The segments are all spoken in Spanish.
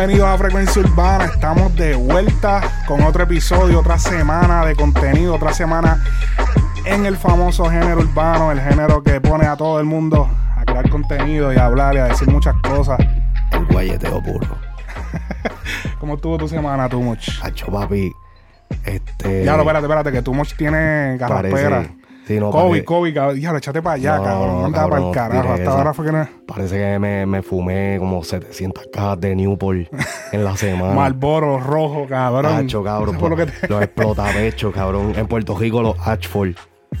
Bienvenidos a Frecuencia Urbana. Estamos de vuelta con otro episodio, otra semana de contenido, otra semana en el famoso género urbano, el género que pone a todo el mundo a crear contenido y a hablar y a decir muchas cosas. El guayeteo puro. ¿Cómo estuvo tu semana, Tumuch? Hacho, papi. Este. Ya, no, espérate, espérate, que Tumuch tiene garraspera. Parece- Sí, no, COVID, COVID, cabrón. Ya, échate para allá, No, cabrón. Anda para el carajo. Hasta eso. ahora fue que no. Parece que me, me fumé como 700 cajas de Newport en la semana. Malboro rojo, cabrón. Hacho, cabrón. Eso fue lo que pues, te- Los explotapechos, cabrón. En Puerto Rico, los Ashford.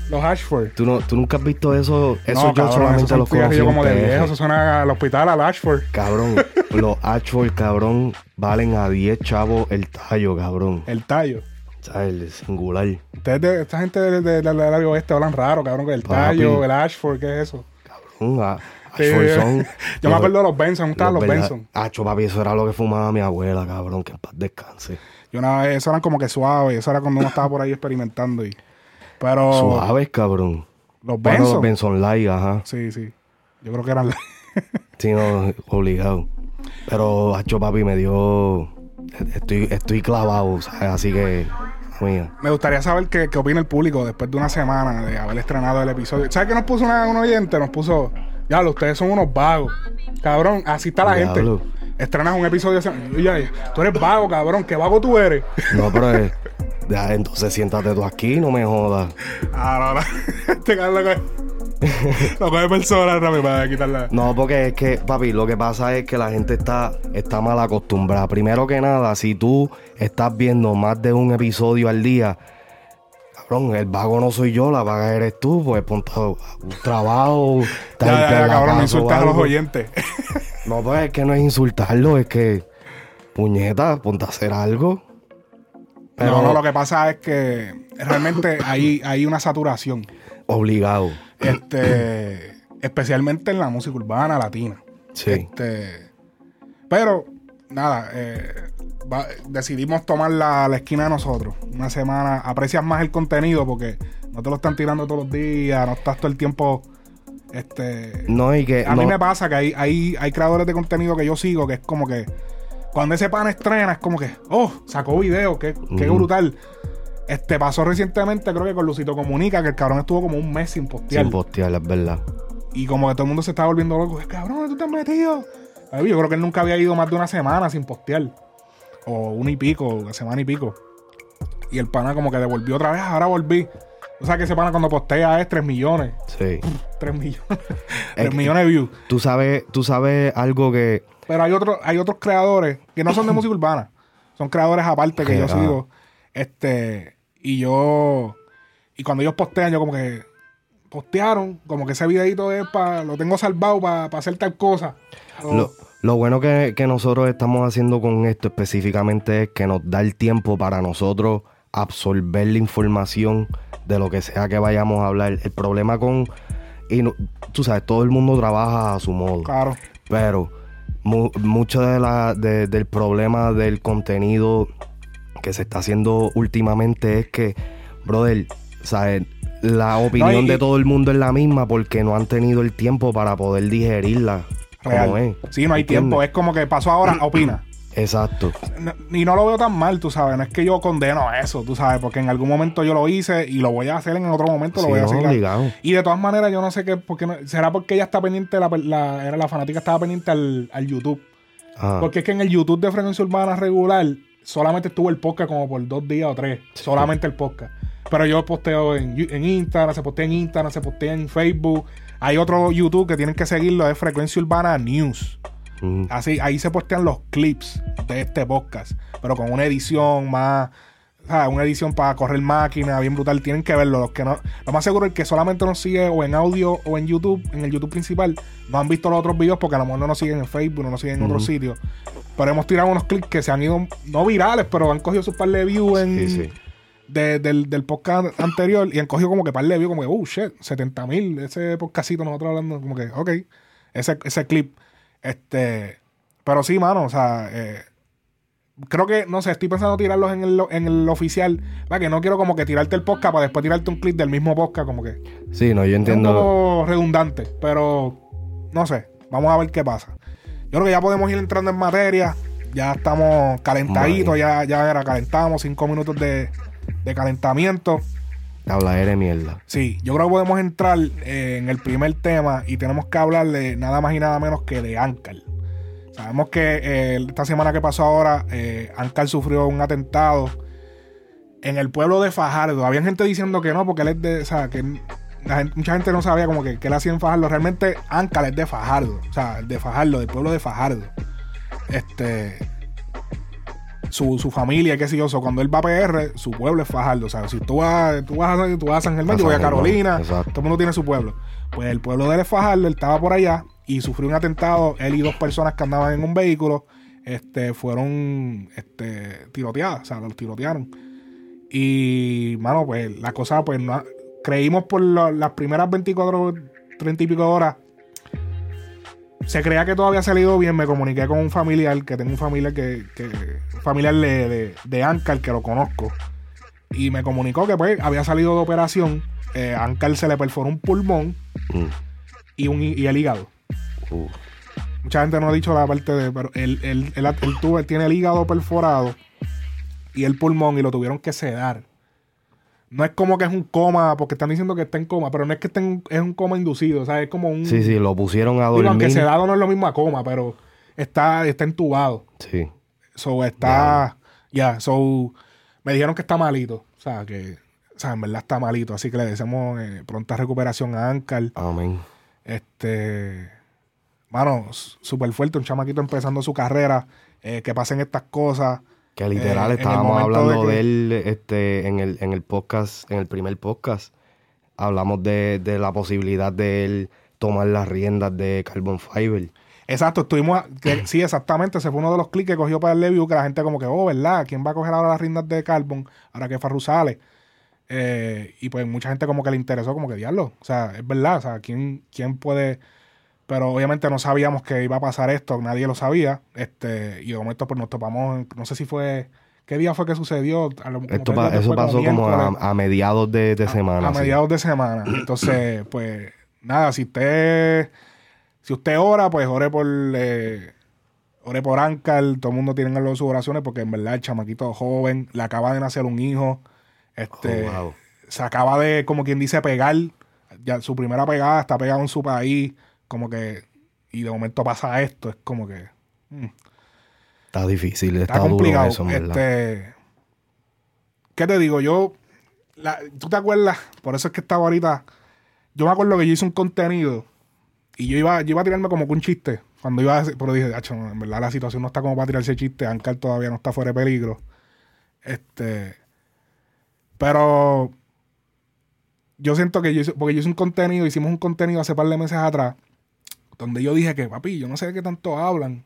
Los Ashford. ¿Tú, no, ¿Tú nunca has visto eso? Eso no, yo cabrón, solamente son los conocí en como de viejo. Eso suena al hospital, al Ashford. Cabrón, los Ashford, cabrón, valen a 10 chavos el tallo, cabrón. El tallo. El singular. Ustedes, de, esta gente del de, del área oeste hablan raro, cabrón. que El tallo, el Ashford, ¿qué es eso? Cabrón, a- Sí, Ashford son... Yo me acuerdo de los Benson, ¿cómo estaban los, verdad- Benson? Hacho, papi, eso era lo que fumaba mi abuela, cabrón, que en paz descanse. Yo una vez, eso eran como que suaves, eso era cuando uno estaba por ahí experimentando. Y, pero Suaves, cabrón. los Bueno, Benson. los Benson Light, ajá. Sí, sí. Yo creo que eran. Sí, no, obligado. Pero, hacho, papi, me dio... Estoy, estoy clavado, ¿sabes? Así que... Mía. Me gustaría saber qué, qué opina el público después de una semana de haber estrenado el episodio. ¿Sabes qué nos puso una- un oyente? Nos puso, ya, ustedes son unos vagos. Cabrón, así está la Diablo. gente. Estrenas un episodio. y ya, tú eres vago, cabrón. ¿Qué vago tú eres? No, pero... eh, ya, entonces siéntate tú aquí, no me jodas. Ah, no, no. Este cabrón lo coge. Personal rápido para quitarla. No, porque es que, papi, lo que pasa es que la gente está, está mal acostumbrada. Primero que nada, si tú estás viendo más de un episodio al día, cabrón, el vago no soy yo, la vaga eres tú, pues ponte un trabajo. Ya, ya, ya, cabrón, no insultes a los oyentes. No, pues es que no es insultarlo, es que, puñeta, ponte a hacer algo. Pero No, no, lo que pasa es que realmente hay, hay una saturación. obligado. Este, especialmente en la música urbana latina. Sí. Este, pero, nada, eh, va- decidimos tomar la, la esquina de nosotros. Una semana, aprecias más el contenido porque no te lo están tirando todos los días, no estás todo el tiempo. Este, No, y que. a mí me pasa que hay, hay, hay creadores de contenido que yo sigo que es como que cuando ese pan estrena es como que, oh, sacó video, qué, qué brutal. Este pasó recientemente, creo que con Lucito Comunica, que el cabrón estuvo como un mes sin postear. Sin postear, es verdad. Y como que todo el mundo se estaba volviendo loco. Cabrón, ¿dónde tú te has metido? Ay, Yo creo que él nunca había ido más de una semana sin postear. O una y pico, una semana y pico. Y el pana como que devolvió otra vez, ahora volví. O sea que ese pana cuando postea es 3 millones. Sí. 3 millones. 3 que- millones de views. Tú sabes, tú sabes algo que. Pero hay otros, hay otros creadores que no son de música urbana. Son creadores aparte que yo sigo. Este. Y yo. Y cuando ellos postean, yo como que. Postearon, como que ese videito es para. Lo tengo salvado para hacer tal cosa. O- Lo, lo bueno que, que nosotros estamos haciendo con esto específicamente es que nos da el tiempo para nosotros absorber la información de lo que sea que vayamos a hablar. El problema con... Y no- tú sabes, todo el mundo trabaja a su modo. Claro. Pero mu- mucho de la, de- del problema del contenido que se está haciendo últimamente es que, brother, ¿sabes? La opinión y- de todo el mundo es la misma porque no han tenido el tiempo para poder digerirla. Real. Es. Sí, no hay ¿Entiendes? tiempo. Es como que pasó ahora, opina. Exacto. Y no lo veo tan mal, tú sabes. No es que yo condeno eso, tú sabes. Porque en algún momento yo lo hice y lo voy a hacer en otro momento. Lo Sí, voy a no, hacer. obligado. Y de todas maneras, yo no sé qué. Porque no- ¿Será porque ella está pendiente? La, la, era la fanática estaba pendiente al, al YouTube. Ah, Porque es que en el YouTube de Frecuencia Urbana regular solamente estuvo el podcast como por dos días o tres. Solamente el podcast. Pero yo posteo en, Instagram, se postea en Instagram, se postea en Facebook. Hay otro YouTube que tienen que seguirlo, es Frecuencia Urbana News. Así, ahí se postean los clips de este podcast, pero con una edición más, ¿sabes? una edición para correr máquina, bien brutal. Tienen que verlo. Los que no, lo más seguro es que solamente nos sigue o en audio o en YouTube, en el YouTube principal, no han visto los otros videos porque a lo mejor no nos siguen en Facebook, no nos siguen en otros sitios. Pero hemos tirado unos clips que se han ido, no virales, pero han cogido sus par de views en, sí, sí. de- del, del podcast anterior y han cogido como que par de views, como que, oh shit, 70 mil, ese podcastito nosotros hablando, como que, ok, ese, ese clip. Este, pero sí, mano, o sea, eh, creo que, no sé, estoy pensando tirarlos en el, en el oficial, para que no quiero como que tirarte el podcast para después tirarte un clip del mismo podcast, como que Sí, no, yo es un entiendo. poco redundante, pero no sé, vamos a ver qué pasa. Yo creo que ya podemos ir entrando en materia. Ya estamos calentaditos, ya, ya era, calentamos cinco minutos de, de calentamiento. Habla de mierda. Sí, yo creo que podemos entrar eh, en el primer tema y tenemos que hablar de nada más y nada menos que de Ankar. Sabemos que eh, esta semana que pasó ahora, eh, Ankar sufrió un atentado en el pueblo de Fajardo. Había gente diciendo que no, porque él es de. O sea, que mucha gente no sabía como que, que él hacía en Fajardo. Realmente Ankar es de Fajardo. O sea, de Fajardo, del pueblo de Fajardo. Este. Su, su familia, qué sé yo, cuando él va a PR, su pueblo es Fajardo. O sea, si tú vas, tú vas, a, tú vas a San Germán, yo voy a Carolina, todo el mundo tiene su pueblo. Pues el pueblo de él es Fajardo, él estaba por allá y sufrió un atentado. Él y dos personas que andaban en un vehículo este, fueron este, tiroteadas, o sea, los tirotearon. Y, mano, pues la cosa, pues no, creímos por las primeras 24, 30 y pico horas. Se creía que todo había salido bien. Me comuniqué con un familiar, que tengo un familiar que, que familiar de, de, de Ankar, que lo conozco. Y me comunicó que pues había salido de operación. Eh, Ankar se le perforó un pulmón mm. y, un, y el hígado. Mucha gente no ha dicho la parte de. Pero él, él, él tiene el hígado perforado y el pulmón y lo tuvieron que sedar. No es como que es un coma, porque están diciendo que está en coma, pero no es que esté es un coma inducido, o sea, es como un... Sí, sí, lo pusieron a dormir. Digo, aunque sedado no es lo mismo a coma, pero está, está entubado. Sí. So, está... Ya, so... Me dijeron que está malito, o sea, que... O sea, en verdad está malito, así que le deseamos eh, pronta recuperación a Ankar. Amén. Este... Mano, súper fuerte, un chamaquito empezando su carrera, eh, que pasen estas cosas. Que literal eh, estábamos hablando de, él este, en, el, en el podcast, en el primer podcast. Hablamos de, la posibilidad de él tomar las riendas de Carbon Fiber. Exacto, estuvimos. sí, exactamente. Ese fue uno de los clics que cogió para el review. Que la gente, como que, oh, ¿verdad? ¿Quién va a coger ahora las riendas de Carbon? Ahora que Farru sale. Eh, y pues mucha gente, como que le interesó, como que diablo. O sea, es verdad. O sea, ¿quién, quién puede pero obviamente no sabíamos que iba a pasar esto, nadie lo sabía. Este, y de momento pues nos topamos, no sé si fue, ¿qué día fue que sucedió? eso pasó como a, mediados de, semana. A, mediados de semana. Entonces, pues nada, si usted, si usted ora, pues ore por... Eh, ore por Ankar, todo el mundo tiene algo de sus oraciones porque en verdad el chamaquito joven, le acaba de nacer un hijo, este, oh, se acaba de, como quien dice, pegar, ya su primera pegada, está pegado en su país, como que, y de momento pasa esto, es como que... Mm. Está difícil, está, complicado. este, ¿Qué te digo? Yo, ¿tú te acuerdas? Por eso es que estaba ahorita, yo me acuerdo que yo hice un contenido y yo iba, yo iba a tirarme como que un chiste. Cuando iba a pero dije, en verdad la situación no está como para tirarse chiste, Ankar todavía no está fuera de peligro. Este, pero yo siento que yo hice, porque yo hice un contenido, hicimos un contenido hace par de meses atrás, donde yo dije que, papi, yo no sé de qué tanto hablan.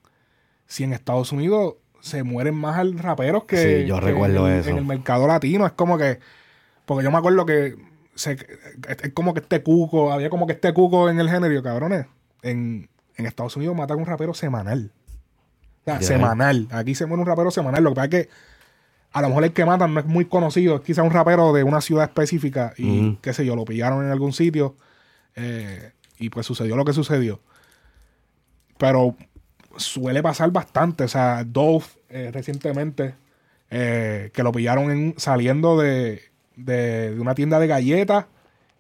Si en Estados Unidos se mueren más raperos que, yo recuerdo en, eso. en el mercado latino. Es como que, porque yo me acuerdo que es como que este cuco, había como que este cuco en el género, cabrones. En, en Estados Unidos matan un rapero semanal. O sea, semanal. Aquí se muere un rapero semanal. Lo que pasa es que a lo mejor el que matan no es muy conocido. Es quizá un rapero de una ciudad específica y, qué sé yo, lo pillaron en algún sitio eh, y pues sucedió lo que sucedió. Pero suele pasar bastante. O sea, Dove eh, recientemente, eh, que lo pillaron saliendo de, una tienda de galletas,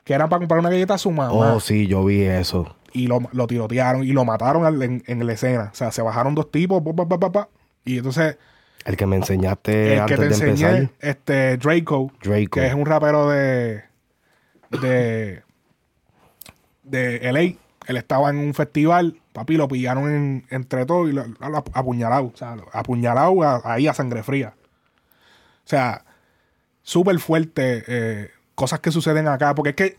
que era para comprar una galleta a su mamá. Oh, sí, yo vi eso. Y lo, tirotearon y lo mataron en, la escena. O sea, se bajaron dos tipos, y entonces... El que me enseñaste antes de empezar. Este, Draco, Draco. Que es un rapero de... De... De LA. Él estaba en un festival Papi, lo pillaron entre todos y lo, apuñalado. O sea, apuñalado ahí a sangre fría. O sea, súper fuerte eh, cosas que suceden acá. Porque es que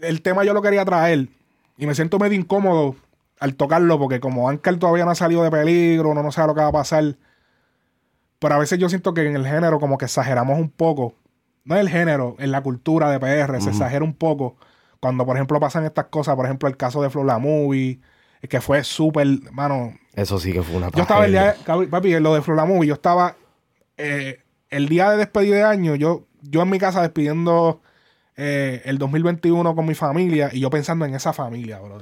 el tema yo lo quería traer y me siento medio incómodo al tocarlo porque como Anker todavía no ha salido de peligro, no, no sabe lo que va a pasar. Pero a veces yo siento que en el género como que exageramos un poco. No en el género, en la cultura de PR se exagera un poco. Cuando, por ejemplo, pasan estas cosas, por ejemplo, el caso de Flow La Movie que fue súper, mano. Eso sí que fue una Yo estaba el día, papi, lo de Flora Movie, yo estaba eh, el día de despedida de año, yo, yo en mi casa despidiendo eh, el 2021 con mi familia y yo pensando en esa familia, bro.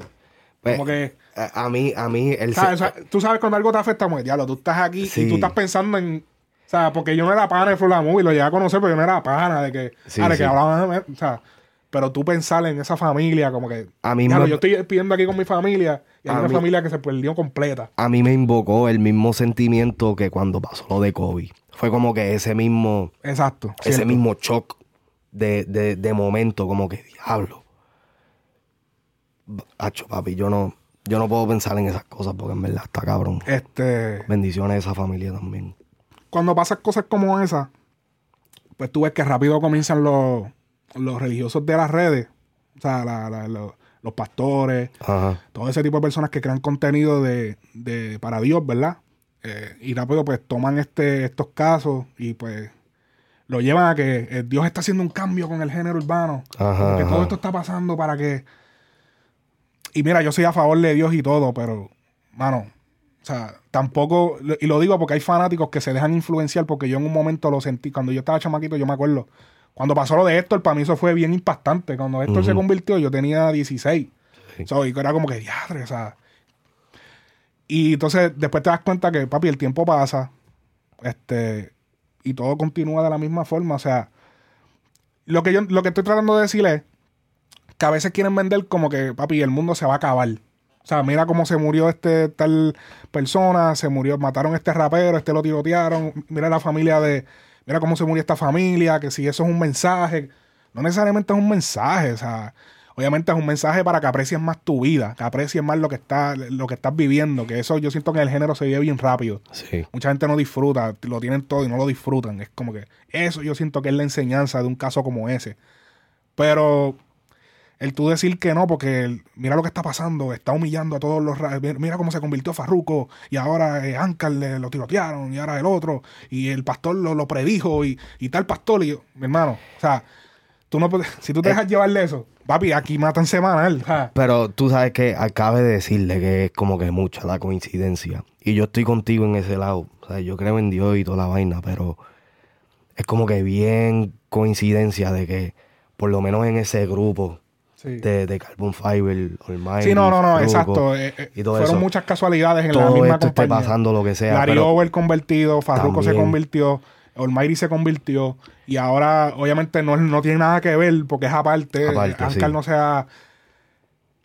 Como que. A, a mí, a mí, el ¿sabes? O sea, tú sabes cuando algo te afecta, como, diablo, tú estás aquí Sí. y tú estás pensando en. O sea, porque yo no era pana de Flor Movie, lo llegué a conocer, pero yo no era pana de que. Sí, ah, de sí. que hablaban. O sea, pero tú pensar en esa familia, como que. A mí me- yo estoy pidiendo aquí con mi familia y hay A una mí- familia que se perdió completa. a mí me invocó el mismo sentimiento que cuando pasó lo de Kobe. Fue como que ese mismo, Exacto. ese cierto. mismo shock de, de, de momento, como que diablo. Hacho, papi, yo no, yo no puedo pensar en esas cosas porque en verdad está cabrón. Este. Bendiciones a esa familia también. cuando pasan cosas como esas, pues tú ves que rápido comienzan los, los religiosos de las redes, o sea, la- la- los, los pastores, Ajá. todo ese tipo de personas que crean contenido de, de- para Dios, ¿verdad? Eh, y rápido pues toman este, estos casos y pues lo llevan a que eh, Dios está haciendo un cambio con el género urbano. Ajá, que todo esto está pasando para que... Y mira, yo soy a favor de Dios y todo, pero, mano, o sea, tampoco, y lo digo porque hay fanáticos que se dejan influenciar porque yo en un momento lo sentí, cuando yo estaba chamaquito, yo me acuerdo, cuando pasó lo de Héctor, para mí eso fue bien impactante. Cuando Héctor se convirtió, yo tenía 16. Sí. So, y era como que diadre, o sea. Y entonces después te das cuenta que, papi, el tiempo pasa, este, y todo continúa de la misma forma. O sea, lo que yo, lo que estoy tratando de decir es que a veces quieren vender como que, papi, el mundo se va a acabar. O sea, mira cómo se murió este tal persona, se murió, mataron a este rapero, este lo tirotearon, mira la familia de, mira cómo se murió esta familia, que si eso es un mensaje, no necesariamente es un mensaje, o sea, obviamente es un mensaje para que aprecies más tu vida, que aprecies más lo que está, lo que estás viviendo, que eso yo siento que en el género se vive bien rápido. Sí. Mucha gente no disfruta, lo tienen todo y no lo disfrutan. Es como que eso yo siento que es la enseñanza de un caso como ese. Pero el tú decir que no, porque el- mira lo que está pasando, está humillando a todos los... ra- Mira cómo se convirtió Farruco y ahora eh, Ancar le lo tirotearon y ahora el otro y el pastor lo, lo predijo y, y tal pastor y yo, mi hermano, o sea, tú no puedes, si tú te dejas llevar de eso, papi, aquí matan semanal. sea, Pero tú sabes que acabe de decirle que es como que mucha la coincidencia. Y yo estoy contigo en ese lado. O sea, yo creo en Dios y toda la vaina, pero es como que bien coincidencia de que por lo menos en ese grupo sí. de, de Carbon Fiber, Almighty, Sí, no, no, no, exacto. eh, eh, y todo fueron eso. muchas casualidades en la todo misma esto esté compañía. pasando lo que sea. Larry Over convertido, Farruko se convirtió, Almighty se convirtió y ahora obviamente no, no tiene nada que ver porque es aparte. Aparte, sí. no sea...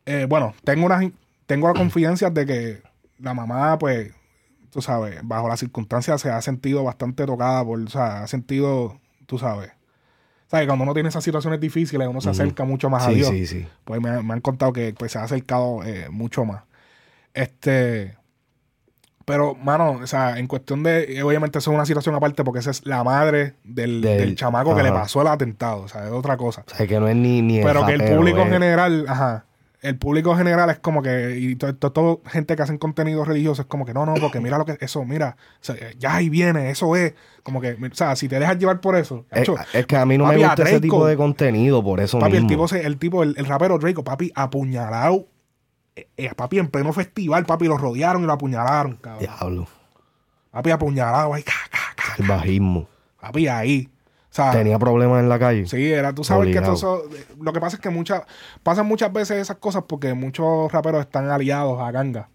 eh, bueno, tengo unas tengo la confianza de que la mamá, pues, tú sabes, bajo las circunstancias se ha sentido bastante tocada por, o sea, ha sentido, tú sabes. ¿Sabes? Cuando uno tiene esas situaciones difíciles, uno se acerca mucho más a Sí, Dios sí, sí. pues me, me han contado que pues, se ha acercado eh, mucho más. Este. Pero, mano, o sea, en cuestión de. eh, Obviamente, eso es una situación aparte porque esa es la madre del, Del- del chamaco que le pasó el atentado. O sea, es otra cosa. O sea, que no es ni, ni Pero que el público es- general, ajá. El público general es como que, y todo, todo- todo gente que hacen contenido religioso es como que no, no, porque mira lo que, eso, mira, o sea, ya ahí viene, eso es, como que, o sea, si te dejas llevar por eso, Es, hecho, es que a mí no papi, me gusta ese tipo de contenido, por eso Papi, el mismo. tipo, se- el tipo, el, el rapero Draco, papi, apuñalado. eh, eh, papi, en pleno festival, papi, lo rodearon y lo apuñalaron, cabrón. Diablo, Papi, apuñalado ahí, ca, ca, ca. el bajismo. Papi, ahí. O sea, Tenía problemas en la calle. sí, era, tú sabes Obligado. que todo eso, lo que pasa es que muchas, pasan muchas veces esas cosas porque muchos raperos están aliados a gangas.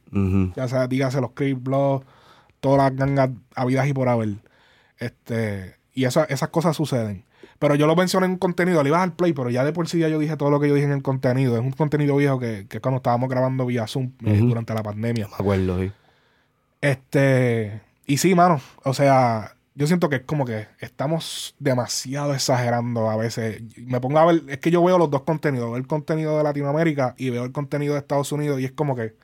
Ya sea, dígase los Creep Blood, todas las gangas habidas y por haber. Este, y eso, esas cosas suceden. Pero yo lo mencioné en un contenido, le ibas al play, pero ya de por sí ya yo dije todo lo que yo dije en el contenido. Es un contenido viejo que, que cuando estábamos grabando vía Zoom eh, Ujú. durante la pandemia. Me acuerdo, sí. Este, y sí, mano, o sea, yo siento que es como que estamos demasiado exagerando a veces. Me pongo a ver, es que yo veo los dos contenidos, veo el contenido de Latinoamérica y veo el contenido de Estados Unidos y es como que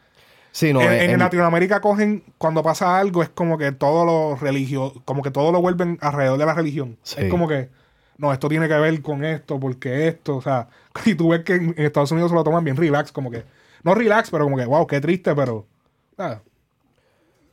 Sí, no, en, es- en en- Latinoamérica cogen, cuando pasa algo, es como que todo lo religio, como que todo lo vuelven alrededor de la religión. Sí. Es como que, no, esto tiene que ver con esto, porque esto, o sea, y tú ves que en, en Estados Unidos se lo toman bien relax, como que, no relax, pero como que, wow, qué triste, pero, ah,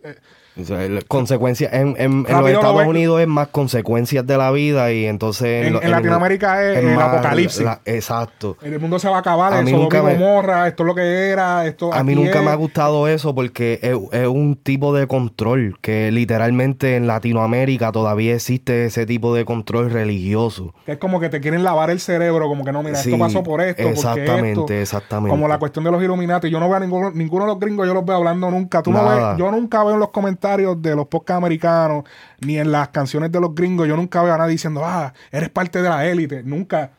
eh, O sea, el- consecuencias en, en- en los lo Estados. Unidos es más consecuencias de la vida y entonces En- Latinoamérica es el más apocalipsis. la- exacto. el mundo se va a acabar, A Sodoma nunca me- Gomorra, esto es lo que era, esto A mí nunca es. me ha gustado eso porque es, es un tipo de control que literalmente en Latinoamérica todavía existe ese tipo de control religioso. Que es como que te quieren lavar el cerebro, como que no, mira, Sí, esto pasó por esto, exactamente, esto. exactamente. Como la cuestión de los Illuminati. Yo no veo a ninguno, ninguno de los gringos, yo los veo hablando nunca. Tú no ves, yo nunca veo en los comentarios de los podcasts americanos, ni en las canciones de los gringos, yo nunca veo a nadie diciendo, ah, eres parte de la élite. Nunca.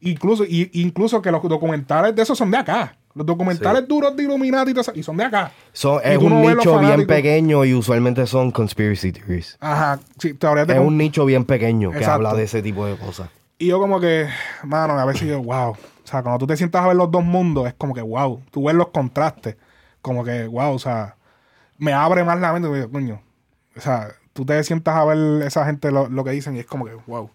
Incluso, y, incluso que los documentales de esos son de acá. Los documentales duros de Illuminati y, son de acá. Es un no nicho bien pequeño y usualmente son conspiracy theories. Ajá, sí, teorías de Es con- un nicho bien pequeño que habla de ese tipo de cosas. Y yo como que, mano, a veces yo, wow. O sea, cuando tú te sientas a ver los dos mundos, es como que, wow. Tú ves los contrastes. Como que, wow, o sea, me abre más la mente. digo, coño. O sea, tú te sientas a ver esa gente lo, lo que dicen y es como que, wow.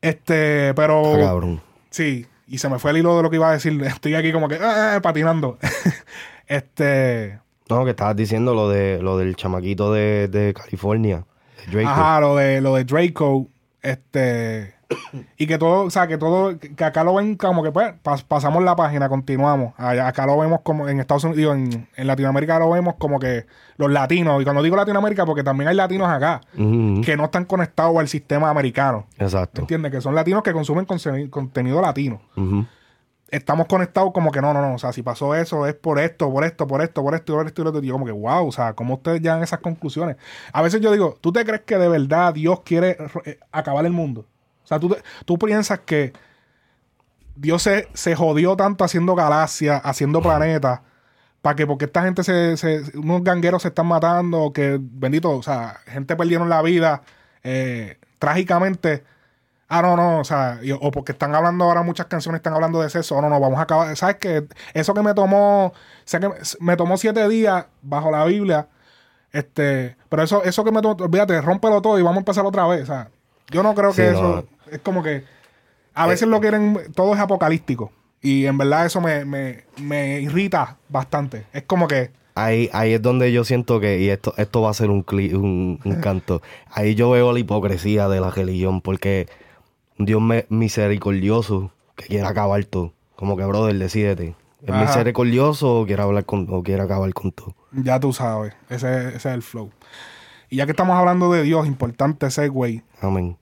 Este, pero... Ah, cabrón. Sí, y se me fue el hilo de lo que iba a decir. Estoy aquí como que, ah, patinando. este... No, que estabas diciendo lo de lo del chamaquito de, de California, de Draco. Ajá, lo de, lo de Draco, este, y que todo, o sea, que todo, que acá lo ven como que pues, pas- pasamos la página, continuamos. Allá- acá lo vemos como en Estados Unidos, digo, en, en Latinoamérica lo vemos como que los latinos, y cuando digo Latinoamérica, porque también hay latinos acá, que no están conectados al sistema americano. Exacto. ¿Entiendes? Que son latinos que consumen contenido latino. Estamos conectados como que no, no, no. O sea, si pasó eso, es por esto, por esto, por esto, por esto, por esto y lo yo como que, wow, o sea, ¿cómo ustedes llegan a esas conclusiones? A veces yo digo, ¿tú te crees que de verdad Dios quiere eh, acabar el mundo? Sea, ¿tú, piensas que Dios se, se jodió tanto haciendo galaxias, haciendo planetas, para que porque esta gente se, se- unos gangueros se están matando, que, bendito, o sea, gente perdieron la vida eh, trágicamente. Ah, no, no, o sea, o porque están hablando ahora muchas canciones están hablando de sexo, no, no, vamos a acabar. ¿Sabes qué? Eso que me tomó, sé que me tomó siete días bajo la Biblia, este, pero eso, eso que me tomó, olvídate, rómpelo todo y vamos a empezar otra vez. O sea, yo no creo que eso. Es como que a veces lo quieren, todo es apocalíptico. Y en verdad eso me, me, me irrita bastante. Es como que, Ahí, ahí es donde yo siento que, y esto, esto va a ser un, cli- un, un canto, ahí yo veo la hipocresía de la religión, porque un Dios me- misericordioso que quiere acabar todo. Como que, brother, decídete. ¿Es Ajá. misericordioso o quiere hablar con, o quiere acabar con todo? ya tú sabes, ese, ese es el flow. Y ya que estamos hablando de Dios, importante segue, Amén.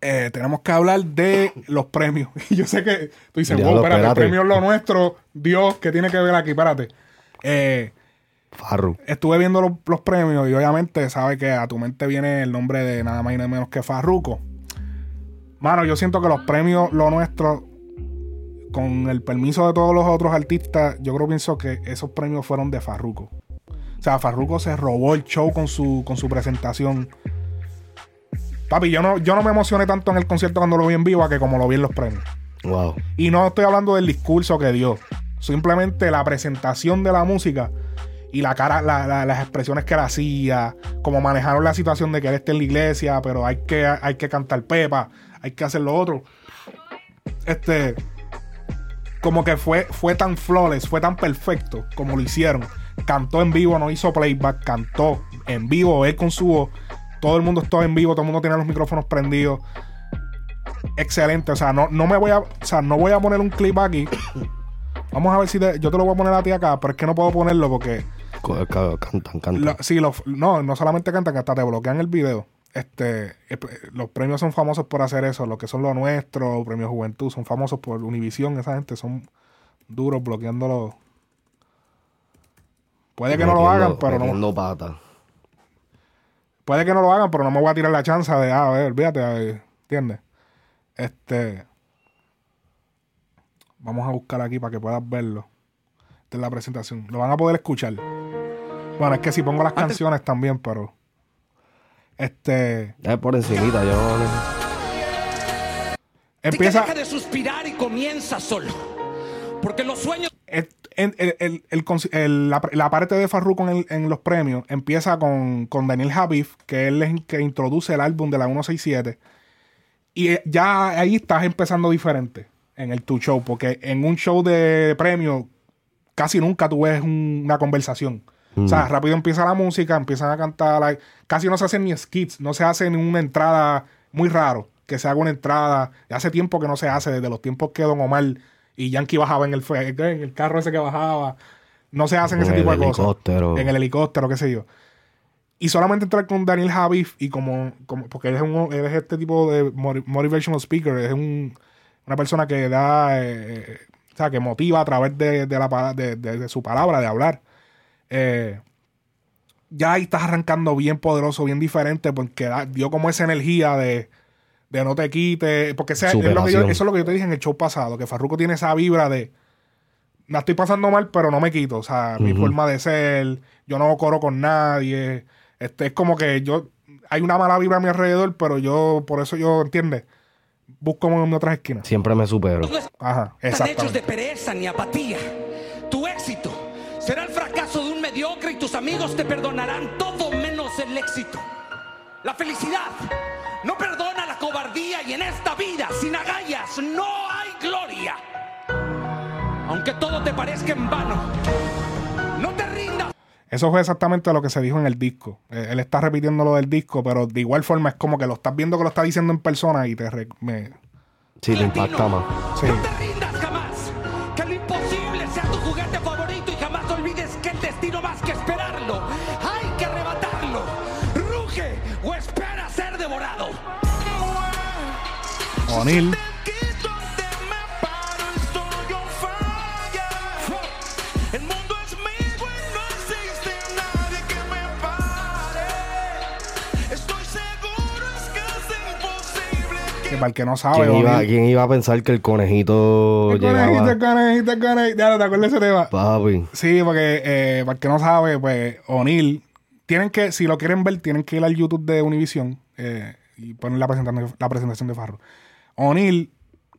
Eh, tenemos que hablar de los premios. Y yo sé que tú dices, wow, espérate, el espérate. premio es lo nuestro, Dios, ¿qué tiene que ver aquí? Espérate. Eh, Farru. estuve viendo los, los premios y obviamente sabe que a tu mente viene el nombre de nada más y nada menos que Farruko. Mano, yo siento que los premios, lo nuestro, con el permiso de todos los otros artistas, yo creo pienso que esos premios fueron de Farruko. O sea, Farruko se robó el show con su, con su presentación. Papi, yo no, yo no me emocioné tanto en el concierto cuando lo vi en vivo a que como lo vi en los premios. Wow. Y no estoy hablando del discurso que dio. Simplemente la presentación de la música y la cara, la- la- las expresiones que él hacía, como manejaron la situación de que él esté en la iglesia, pero hay que, hay que cantar pepa, hay que hacer lo otro. Este, como que fue, fue tan flawless, fue tan perfecto como lo hicieron. Cantó en vivo, no hizo playback, cantó en vivo, él con su voz. Todo el mundo estaba en vivo, todo el mundo tenía los micrófonos prendidos excelente. O sea, no, no me voy a. O sea, no voy a poner un clip aquí. Vamos a ver si te- yo te lo voy a poner a ti acá, pero es que no puedo ponerlo porque. Cantan, cantan. lo- sí, los- no, no solamente cantan, que hasta te bloquean el video. Este, eh, los premios son famosos por hacer eso, lo que son lo nuestro, premios Juventud, son famosos por Univision, esa gente son duros bloqueándolo. Puede que no lo hagan, pero no. pata. Puede que no lo hagan, pero no me voy a tirar la chance de, ah, a ver, olvídate, a ver, ¿entiendes? Este. Vamos a buscar aquí para que puedas verlo. Esta es la presentación. Lo van a poder escuchar. Bueno, es que si pongo las canciones también, pero. Este. Es por encimita, yo. Empieza. Deja de suspirar y comienza solo. Porque los sueños el- el- el- la, la parte de Farruko en, en los premios empieza con, con Daniel Javif, que él es el que introduce el álbum de la 167. Y eh, ya ahí estás empezando diferente en el tu show, porque en un show de premio casi nunca tú ves un- una conversación. O sea, rápido empieza la música, empiezan a cantar. like, casi no se hacen ni skits, no se hace ni una entrada muy raro. Que se haga una entrada. Hace tiempo que no se hace, desde los tiempos que Don Omar y Yankee bajaba en el, en el carro ese que bajaba. No se hacen En ese el tipo de cosas. helicóptero. En el helicóptero, qué sé yo. Y solamente entrar con Daniel Javif y como, como porque él es, un, él es este tipo de moti- motivational speaker, es un, una persona que da, eh, o sea, que motiva a través de, de la, de, de- de su palabra, de hablar. Eh, ya ahí estás arrancando bien poderoso, bien diferente, porque da- dio como esa energía de, de no te quites, porque ese- es lo que yo- Superación. eso es lo que yo te dije en el show pasado, que Farruko tiene esa vibra de, la estoy pasando mal, pero no me quito. O sea, mi forma de ser, yo no coro con nadie. Este, es como que yo, hay una mala vibra a mi alrededor, pero yo, por eso yo, ¿entiendes? Busco en otras esquinas. Siempre me supero. Ajá, están hechos de exactamente. pereza ni apatía. Tu éxito será el fracaso de un mediocre y tus amigos te perdonarán todo menos el éxito. La felicidad no perdona cobardía y en esta vida sin agallas no hay gloria. Aunque todo te parezca en vano, no te rindas. Eso fue exactamente lo que se dijo en el disco. Eh, Él está repitiendo lo del disco, pero de igual forma es como que lo estás viendo que lo está diciendo en persona y te... me- Sí, te impacta más. Sí. No te Que para el que no sabe, ¿Quién iba, O'Neill- quién iba a pensar que el conejito El conejito, llegaba? el conejito, el conejito. Ya, ¿te acuerdas ese tema? Papi. Sí, porque eh, para el que no sabe, pues O'Neill, tienen que, si lo quieren ver, tienen que ir al YouTube de Univision eh, y poner la presentación, la presentación de Farro. O'Neill,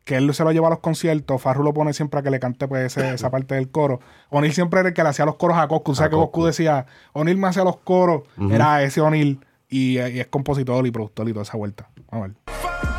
que él se lo lleva a los conciertos, Farro lo pone siempre a que le cante pues, ese- esa parte del coro. O'Neill siempre era el que le hacía los coros a Coscu. O sea, que Coscu Coscu. decía, O'Neill me hacía los coros, era ese O'Neill y, y es compositor y productor y toda esa vuelta. Vamos a ver.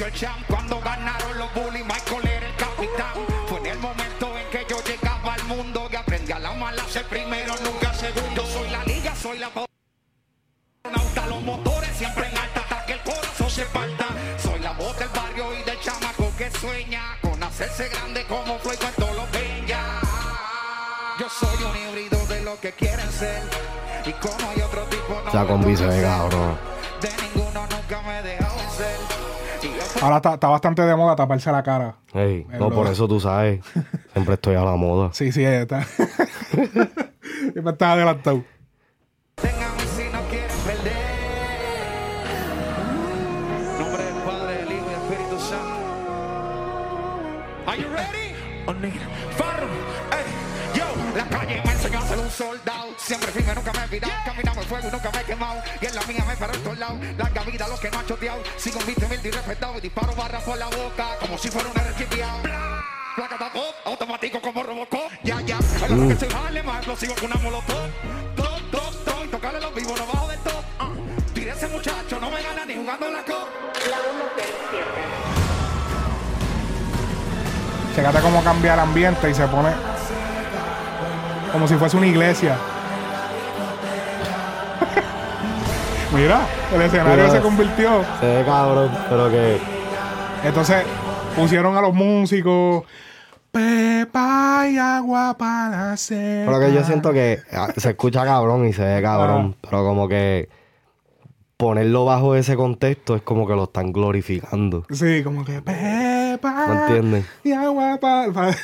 Nació el champ. Cuando ganaron los bullies, Michael era el capitán. Fue en el momento en que yo llegaba al mundo y aprendí a la mala ser primero, nunca segundo. Soy la liga, soy la Nauta, los motores siempre en alta hasta que el corazón se parta. Soy la voz del barrio y del chamaco que sueña con hacerse grande como fue cuando lo peña. Yo soy un híbrido de lo que quieren ser. Y como hay otro tipo, no combi se ve conocen. cabrón. Ahora está, está bastante de moda taparse la cara. Ey, En no, lo- por eso tú sabes. Siempre estoy a la moda. Sí, sí, está. Siempre está adelantado. Nunca me he virado. Caminamos el fuego y nunca me he quemado. Y en la mía me paro en todos lados. Larga vida los que no han choteado. Sigo beat humilde y respetado. Y disparo barras por la boca como si fuera un archipiado. Placa tapó, automático como Robocop. Ya, ya, es lo que se vale más explosivo que una molotov. Top, top, top, tocarle los vivos, no bajo del top. Uh. Tire ese muchacho, no me gana ni jugando la cop. Fíjate cómo cambia el ambiente y se pone como si fuese una iglesia. Mira, el escenario Mira. se convirtió. Se ve cabrón, pero que. Entonces pusieron a los músicos. Pepa y agua para hacer. Pero que yo siento que ah, se escucha cabrón y se ve cabrón. Pero como que ponerlo bajo ese contexto es como que lo están glorificando. Sí, como que Pepa ¿No entiendes? y agua para.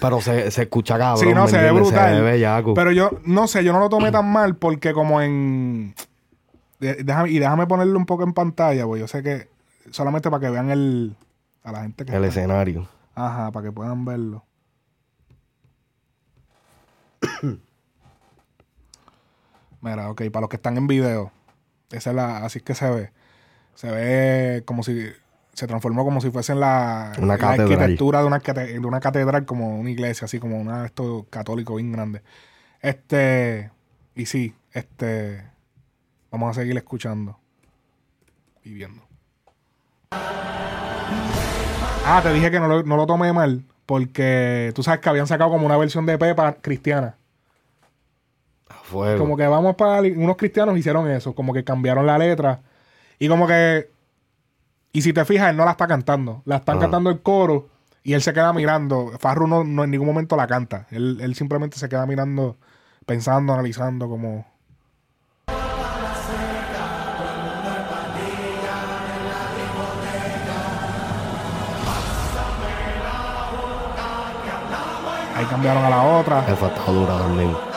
Pero se, se escucha cabrón. Sí, no, ¿me se ve brutal. Se ve bellaco. Pero yo, no sé, yo no lo tomé tan mal porque como en... déjame- y déjame ponerlo un poco en pantalla, pues yo sé que solamente para que vean el... A la gente que... El está- escenario. Ajá, para que puedan verlo. Mira, ok, para los que están en video, esa es la, así es que se ve. Se ve como si se transformó como si fuese en la, Una en la catedral. arquitectura de una, de una catedral, como una iglesia, así como una esto católico bien grande. Este, y sí, este, vamos a seguir escuchando y viendo. Ah, te dije que no lo, no lo tomé mal, porque tú sabes que habían sacado como una versión de Pepa cristiana. Fuego. Como que vamos para. Unos cristianos hicieron eso, como que cambiaron la letra. Y como que. Y si te fijas, él no la está cantando. La están cantando el coro y él se queda mirando. Farru no, no en ningún momento la canta. Él, él simplemente se queda mirando, pensando, analizando, como. Ahí cambiaron a la otra. Está dura también.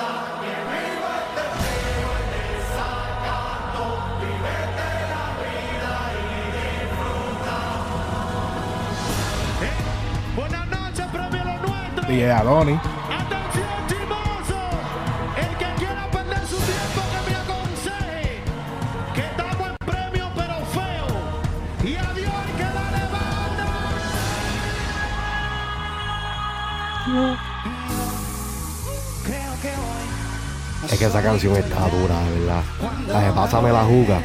Que hoy. Es que esa canción está dura, de verdad. La de Pásame la juga.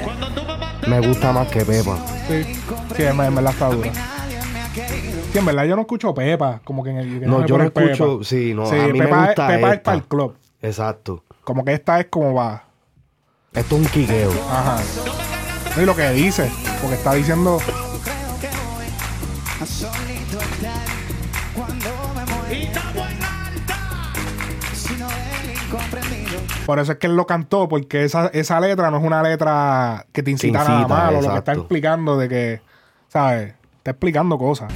Me Me gusta más que Pepa. Sí, sí, en en verdad está dura. En verdad yo no escucho Pepa, como que en el. que No, yo no escucho. Pepa. Sí, no. Sí, a mí Pepa, me gusta es, Pepa es esta. para el club. Exacto. Como que esta es como va. Esto es un quiqueo. Ajá. Y lo que dice, porque está diciendo. Por eso es que él lo cantó, porque esa, esa letra no es una letra que te incita, nada malo. Lo que está explicando de que, ¿sabes? Está explicando cosas.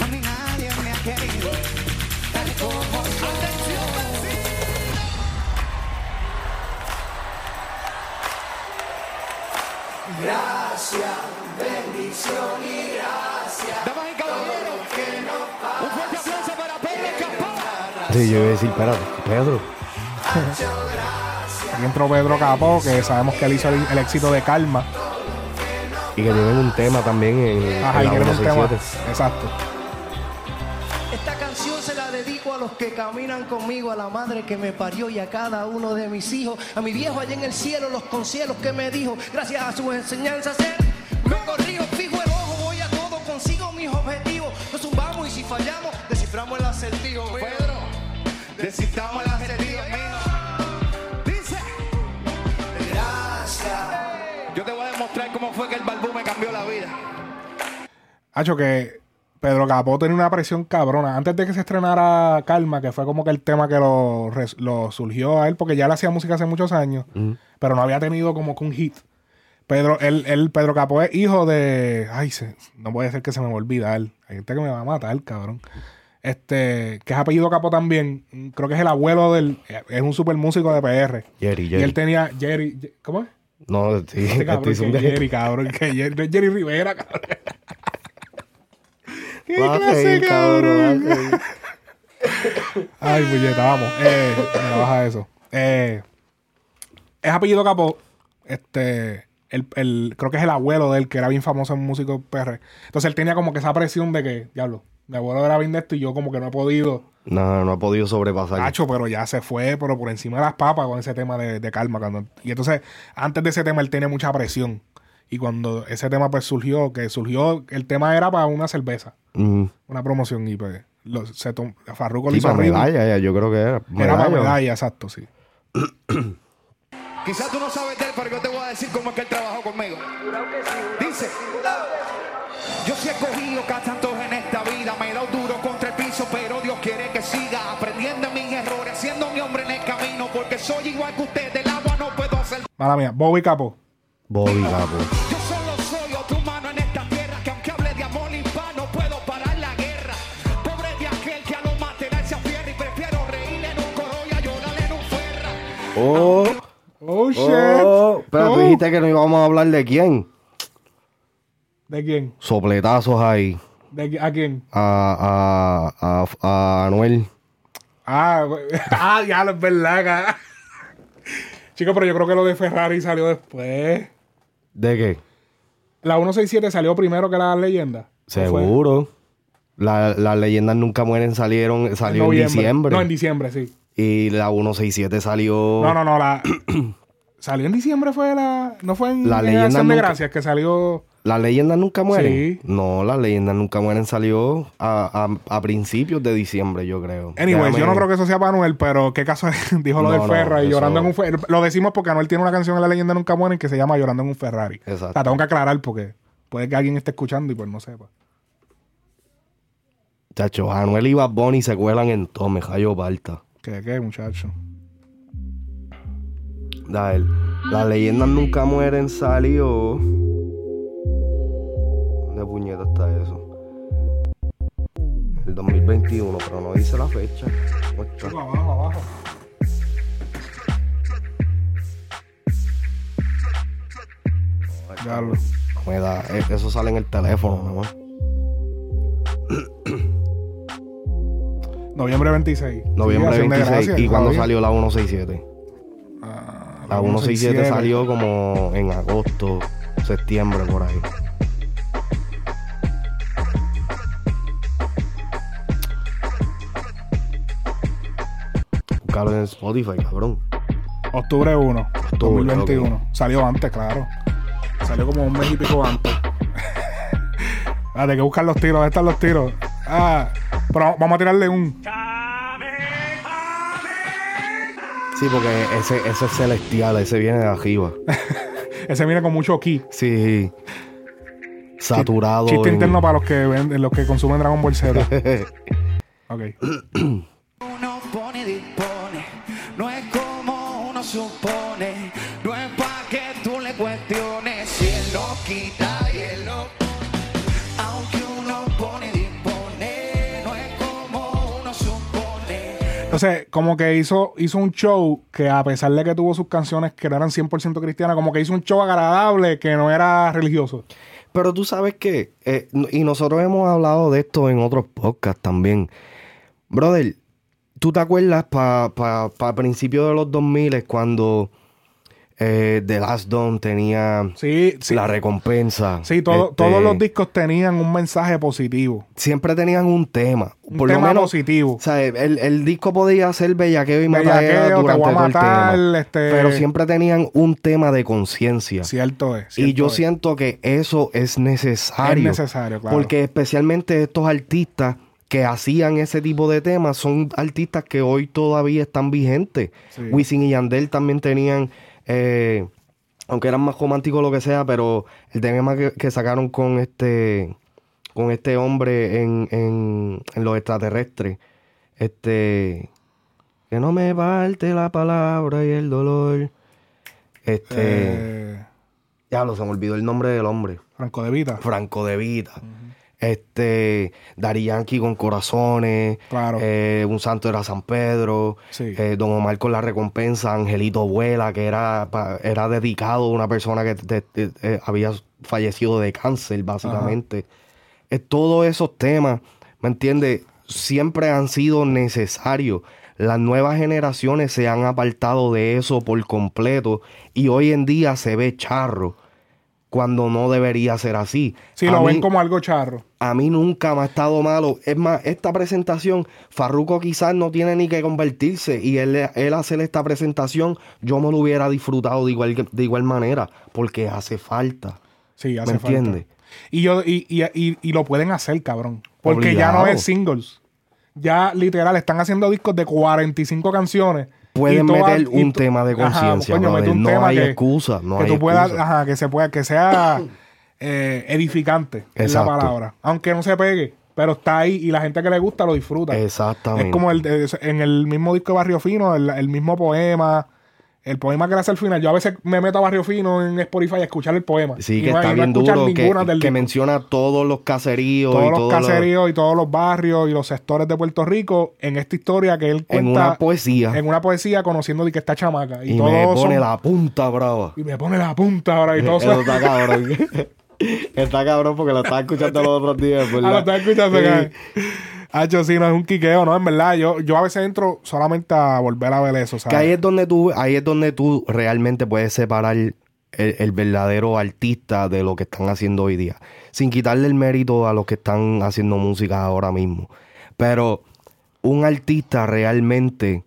Sí, yo iba a decir, espérate, Pedro. Aquí entró Pedro Capó, que sabemos que él hizo el, el éxito de Calma. Y que tienen un tema también en, Ajá, en y un tema. 167. Exacto. Esta canción se la dedico a los que caminan conmigo, a la madre que me parió y a cada uno de mis hijos, a mi viejo allá en el cielo, los concielos que me dijo, gracias a sus enseñanzas, él me corrijo, Hacho, que Pedro Capó tenía una presión cabrona. Antes de que se estrenara Calma, que fue como que el tema que lo, lo surgió a él, porque ya él hacía música hace muchos años, pero no había tenido como que un hit. Pedro, él, él- Pedro Capó es hijo de. Ay, se- no puede ser que se me olvida él. Hay gente que me va a matar, cabrón. Este, que es apellido Capó también. Creo que es el abuelo del. Es un super músico de PR. Jerry, Y Jerry. él tenía. Jerry. ¿Cómo es? No, sí, Este cabrón, estoy que diciendo- Jerry, cabrón. Que Jerry, no es Jerry Rivera, cabrón. ¿Qué Vas a clase, cabrón, a reír. Ay, puñeta, vamos. Eh, mira, baja eso. Eh, es apellido Capó. Este. El, el- creo que es el abuelo de él, que era bien famoso en músico PR. Entonces él tenía como que esa presión de que, diablo, mi abuelo era bien de esto y yo como que no he podido. No, no ha podido sobrepasar. Nacho, pero ya se fue, pero por encima de las papas con ese tema de, de calma. Cuando, y entonces, antes de ese tema, él tenía mucha presión. Y cuando ese tema pues surgió, que surgió, el tema era para una cerveza, una promoción. Y pues, lo, se Farruko lo Sí, hizo para arriba. medalla, ya, yo creo que era. Era para Medalla. medalla, exacto, sí. Quizás tú no sabes de él, pero yo te voy a decir cómo es que él trabajó conmigo. Dice, yo sí he cogido tantos en esta vida, me he dado duro contra el piso, pero Dios quiere que siga aprendiendo mis errores, siendo mi hombre en el camino, porque soy igual que usted, del agua no puedo hacer. Mala mía, Bobby Capo. Bobby Capo. Yo solo soy otro humano en esta tierra, que aunque hable de amor hispano, puedo parar la guerra. Pobre de aquel que a lo material se afierra y prefiero reír en un coro y a llorar en un ferra. Oh, Oh, shit. oh. Pero tú Oh. dijiste que no íbamos a hablar de quién. ¿De quién? Sopletazos ahí. ¿De qui- ¿A quién? A, a, a, a Anuel. Ah, ah, ya lo es verdad. ca- Chico, pero yo creo que lo de Ferrari salió después. ¿De qué? La 167 salió primero que la leyenda. Seguro. La- Las leyendas nunca mueren salieron, salió en diciembre. No, en diciembre, sí. Y la 167 salió. No, no, no, la... salió en diciembre fue la... No fue en, La en leyenda de nunca- Gracias que salió... ¿Las leyendas nunca mueren? Sí. No, las leyendas nunca mueren salió a, a- a principios de diciembre, yo creo. Anyways, Déjame- yo no creo que eso sea para Anuel, pero qué caso es? dijo lo No, del no, Ferrari, eso- llorando en un Ferrari. Lo decimos porque Anuel tiene una canción en La Leyenda Nunca Mueren que se llama Llorando en un Ferrari. Exacto. Sea, tengo que aclarar porque puede que alguien esté escuchando y pues no sepa. Chacho, Anuel y Bad Bunny se cuelan en todo, me balta. ¿Qué, qué, muchacho? Dale. Las leyendas nunca mueren salió. El 2021, pero no dice la fecha. Abajo, abajo. Me da- eh, Eso sale en el teléfono, ¿no? Noviembre 26. Noviembre Sí, Acción de 26. Gracias, ¿Y cuando todavía. salió la 167? Ah, La 167 salió como en agosto, septiembre, por ahí. Búscalo en Spotify, cabrón. Octubre 1, Octubre, 2021. ok. Salió antes, claro. Salió como un mes y pico antes. ah, de que buscar los tiros. ¿Dónde están los tiros? Ah, pero vamos a tirarle un. Sí, porque ese, ese es celestial, ese viene de arriba. Ese viene con mucho ki. Sí. Saturado. Chiste en- interno para los que ven, los que consumen Dragon Ball Z. ok. Uno pone no es como uno supone, no es pa' que tú le cuestiones si él no quita y él no. Aunque uno pone y dispone, no es como uno supone. Entonces, como que hizo, hizo un show que a pesar de que tuvo sus canciones que no eran 100% cristianas, como que hizo un show agradable que no era religioso. Pero tú sabes que, eh, y nosotros hemos hablado de esto en otros podcasts también. Brother, ¿tú te acuerdas para pa, pa principios de los 2000 cuando eh, The Last Dawn tenía Sí, sí. la recompensa? Sí, todo- Este, todos los discos tenían un mensaje positivo. Siempre tenían un tema. Un Por tema lo menos, positivo. O sea, el, el disco podía ser bellaqueo y Bellaqueo, te durante voy a todo el matar, tema. este- Pero siempre tenían un tema de conciencia. Cierto es. Y yo es. siento que eso es necesario. Es necesario, claro. Porque especialmente estos artistas que hacían ese tipo de temas son artistas que hoy todavía están vigentes. Sí. Wisin y Yandel también tenían, eh, aunque eran más románticos lo que sea, pero el tema que, que sacaron con este con este hombre en, en, en los extraterrestres, este que no me falte la palabra y el dolor. Este, Eh, ya lo se me olvidó el nombre del hombre. Franco de Vita. Franco de Vita. Este, Dari Yankee con corazones. Claro. eh, un santo era San Pedro. Sí. eh, Don Omar con la recompensa. Angelito Vuela, que era, era dedicado a una persona que eh, había fallecido de cáncer, básicamente. Todos esos temas, ¿me entiendes? Siempre han sido necesarios. Las nuevas generaciones se han apartado de eso por completo y hoy en día se ve charro cuando no debería ser así. Sí, A lo mí- ven como algo charro. a mí nunca me ha estado malo. Es más, esta presentación, Farruko quizás no tiene ni que convertirse. Y él, él hacer esta presentación, yo me lo hubiera disfrutado de igual, de igual manera. Porque hace falta. Sí, hace ¿Me falta. entiendes? Y, yo, y, y, y, y lo pueden hacer, cabrón. Porque ya no es singles. Ya literal están haciendo discos de 45 canciones. Pueden meter un tema de conciencia, No hay que- excusa, no que hay tú puedas, ajá, que se pueda, que sea eh, edificante, es la palabra. Aunque no se pegue, pero está ahí y la gente que le gusta lo disfruta. Exactamente. Es como el, en el mismo disco de Barrio Fino, el, el mismo poema, el poema que le hace al final. Yo a veces me meto a Barrio Fino en Spotify a escuchar el poema. Sí, que no- está no bien duro. Que, del que menciona todos los caseríos. todos y los todos caseríos y todos los barrios y los sectores de Puerto Rico en esta historia que él En cuenta una poesía. en una poesía conociendo de que está chamaca y, Y todos me pone son- la punta brava. y me pone la punta ahora y todo Eso está cabrón. está cabrón porque lo estaba escuchando los otros días. Ah, lo estás escuchando Sí. Acá. Hacho, sí, no es un quiqueo, no, en verdad. Yo, yo a veces entro solamente a volver a ver eso, Que ahí ¿sabes? es donde tú, ahí es donde tú realmente puedes separar el, el verdadero artista de lo que están haciendo hoy día. Sin quitarle el mérito a los que están haciendo música ahora mismo. Pero un artista realmente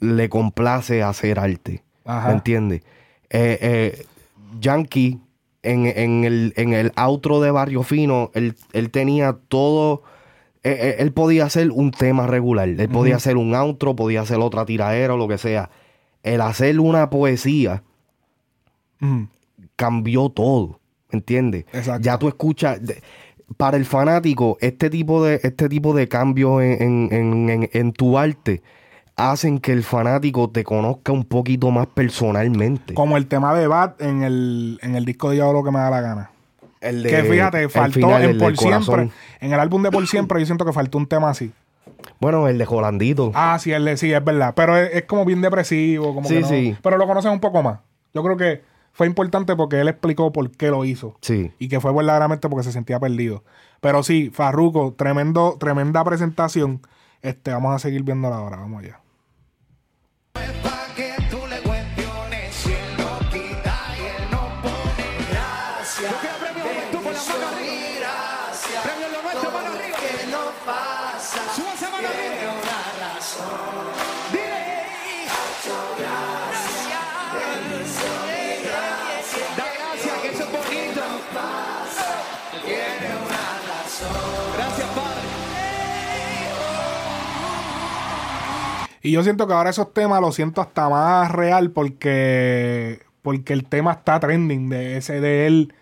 le complace hacer arte. Ajá. ¿Me entiendes? Eh, eh, Yankee, en, en el, en el outro de Barrio Fino, él, él tenía todo. Eh, eh, él podía hacer un tema regular. Él podía hacer un outro, podía hacer otra tiradera o lo que sea. El hacer una poesía cambió todo. ¿Me entiendes? Exacto. Ya tú escuchas. de- para el fanático, este tipo de, este tipo de cambios en, en- en- en- tu arte hacen que el fanático te conozca un poquito más personalmente. Como el tema de Bat en el, en el disco de Yo hago lo que me da la gana. El de- Que fíjate, faltó final, en Por. Siempre. En el álbum de Por Siempre, yo siento que faltó un tema así. Bueno, el de Jolandito. Ah, sí, el de- sí, es verdad. Pero es, es como bien depresivo. Como Sí, que no- sí. Pero lo conoces un poco más. Yo creo que fue importante porque él explicó por qué lo hizo. Sí. Y que fue verdaderamente porque se sentía perdido. Pero sí, Farruko, tremendo, tremenda presentación. Este, vamos a seguir viéndola ahora. Vamos allá. Y yo siento que ahora esos temas los siento hasta más real porque porque el tema está trending de ese de él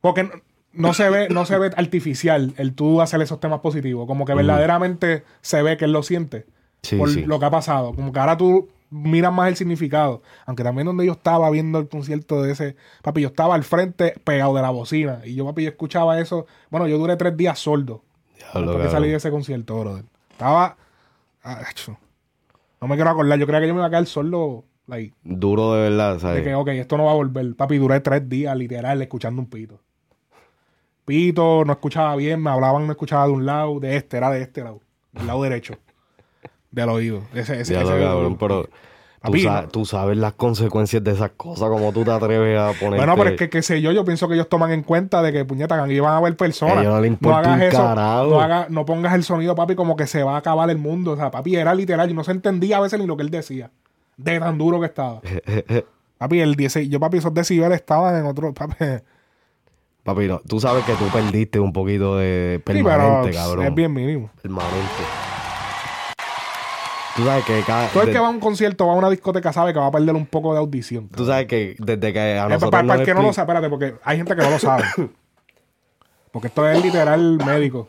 porque no, no se ve no se ve artificial el tú hacer esos temas positivos, como que verdaderamente se ve que él lo siente Sí, por sí. lo que ha pasado, como que ahora tú miras más el significado, aunque también donde yo estaba viendo el concierto de ese, papi, yo estaba al frente pegado de la bocina y yo papi yo escuchaba eso, bueno, yo duré tres días sordo. Que cabrón. salí de ese concierto, brother. Estaba. ah. No me quiero acordar. Yo creía que yo me iba a quedar solo. Like, Duro de verdad, de ¿sabes? que, ok, esto no va a volver. Papi, duré tres días, literal, escuchando un pito. Pito, no escuchaba bien, me hablaban, no escuchaba de un lado, de este, era de este lado. Del lado derecho. Del oído. Ese, ese, Diablo, ese- cabrón, pero tú, sa- sabes las consecuencias de esas cosas, como tú te atreves a poner. Bueno, pero es que, qué sé yo, yo pienso que ellos toman en cuenta de que, puñeta, aquí van a haber personas. No hagas eso, pongas el sonido, papi, como que se va a acabar el mundo. O sea, papi, era literal y no se entendía a veces ni lo que él decía. De tan duro que estaba. papi, el 10, yo, papi, esos decibeles estaban en otro, papi. Papi, no, tú sabes que tú perdiste un poquito de Sí, pero permanente, cabrón. es bien mínimo. Permanente. Tú sabes que cada. Todo el de- que va a un concierto, va a una discoteca, sabe que va a perder un poco de audición. Tú sabes que desde que a Eh, nosotros para, nos el que no lo sabe, espérate, porque hay gente que no lo sabe. porque esto es literal médico.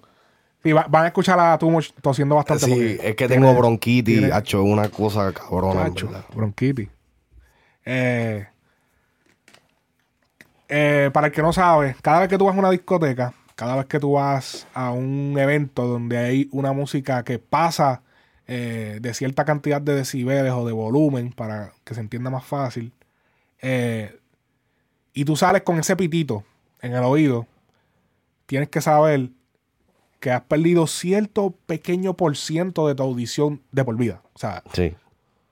Va- van a escuchar a tú tosiendo bastante. Sí, es que tiene- tengo bronquitis, tiene- hacho, una cosa cabrona. verdad. bronquitis. Eh, eh, para el que no sabe, cada vez que tú vas a una discoteca, cada vez que tú vas a un evento donde hay una música que pasa eh, de cierta cantidad de decibeles o de volumen, para que se entienda más fácil, eh, y tú sales con ese pitito en el oído, tienes que saber que has perdido cierto pequeño por ciento de tu audición de por vida. O sea, Sí.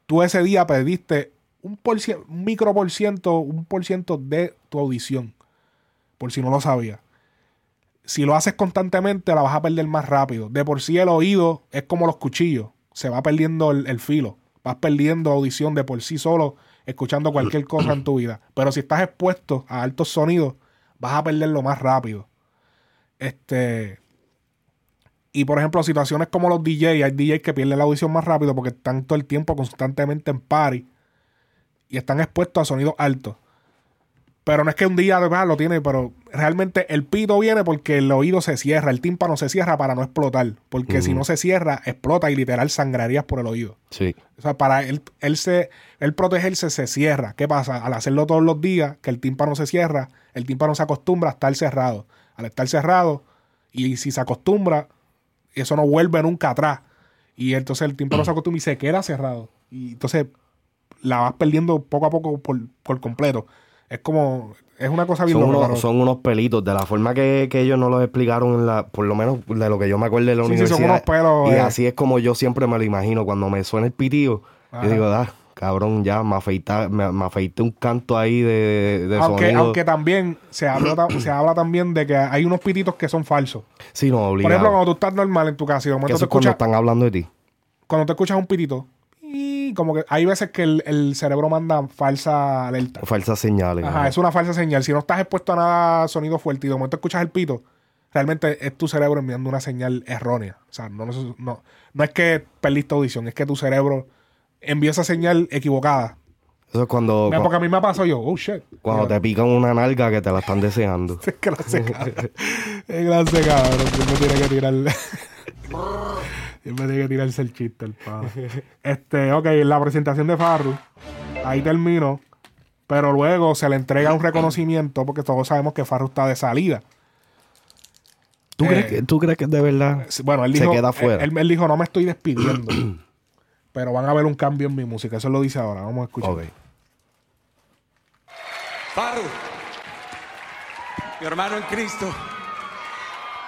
tú ese día perdiste un, por cien- un micro por ciento, un por ciento de tu audición, por si no lo sabías. Si lo haces constantemente, la vas a perder más rápido. De por sí el oído es como los cuchillos, se va perdiendo el, el filo, vas perdiendo audición de por sí solo, escuchando cualquier cosa en tu vida. Pero si estás expuesto a altos sonidos, vas a perderlo más rápido. Este, y por ejemplo, situaciones como los DJs, hay DJs que pierden la audición más rápido porque están todo el tiempo constantemente en party y están expuestos a sonidos altos. Pero no es que un día ah, lo tiene, pero realmente el pito viene porque el oído se cierra, el tímpano se cierra para no explotar. Porque si no se cierra, explota y literal sangrarías por el oído. Sí. O sea, para él, él, se, él protegerse se cierra. ¿Qué pasa? Al hacerlo todos los días, que el tímpano se cierra, el tímpano se acostumbra a estar cerrado. Al estar cerrado, y si se acostumbra, eso no vuelve nunca atrás. Y entonces el tímpano se acostumbra y se queda cerrado. Y entonces la vas perdiendo poco a poco por, por completo. Es como, es una cosa bien Son loca, unos, pero- son unos pelitos, de la forma que, que ellos nos lo explicaron en la, por lo menos de lo que yo me acuerdo de la Sí, sí, son universidad. unos pelos, y eh. así es como yo siempre me lo imagino. Cuando me suena el Ajá. yo digo, ah, cabrón, ya me afeita, me, me afeité un canto ahí de, de Aunque, sonido. aunque también se habla, se habla también de que hay unos pititos que son falsos. Sí, no, Por obligado. ejemplo, cuando tú estás normal en tu casa y de momento te es cuando escuchas, están hablando de ti. cuando te escuchas un pitito, como que hay veces que el, el cerebro manda falsa alerta. Falsas señales. Ajá, es una falsa señal. Si no estás expuesto a nada sonido fuerte y de momento escuchas el pito, realmente es tu cerebro enviando una señal errónea. O sea, no, no, no, no es que perdiste audición, es que tu cerebro envió esa señal equivocada. Eso es cuando, Mira, Porque a mí me pasó yo, oh shit. cuando te pican una nalga que te la están deseando. Es clase, cabrón. Es clase, cabrón. Siempre tiene que tirar. Siempre tiene que tirarse el chiste, el pana. Este, ok, la presentación de Farru. Ahí termino. Pero luego se le entrega un reconocimiento porque todos sabemos que Farru está de salida. ¿Tú, Eh, crees que, ¿Tú crees que de verdad Bueno, él se dijo, queda afuera? Él, él dijo, no me estoy despidiendo. pero van a ver un cambio en mi música. Eso lo dice ahora. Vamos a escuchar. Ok. Farru, mi hermano en Cristo,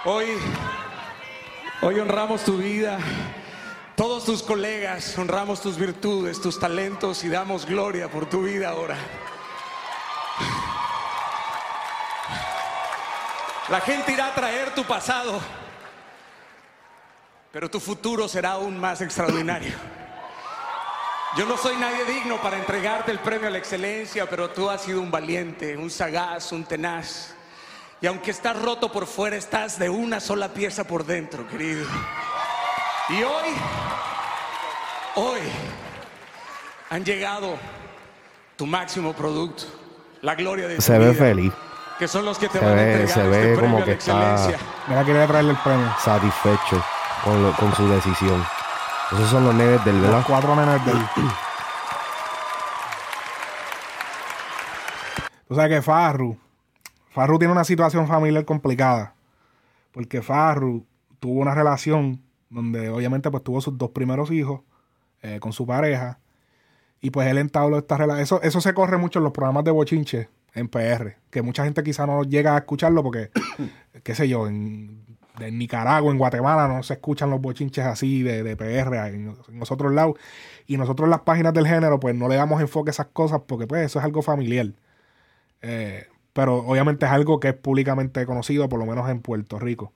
hoy, hoy honramos tu vida, todos tus colegas, honramos tus virtudes, tus talentos y damos gloria por tu vida ahora. La gente irá a traer tu pasado, pero tu futuro será aún más extraordinario. Yo no soy nadie digno para entregarte el premio a la excelencia, pero tú has sido un valiente, un sagaz, un tenaz. Y aunque estás roto por fuera, estás de una sola pieza por dentro, querido. Y hoy, hoy, han llegado tu máximo producto, la gloria de tu Se ve vida, feliz, Que son los que te Se van a entregar se este ve premio como a la que está- excelencia. Mira, quería traerle el premio. satisfecho con, lo- con su decisión. Esos son los nenes del, Los ¿verdad? cuatro nenes de él. Tú sabes que Farru, Farru tiene una situación familiar complicada. Porque Farru tuvo una relación donde obviamente pues tuvo sus dos primeros hijos eh, con su pareja. Y pues él entabló esta relación. Eso, eso se corre mucho en los programas de bochinche en PR. Que mucha gente quizá no llega a escucharlo porque, qué sé yo, en, en Nicaragua, en Guatemala no se escuchan los bochinches así de, de PR en, en otros lados. Y nosotros en las páginas del género pues no le damos enfoque a esas cosas porque pues eso es algo familiar. Eh, pero obviamente es algo que es públicamente conocido, por lo menos en Puerto Rico.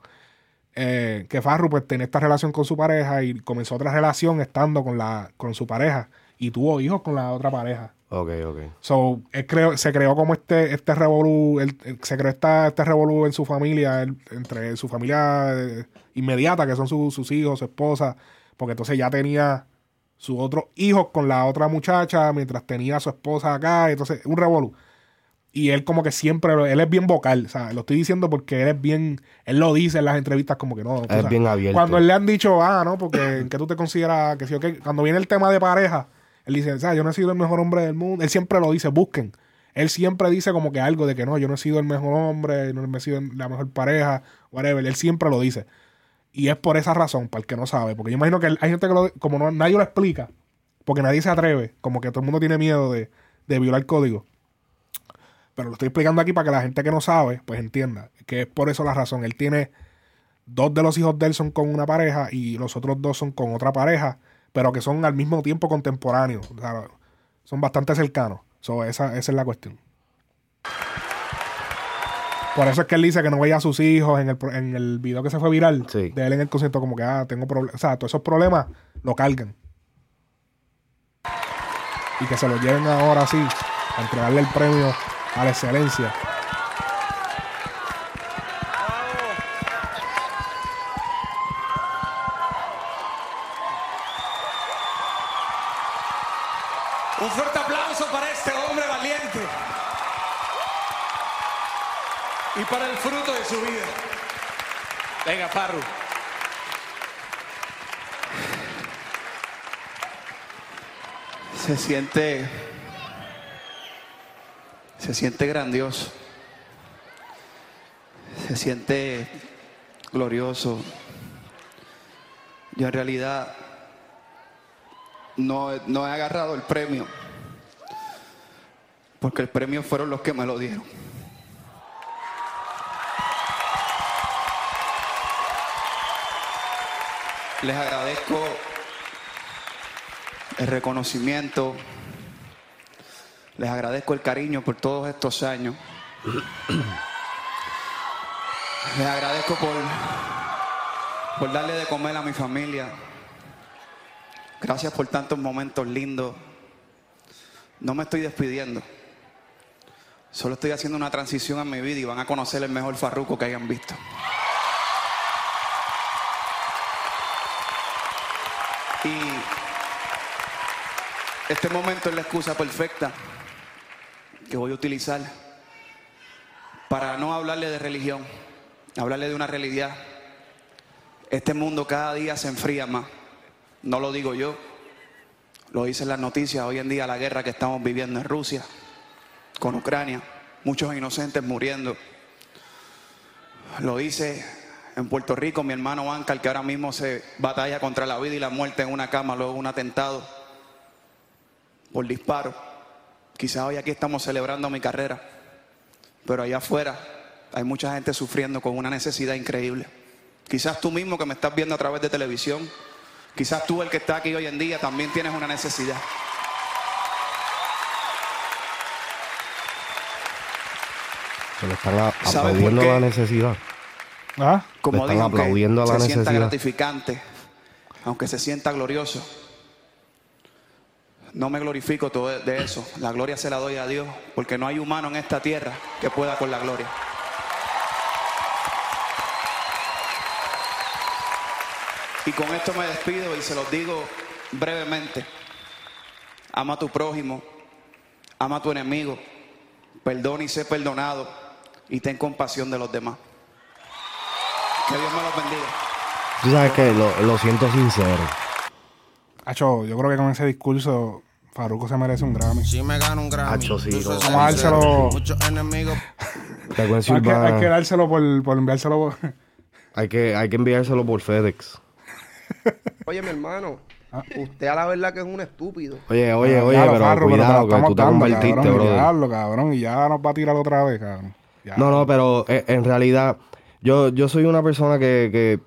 Eh, que Farru pues tenía esta relación con su pareja y comenzó otra relación estando con, la, con su pareja y tuvo hijos con la otra pareja. Ok, ok. So, él creó- se creó como este, este revolú, él- él- se creó esta, este revolú en su familia, él- entre su familia eh, inmediata, que son su- sus hijos, su esposa, porque entonces ya tenía sus otros hijos con la otra muchacha, mientras tenía a su esposa acá, entonces un revolú. Y él como que siempre, él es bien vocal, o sea, lo estoy diciendo porque él es bien, él lo dice en las entrevistas como que no. Es bien abierto. Cuando él le han dicho, ah, no, porque en que tú te consideras que sí o qué, cuando viene el tema de pareja, él dice, o sea, yo no he sido el mejor hombre del mundo. Él siempre lo dice, busquen. Él siempre dice como que algo de que no, yo no he sido el mejor hombre, no he sido la mejor pareja, whatever. Él siempre lo dice. Y es por esa razón, para el que no sabe. Porque yo imagino que hay gente que lo, como no, nadie lo explica, porque nadie se atreve, como que todo el mundo tiene miedo de, de violar código. Pero lo estoy explicando aquí para que la gente que no sabe, pues entienda que es por eso la razón. Él tiene dos de los hijos de él son con una pareja y los otros dos son con otra pareja, pero que son al mismo tiempo contemporáneos. O sea, son bastante cercanos. So, esa, esa es la cuestión. Por eso es que él dice que no veía a sus hijos en el, en el video que se fue viral Sí. de él en el concierto, como que, ah, tengo problemas. O sea, todos esos problemas lo cargan. Y que se lo lleven ahora sí a entregarle el premio a la excelencia. Un fuerte aplauso para este hombre valiente y para el fruto de su vida. Venga, Farru. Se siente. Se siente grandioso. Se siente glorioso. Yo en realidad no, no he agarrado el premio. Porque el premio fueron los que me lo dieron. Les agradezco el reconocimiento, Les agradezco el cariño por todos estos años. Les agradezco por, por darle de comer a mi familia. Gracias por tantos momentos lindos. No me estoy despidiendo. Solo estoy haciendo una transición en mi vida y van a conocer el mejor farruco que hayan visto. Y este momento es la excusa perfecta que voy a utilizar para no hablarle de religión, hablarle de una realidad. Este mundo cada día se enfría más. No lo digo yo, lo dicen las noticias hoy en día la guerra que estamos viviendo en Rusia, con Ucrania, muchos inocentes muriendo. Lo dice en Puerto Rico mi hermano Ancal, que ahora mismo se batalla contra la vida y la muerte en una cama luego un atentado por disparo. Quizás hoy aquí estamos celebrando mi carrera, pero allá afuera hay mucha gente sufriendo con una necesidad increíble. Quizás tú mismo que me estás viendo a través de televisión, quizás tú el que está aquí hoy en día también tienes una necesidad. Se le están a- ¿Sabes aplaudiendo la necesidad. ¿Ah? Como Le están digo, aunque aplaudiendo a la se sienta gratificante, aunque se sienta glorioso, no me glorifico todo de- eso. La gloria se la doy a Dios, porque no hay humano en esta tierra que pueda con la gloria. Y con esto me despido y se los digo brevemente. Ama a tu prójimo, ama a tu enemigo, perdona y sé perdonado y ten compasión de los demás. Que Dios me los bendiga. Tú sabes que lo, lo siento sincero. Hacho, yo creo que con ese discurso Faruco se merece un Grammy. Si me gano un Grammy. Hacho, sí, yo soy no. Vamos a dárselo. Muchos enemigos. Hay que, urbana. hay que dárselo por, por enviárselo. por- Hay que, hay que enviárselo por FedEx. Oye, mi hermano, Ah. usted a la verdad que es un estúpido. Oye, oye, oye, lo pero Farro, cuidado, que tú te convertiste, cabrón, brother. diablo, cabrón, y ya nos va a tirar otra vez, cabrón. Ya. No, no, pero eh, en realidad, yo, yo soy una persona que, que.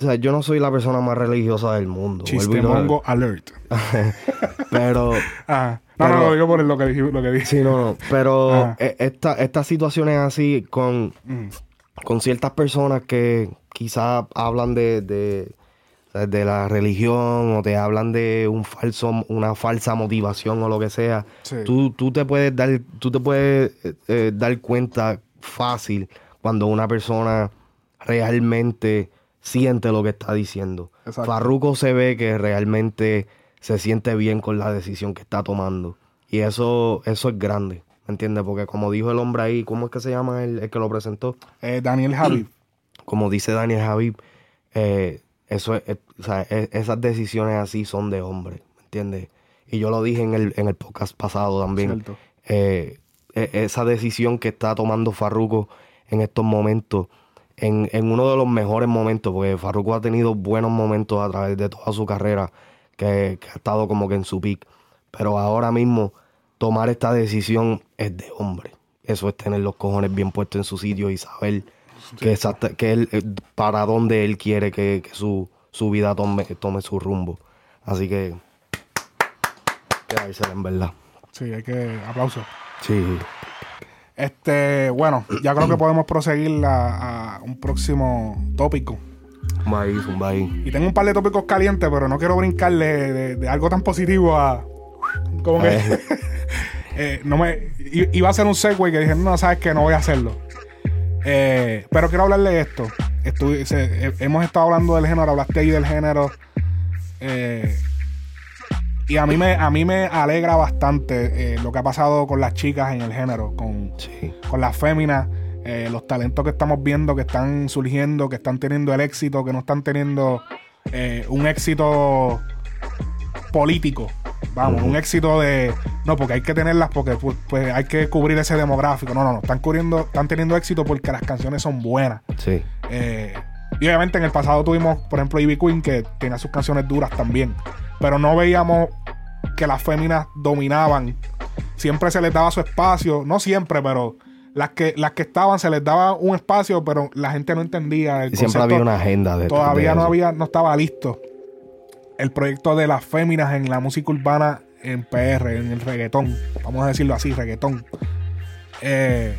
O sea, yo no soy la persona más religiosa del mundo. Chistemongo alert. Pero. Ah. No, Pero- no, lo digo por lo que dije. Lo que dije. Sí, no, no. Pero Ah. eh, esta, estas situaciones así con, Mm. con ciertas personas que quizás hablan de, de, de la religión o te hablan de un falso, una falsa motivación o lo que sea, Sí. tú, tú te puedes dar, tú te puedes eh, eh, dar cuenta fácil cuando una persona realmente siente lo que está diciendo. Exacto. Farruko se ve que realmente se siente bien con la decisión que está tomando. Y eso, eso es grande, ¿me entiendes? Porque como dijo el hombre ahí, ¿cómo es que se llama el, el que lo presentó? Eh, Daniel Javi. Como dice Daniel Javib, eh, eso es, es- o sea, es- esas decisiones así son de hombre, ¿me entiendes? Y yo lo dije en el, en el podcast pasado también. Eh, e- esa decisión que está tomando Farruko en estos momentos, en, en uno de los mejores momentos, porque Farruko ha tenido buenos momentos a través de toda su carrera, que, que ha estado como que en su pick. Pero ahora mismo, tomar esta decisión es de hombre. Eso es tener los cojones bien puestos en su sitio y saber que, exacta- que él, eh, para dónde él quiere que, que su, su vida tome, tome su rumbo. Así que, que en verdad. Sí, hay que. Aplausos. Sí. Este, bueno, ya creo que podemos proseguir a, a un próximo tópico. Zumba ahí, zumba ahí. Y tengo un par de tópicos calientes, pero no quiero brincarle de, de algo tan positivo a. Como que. Eh. no me. Iba a hacer un segue que dije, no, sabes que no voy a hacerlo. Eh, pero quiero hablarle de esto. Estu- se- hemos estado hablando del género, hablaste ahí del género. Eh, y a mí me, a mí me alegra bastante eh, lo que ha pasado con las chicas en el género, con, Sí. con las féminas, eh, los talentos que estamos viendo, que están surgiendo, que están teniendo el éxito, que no están teniendo eh, un éxito político. Vamos, un éxito de. No, porque hay que tenerlas, porque pues, pues, hay que cubrir ese demográfico. No, no, no. Están cubriendo, están teniendo éxito porque las canciones son buenas. Sí. Eh, y obviamente en el pasado tuvimos, por ejemplo, Ivy Queen, que tenía sus canciones duras también. Pero no veíamos que las féminas dominaban. Siempre se les daba su espacio. No siempre, pero las que, las que estaban se les daba un espacio, pero la gente no entendía. El Y siempre había una agenda de Todavía de no había, no estaba listo. El proyecto de las féminas en la música urbana en PR, en el reggaetón. Vamos a decirlo así, reggaetón. Eh,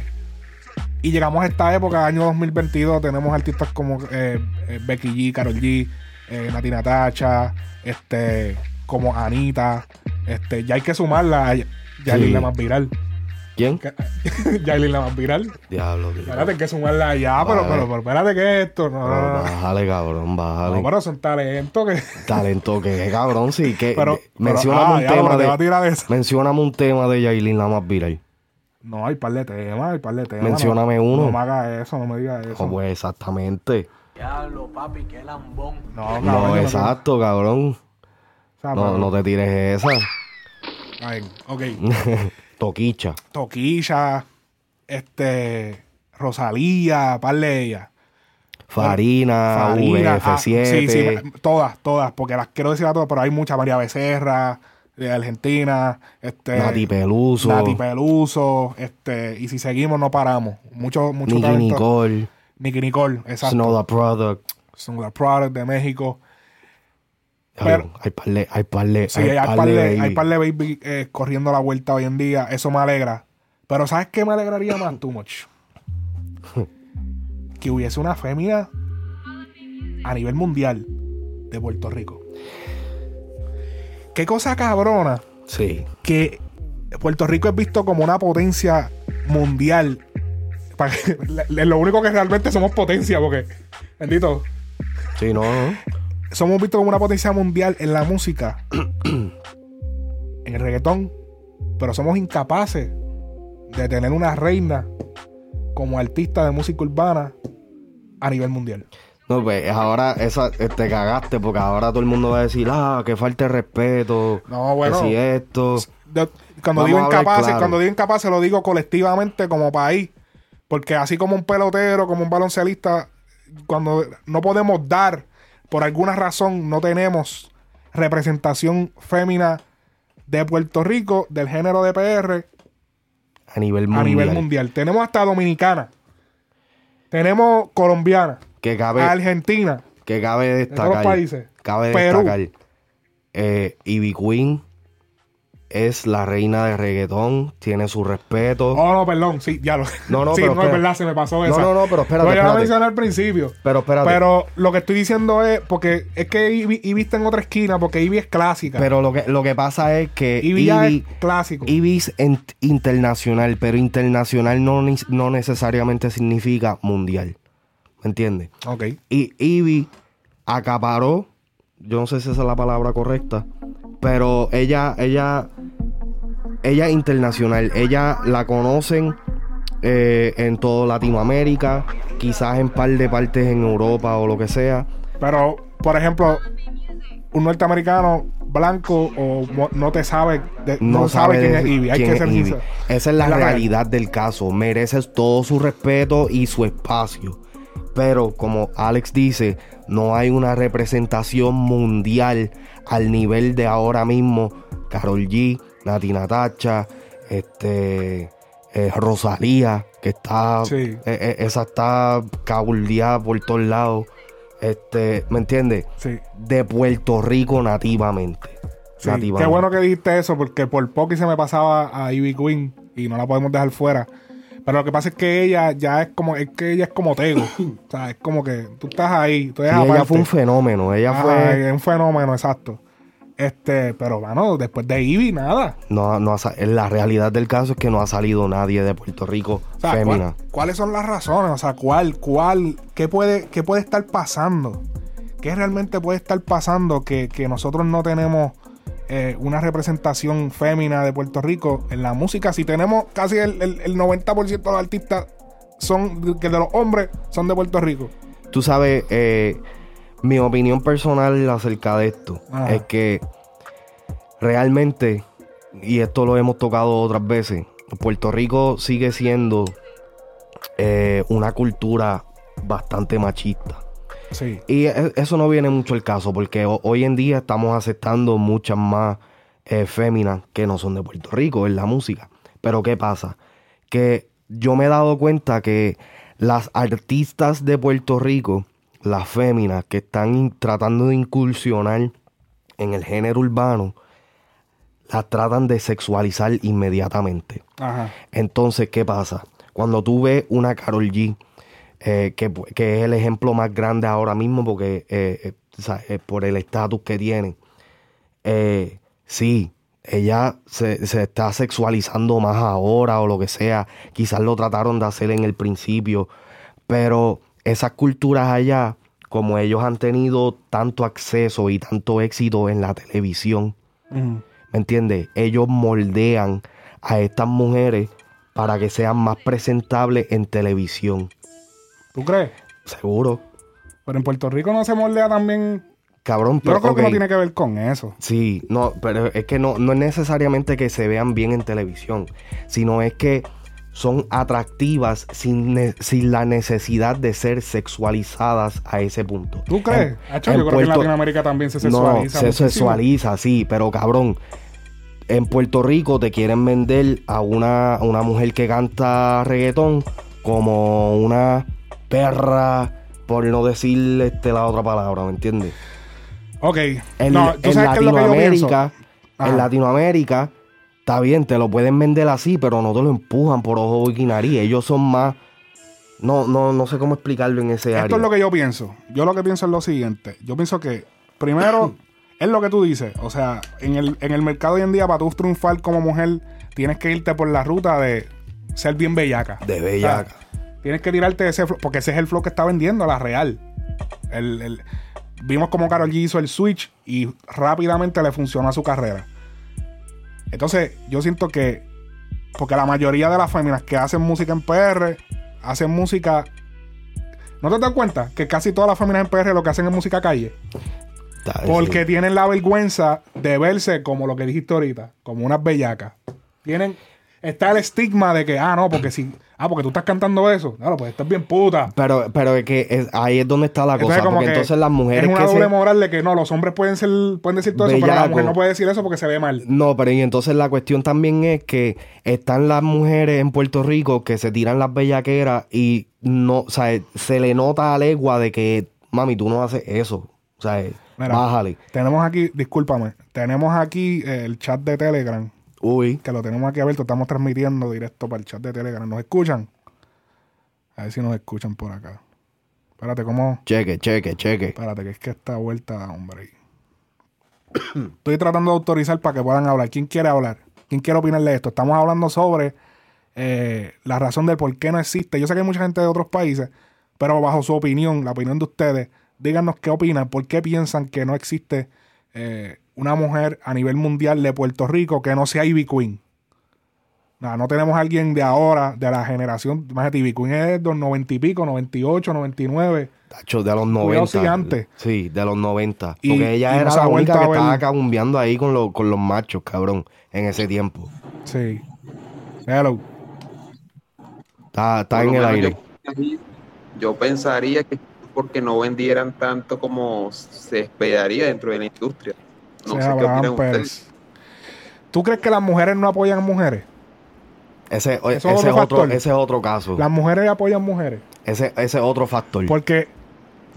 y llegamos a esta época, año 2022, tenemos artistas como eh, eh, Becky G, Karol G, eh, Nati Natacha, este, como Anita. Este, ya hay que sumarla a Yailin Sí. la más viral. ¿Quién? Yailin la más viral. Diablo, tío. Espérate, hay que sumarla ya, pero, Vale. pero, pero espérate que esto. No, bájale, cabrón, bájale. No, pero son talentos que. Talento que cabrón, sí. Que, Pero, de- mencióname pero, ah, un tema de. tirar eso. Mencióname un tema de Yailin la más viral. No, hay par de temas, hay par de temas. Mencióname no, uno. No me hagas eso, no me digas eso. Oh, pues exactamente. Diablo, papi, qué lambón. no, cabrón, No, exacto, cabrón. o sea, No, no te tires esa. Ay, ok. Toquicha. Toquilla, este. Rosalía, par de ellas. Farina, Farina, ah, VF7. sí, sí, todas, todas, porque las quiero decir a todas, pero hay muchas. María Becerra, de Argentina, este. Nati Peluso. Nati Peluso, este. Y si seguimos, no paramos. Mucho, mucho Nicky talento. Nicole. Nicky Nicole, exacto. Snow the Product. The Product de México. Hay par de, hay par de, Sí, hay, hay par de baby eh, corriendo la vuelta hoy en día. Eso me alegra. Pero ¿sabes qué me alegraría más? Too much. que hubiese una fémina a nivel mundial de Puerto Rico. Qué cosa cabrona Sí. que Puerto Rico es visto como una potencia mundial. Lo único que realmente somos potencia, porque, bendito, Sí, no, no. somos vistos como una potencia mundial en la música, en el reggaetón, pero somos incapaces de tener una reina como artista de música urbana a nivel mundial. No, pues ahora esa, eh, te cagaste porque ahora todo el mundo va a decir, ah, que falta de respeto. No, bueno. Que si esto. Cuando digo incapaces, claro. cuando digo incapaces lo digo colectivamente como país, porque así como un pelotero, como un baloncelista, cuando no podemos dar, por alguna razón, no tenemos representación fémina de Puerto Rico, del género de PR, A nivel mundial. a nivel mundial. Tenemos hasta dominicana. Tenemos colombiana, Que cabe, argentina. que cabe destacar. países. Cabe Perú. destacar. Eh, Ivy Queen es la reina de reggaetón. Tiene su respeto. Oh, no, perdón, sí, ya lo. No, no, sí, pero no, es espera. verdad, se me pasó No, esa. no, no, pero espérate, Lo iba a espérate. mencionar al principio. Pero espérate. Pero lo que estoy diciendo es, porque es que Ivy, Ivy está en otra esquina, porque Ivy es clásica. Pero lo que, lo que pasa es que Ivy ya es clásico. Ivy es en- internacional, pero internacional no, no necesariamente significa mundial. ¿Me entiendes? Ok. Y Ivy acaparó, yo no sé si esa es la palabra correcta, pero ella, ella, ella internacional. Ella la conocen eh, en toda Latinoamérica, quizás en par de partes en Europa o lo que sea. Pero, por ejemplo, un norteamericano blanco o no te sabe, de- no, sabe, quién es Ivy. Hay que ser. Esa es la Es la realidad del caso. Mereces todo su respeto y su espacio. Pero como Alex dice, no hay una representación mundial al nivel de ahora mismo. Carol G, Nati Natacha, este, eh, Rosalía, que está, Sí. eh, eh, esa está cabuldeada por todos lados. Este, ¿me entiendes? Sí. De Puerto Rico nativamente. Sí, Nativamente. Qué bueno que dijiste eso, porque por poco se me pasaba a Ivy Queen y no la podemos dejar fuera. Pero lo que pasa es que ella ya es como, es que ella es como Tego. o sea, es como que tú estás ahí, tú Sí, eres ella aparte. fue un fenómeno. Ella Ajá, fue. es un fenómeno, exacto. Este, pero bueno, después de Ivy, nada. No, no ha la realidad del caso es que no ha salido nadie de Puerto Rico O sea, fémina. ¿cuál- ¿cuáles son las razones? O sea, ¿cuál, cuál, qué puede, qué puede estar pasando? ¿Qué realmente puede estar pasando que, que nosotros no tenemos eh, una representación fémina de Puerto Rico en la música? Si tenemos casi el, el, el 90% de los artistas son, que de los hombres son de Puerto Rico. Tú sabes, eh, mi opinión personal acerca de esto Ajá. es que realmente, y esto lo hemos tocado otras veces, Puerto Rico sigue siendo eh, una cultura bastante machista. Sí. Y e- eso no viene mucho el caso, porque ho- hoy en día estamos aceptando muchas más eh, féminas que no son de Puerto Rico en la música. Pero ¿qué pasa? Que yo me he dado cuenta que las artistas de Puerto Rico, las féminas que están tratando de incursionar en el género urbano, las tratan de sexualizar inmediatamente. Ajá. Entonces, ¿qué pasa? Cuando tú ves una Carol G, eh, que, que es el ejemplo más grande ahora mismo porque eh, eh, eh, por el estatus que tiene, sí, ella se, se está sexualizando más ahora o lo que sea. Quizás lo trataron de hacer en el principio, pero esas culturas allá, como ellos han tenido tanto acceso y tanto éxito en la televisión. ¿me entiendes? Ellos moldean a estas mujeres para que sean más presentables en televisión. ¿Tú crees? Seguro. Pero en Puerto Rico no se moldea también. Cabrón, Yo pero no creo que ok. no tiene que ver con eso. Sí, no, pero es que no, no es necesariamente que se vean bien en televisión, sino es que son atractivas sin, sin la necesidad de ser sexualizadas a ese punto. ¿Tú crees? En- Hacho, en yo creo que en Puerto- Latinoamérica también se sexualiza. No, se sexualiza, sí, pero cabrón. En Puerto Rico te quieren vender a una, a una mujer que canta reggaetón como una perra, por no decir este, la otra palabra, ¿me entiendes? Ok. En. Latinoamérica, en Latinoamérica, está bien, te lo pueden vender así, pero no te lo empujan por ojo, y nariz. Ellos son más. No, no, no sé cómo explicarlo en ese área. Esto es lo que yo pienso. Yo lo que pienso es lo siguiente. Yo pienso que, primero, es lo que tú dices. O sea, en el, en el mercado hoy en día, para tú triunfar como mujer, tienes que irte por la ruta de ser bien bellaca. De bellaca. O sea, tienes que tirarte ese flow, porque ese es el flow que está vendiendo, la real. El, el- vimos como Karol G hizo el switch y rápidamente le funcionó a su carrera. Entonces, yo siento que, porque la mayoría de las féminas que hacen música en PR, hacen música ¿No te das cuenta que casi todas las féminas en PR lo que hacen es música calle? Porque tienen la vergüenza de verse como lo que dijiste ahorita, como unas bellacas. Tienen. Está el estigma de que, ah, no, porque si. Ah, porque tú estás cantando eso. Claro, pues estás bien puta. Pero, pero es que es- ahí es donde está la Entonces, cosa. como Porque que entonces las mujeres es una que doble se- moral de que no, los hombres pueden ser pueden decir todo eso, pero la Bellaco. mujer no puede decir eso porque se ve mal. No, pero y entonces la cuestión también es que están las mujeres en Puerto Rico que se tiran las bellaqueras y no, o sea, se le nota a legua de que, mami, tú no haces eso. O sea, Mira, bájale. Tenemos aquí, discúlpame, tenemos aquí el chat de Telegram, Uy, que lo tenemos aquí abierto, estamos transmitiendo directo para el chat de Telegram. ¿Nos escuchan? A ver si nos escuchan por acá. Espérate, ¿cómo? cheque, cheque, cheque. Espérate, que es que esta vuelta, hombre. Estoy tratando de autorizar para que puedan hablar. ¿Quién quiere hablar? ¿Quién quiere opinar de esto? Estamos hablando sobre eh, la razón del por qué no existe. Yo sé que hay mucha gente de otros países, pero bajo su opinión, la opinión de ustedes, díganos qué opinan, por qué piensan que no existe eh, una mujer a nivel mundial de Puerto Rico que no sea Ivy Queen. Nada, no tenemos a alguien de ahora, de la generación. Imagínate, Ivy Queen es de los 90 y pico, 98, 99. Tacho, de los Cuidado 90. si antes. Sí, de los 90. Y- Porque ella y era la única que ver- estaba cagumbeando ahí con, los con los machos, cabrón, en ese tiempo. Sí. Hello. Está, está en lo el aire. Yo, yo pensaría que porque no vendieran tanto como se esperaría dentro de la industria. No sé qué opinan Pérez. ustedes. ¿Tú crees que las mujeres no apoyan mujeres? Ese, es ese, otro es otro, factor. ese es otro caso. Las mujeres apoyan mujeres. Ese, ese es otro factor. Porque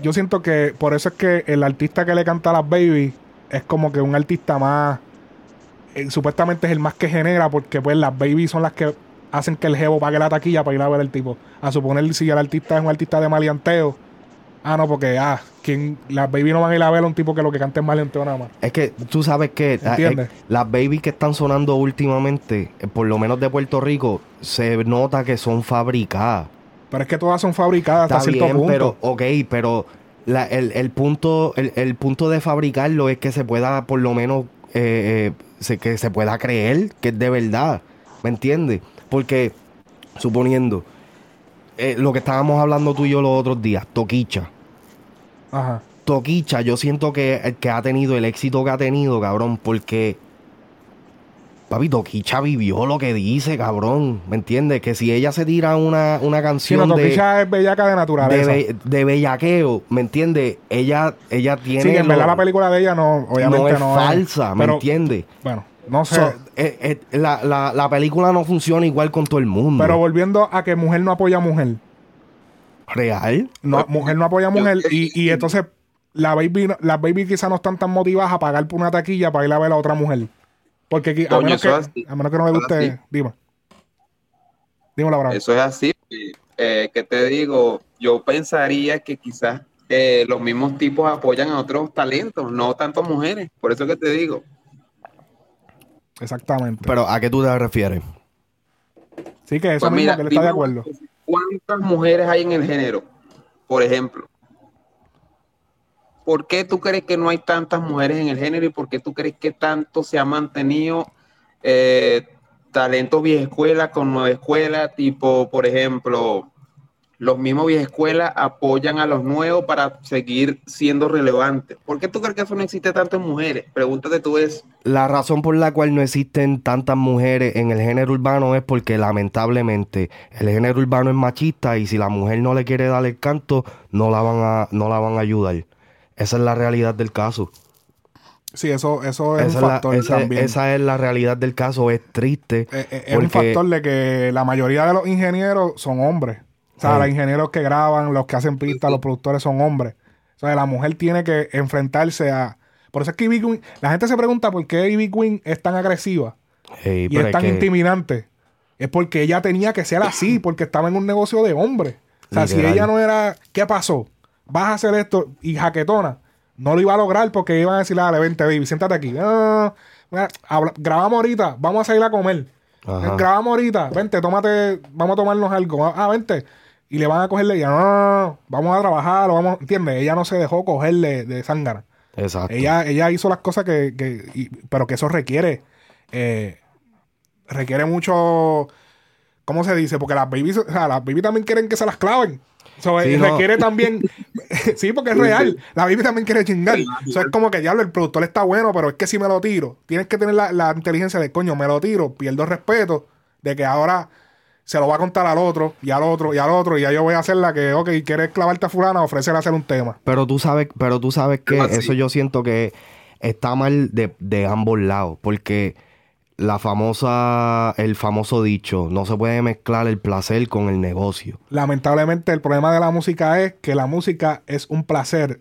yo siento que por eso es que el artista que le canta a las baby es como que un artista más. eh, supuestamente es el más que genera, porque pues las baby son las que hacen que el jevo pague la taquilla para ir a ver el tipo. A suponer si el artista es un artista de maleanteo. Ah, no, porque ah, quien, las baby no van a ir a ver a un tipo que lo que canta es maleanteo nada más. Es que tú sabes que ¿Entiendes? eh, las babies que están sonando últimamente, eh, por lo menos de Puerto Rico, se nota que son fabricadas. Pero es que todas son fabricadas hasta Está cierto bien, punto. pero, ok, pero la- el, el punto, el, el punto de fabricarlo es que se pueda, por lo menos, eh, eh, se- que se pueda creer que es de verdad. ¿Me entiendes? Porque, suponiendo, eh, lo que estábamos hablando tú y yo los otros días, Toquicha. Ajá. Toquicha, yo siento que, que ha tenido el éxito que ha tenido, cabrón, porque. Papi, Toquicha vivió lo que dice, cabrón. ¿Me entiendes? Que si ella se tira una, una canción no, de, es bellaca de de, naturaleza. be- de bellaqueo, ¿me entiendes? Ella, ella tiene. Sí, que en lo- verdad la película de ella no, obviamente no no, es falsa, ¿me entiendes? Bueno, no sé. So, eh, eh, la, la- la película no funciona igual con todo el mundo. pero volviendo a que mujer no apoya a mujer. ¿Real? No, mujer no apoya a Yo- mujer. Y, y entonces la baby, no- las baby quizás no están tan motivadas a pagar por una taquilla para ir a ver a otra mujer. Porque aquí, a, menos que, así. a menos que no le guste, así. dime. Dímelo, Abraham. Eso es así. Eh, ¿Qué te digo? Yo pensaría que quizás eh, los mismos tipos apoyan a otros talentos, no tanto mujeres. Por eso que te digo. Exactamente. Pero ¿a qué tú te refieres? sí, que eso Pues mismo, mira, que él está de acuerdo. ¿Cuántas mujeres hay en el género? Por ejemplo. ¿Por qué tú crees que no hay tantas mujeres en el género y por qué tú crees que tanto se ha mantenido eh, talentos vieja escuela con nueva escuela? Tipo, por ejemplo, los mismos vieja escuela apoyan a los nuevos para seguir siendo relevantes. ¿Por qué tú crees que eso no existe tanto en mujeres? Pregúntate tú eso. La razón por la cual no existen tantas mujeres en el género urbano es porque lamentablemente el género urbano es machista y si la mujer no le quiere dar el canto, no la van a, no la van a ayudar. Esa es la realidad del caso. Sí, eso, eso es Esa un es, la, factor esa- también. esa es la realidad del caso. Es triste. Eh, eh, es un factor de que la mayoría de los ingenieros son hombres. O sea, Sí. los ingenieros que graban, los que hacen pistas, los productores son hombres. O sea, la mujer tiene que enfrentarse a... Por eso es que Ivy Queen... La gente se pregunta por qué Ivy Queen es tan agresiva y es tan que- intimidante. Es porque ella tenía que ser así, porque estaba en un negocio de hombres. O sea, si ella no era... ¿Qué pasó? Vas a hacer esto y jaquetona. No lo iba a lograr porque iban a decirle, dale, vente, baby, siéntate aquí. Ah, mira, habla- grabamos ahorita, vamos a salir a comer. Ajá. Grabamos ahorita, vente, tómate, vamos a tomarnos algo. Ah, vente. Y le van a cogerle, ya, no, no, no, vamos a trabajar, o vamos, ¿entiendes? Ella no se dejó cogerle de zángana. Exacto. Ella, ella hizo las cosas que, que- y- pero que eso requiere, eh, requiere mucho, ¿cómo se dice? Porque las babies, o sea, las babies también quieren que se las claven. So, Sí, eh, no. requiere también, sí, porque es real. La baby también quiere chingar. Eso es como que, diablo, el productor está bueno, pero es que si me lo tiro, tienes que tener la, la inteligencia de, coño, me lo tiro, pierdo respeto de que ahora se lo va a contar al otro, y al otro, y al otro, y ya yo voy a hacer la que, ok, quieres clavarte a fulana, ofrecerle hacer un tema. Pero tú sabes, pero tú sabes que así. eso yo siento que está mal de, de ambos lados, porque la famosa, el famoso dicho, no se puede mezclar el placer con el negocio. Lamentablemente el problema de la música es que la música es un placer.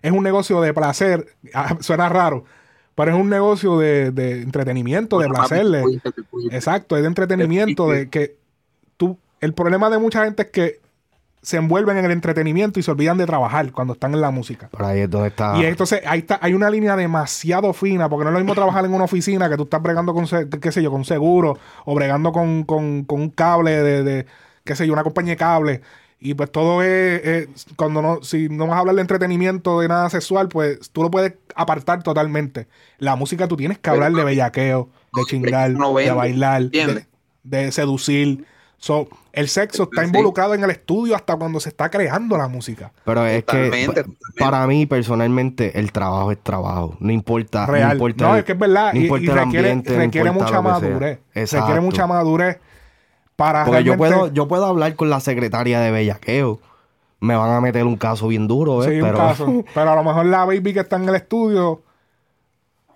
Es un negocio de placer. Ah, Suena raro. Pero es un negocio de, de entretenimiento, de placer. exacto, es de entretenimiento. De que. El problema de mucha gente es que se envuelven en el entretenimiento y se olvidan de trabajar cuando están en la música. Por ahí es donde está. Y entonces ahí está, hay una línea demasiado fina, porque no es lo mismo trabajar en una oficina que tú estás bregando con, qué sé yo, con seguro, o bregando con, con- con un cable de, de, qué sé yo, una compañía de cable. Y pues todo es, es- cuando no, si no vas a hablar de entretenimiento, de nada sexual, pues tú lo puedes apartar totalmente. La música tú tienes que hablar de bellaqueo, de chingar, de bailar, de seducir. So, el sexo está Sí. involucrado en el estudio hasta cuando se está creando la música. Pero es que Totalmente, pa- totalmente. para mí personalmente el trabajo es trabajo. No importa. No real. importa No, el- es que es verdad. no y- importa y, requiere, ambiente, no requiere importa mucha que madurez. Exacto. Requiere mucha madurez para Porque yo realmente- puedo, yo puedo hablar con la secretaria de bellaqueo. Me van a meter un caso bien duro, ¿eh? Sí, un pero caso. Pero a lo mejor la baby que está en el estudio,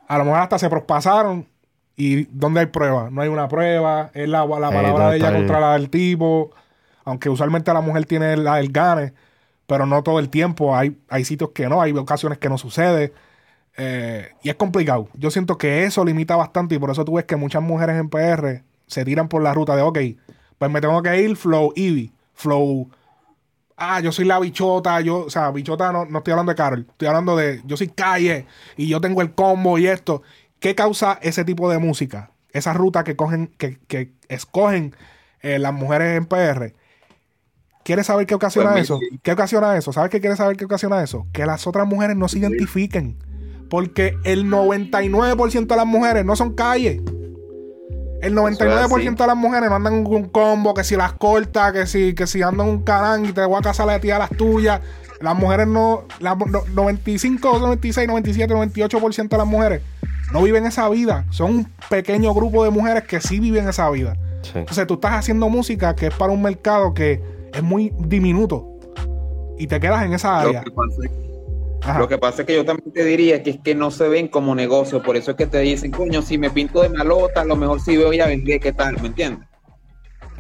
a lo mejor hasta se prospasaron. ¿Y dónde hay prueba? No hay una prueba. Es la, la palabra ¿dónde de ella contra la del tipo. Aunque usualmente la mujer tiene la del gane, pero no todo el tiempo. Hay, hay sitios que no, hay ocasiones que no sucede. Eh, y es complicado. Yo siento que eso limita bastante y por eso tú ves que muchas mujeres en PR se tiran por la ruta de, ok, pues me tengo que ir flow Eevee, flow ah, yo soy la bichota, yo, o sea, bichota no, no estoy hablando de Carol, estoy hablando de, yo soy calle y yo tengo el combo y esto. ¿Qué causa ese tipo de música? Esa ruta que cogen, que, que escogen eh, las mujeres en PR. ¿Quieres saber qué ocasiona Pues, eso? ¿Qué ocasiona eso? ¿Sabes qué quieres saber qué ocasiona eso? Que las otras mujeres no se identifiquen. Porque el 99% de las mujeres no son calle. El 99% de las mujeres no andan con un combo, que si las corta, que si, que si andan un carán y te voy a casar a ti a las tuyas. Las mujeres no, las no- 95, 96, 97, 98% de las mujeres no viven esa vida. Son un pequeño grupo de mujeres que sí viven esa vida. Sí. Entonces tú estás haciendo música que es para un mercado que es muy diminuto. Y te quedas en esa Lo área. que, pasa lo que pasa es que yo también te diría que es que no se ven como negocio, por eso es que te dicen, coño, si me pinto de malota, a lo mejor sí voy a vender, ¿qué tal? ¿Me entiendes?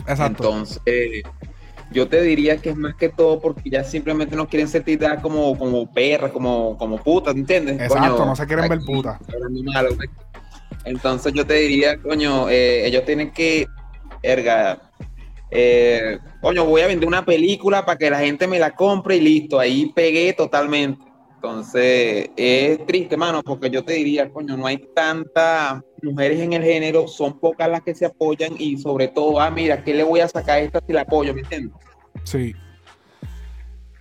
Exacto. Entonces, yo te diría que es más que todo porque ya simplemente no quieren ser titadas como, como perras, como, como putas, ¿entiendes? Exacto, Coño, no se quieren ver putas. Entonces yo te diría, coño, eh, ellos tienen que, erga, eh, coño, voy a vender una película para que la gente me la compre y listo, ahí pegué totalmente. Entonces, es triste, mano, porque yo te diría, coño, no hay tantas mujeres en el género, son pocas las que se apoyan y sobre todo, ah, mira, ¿qué le voy a sacar a esta si la apoyo? ¿Me entiendes? Sí.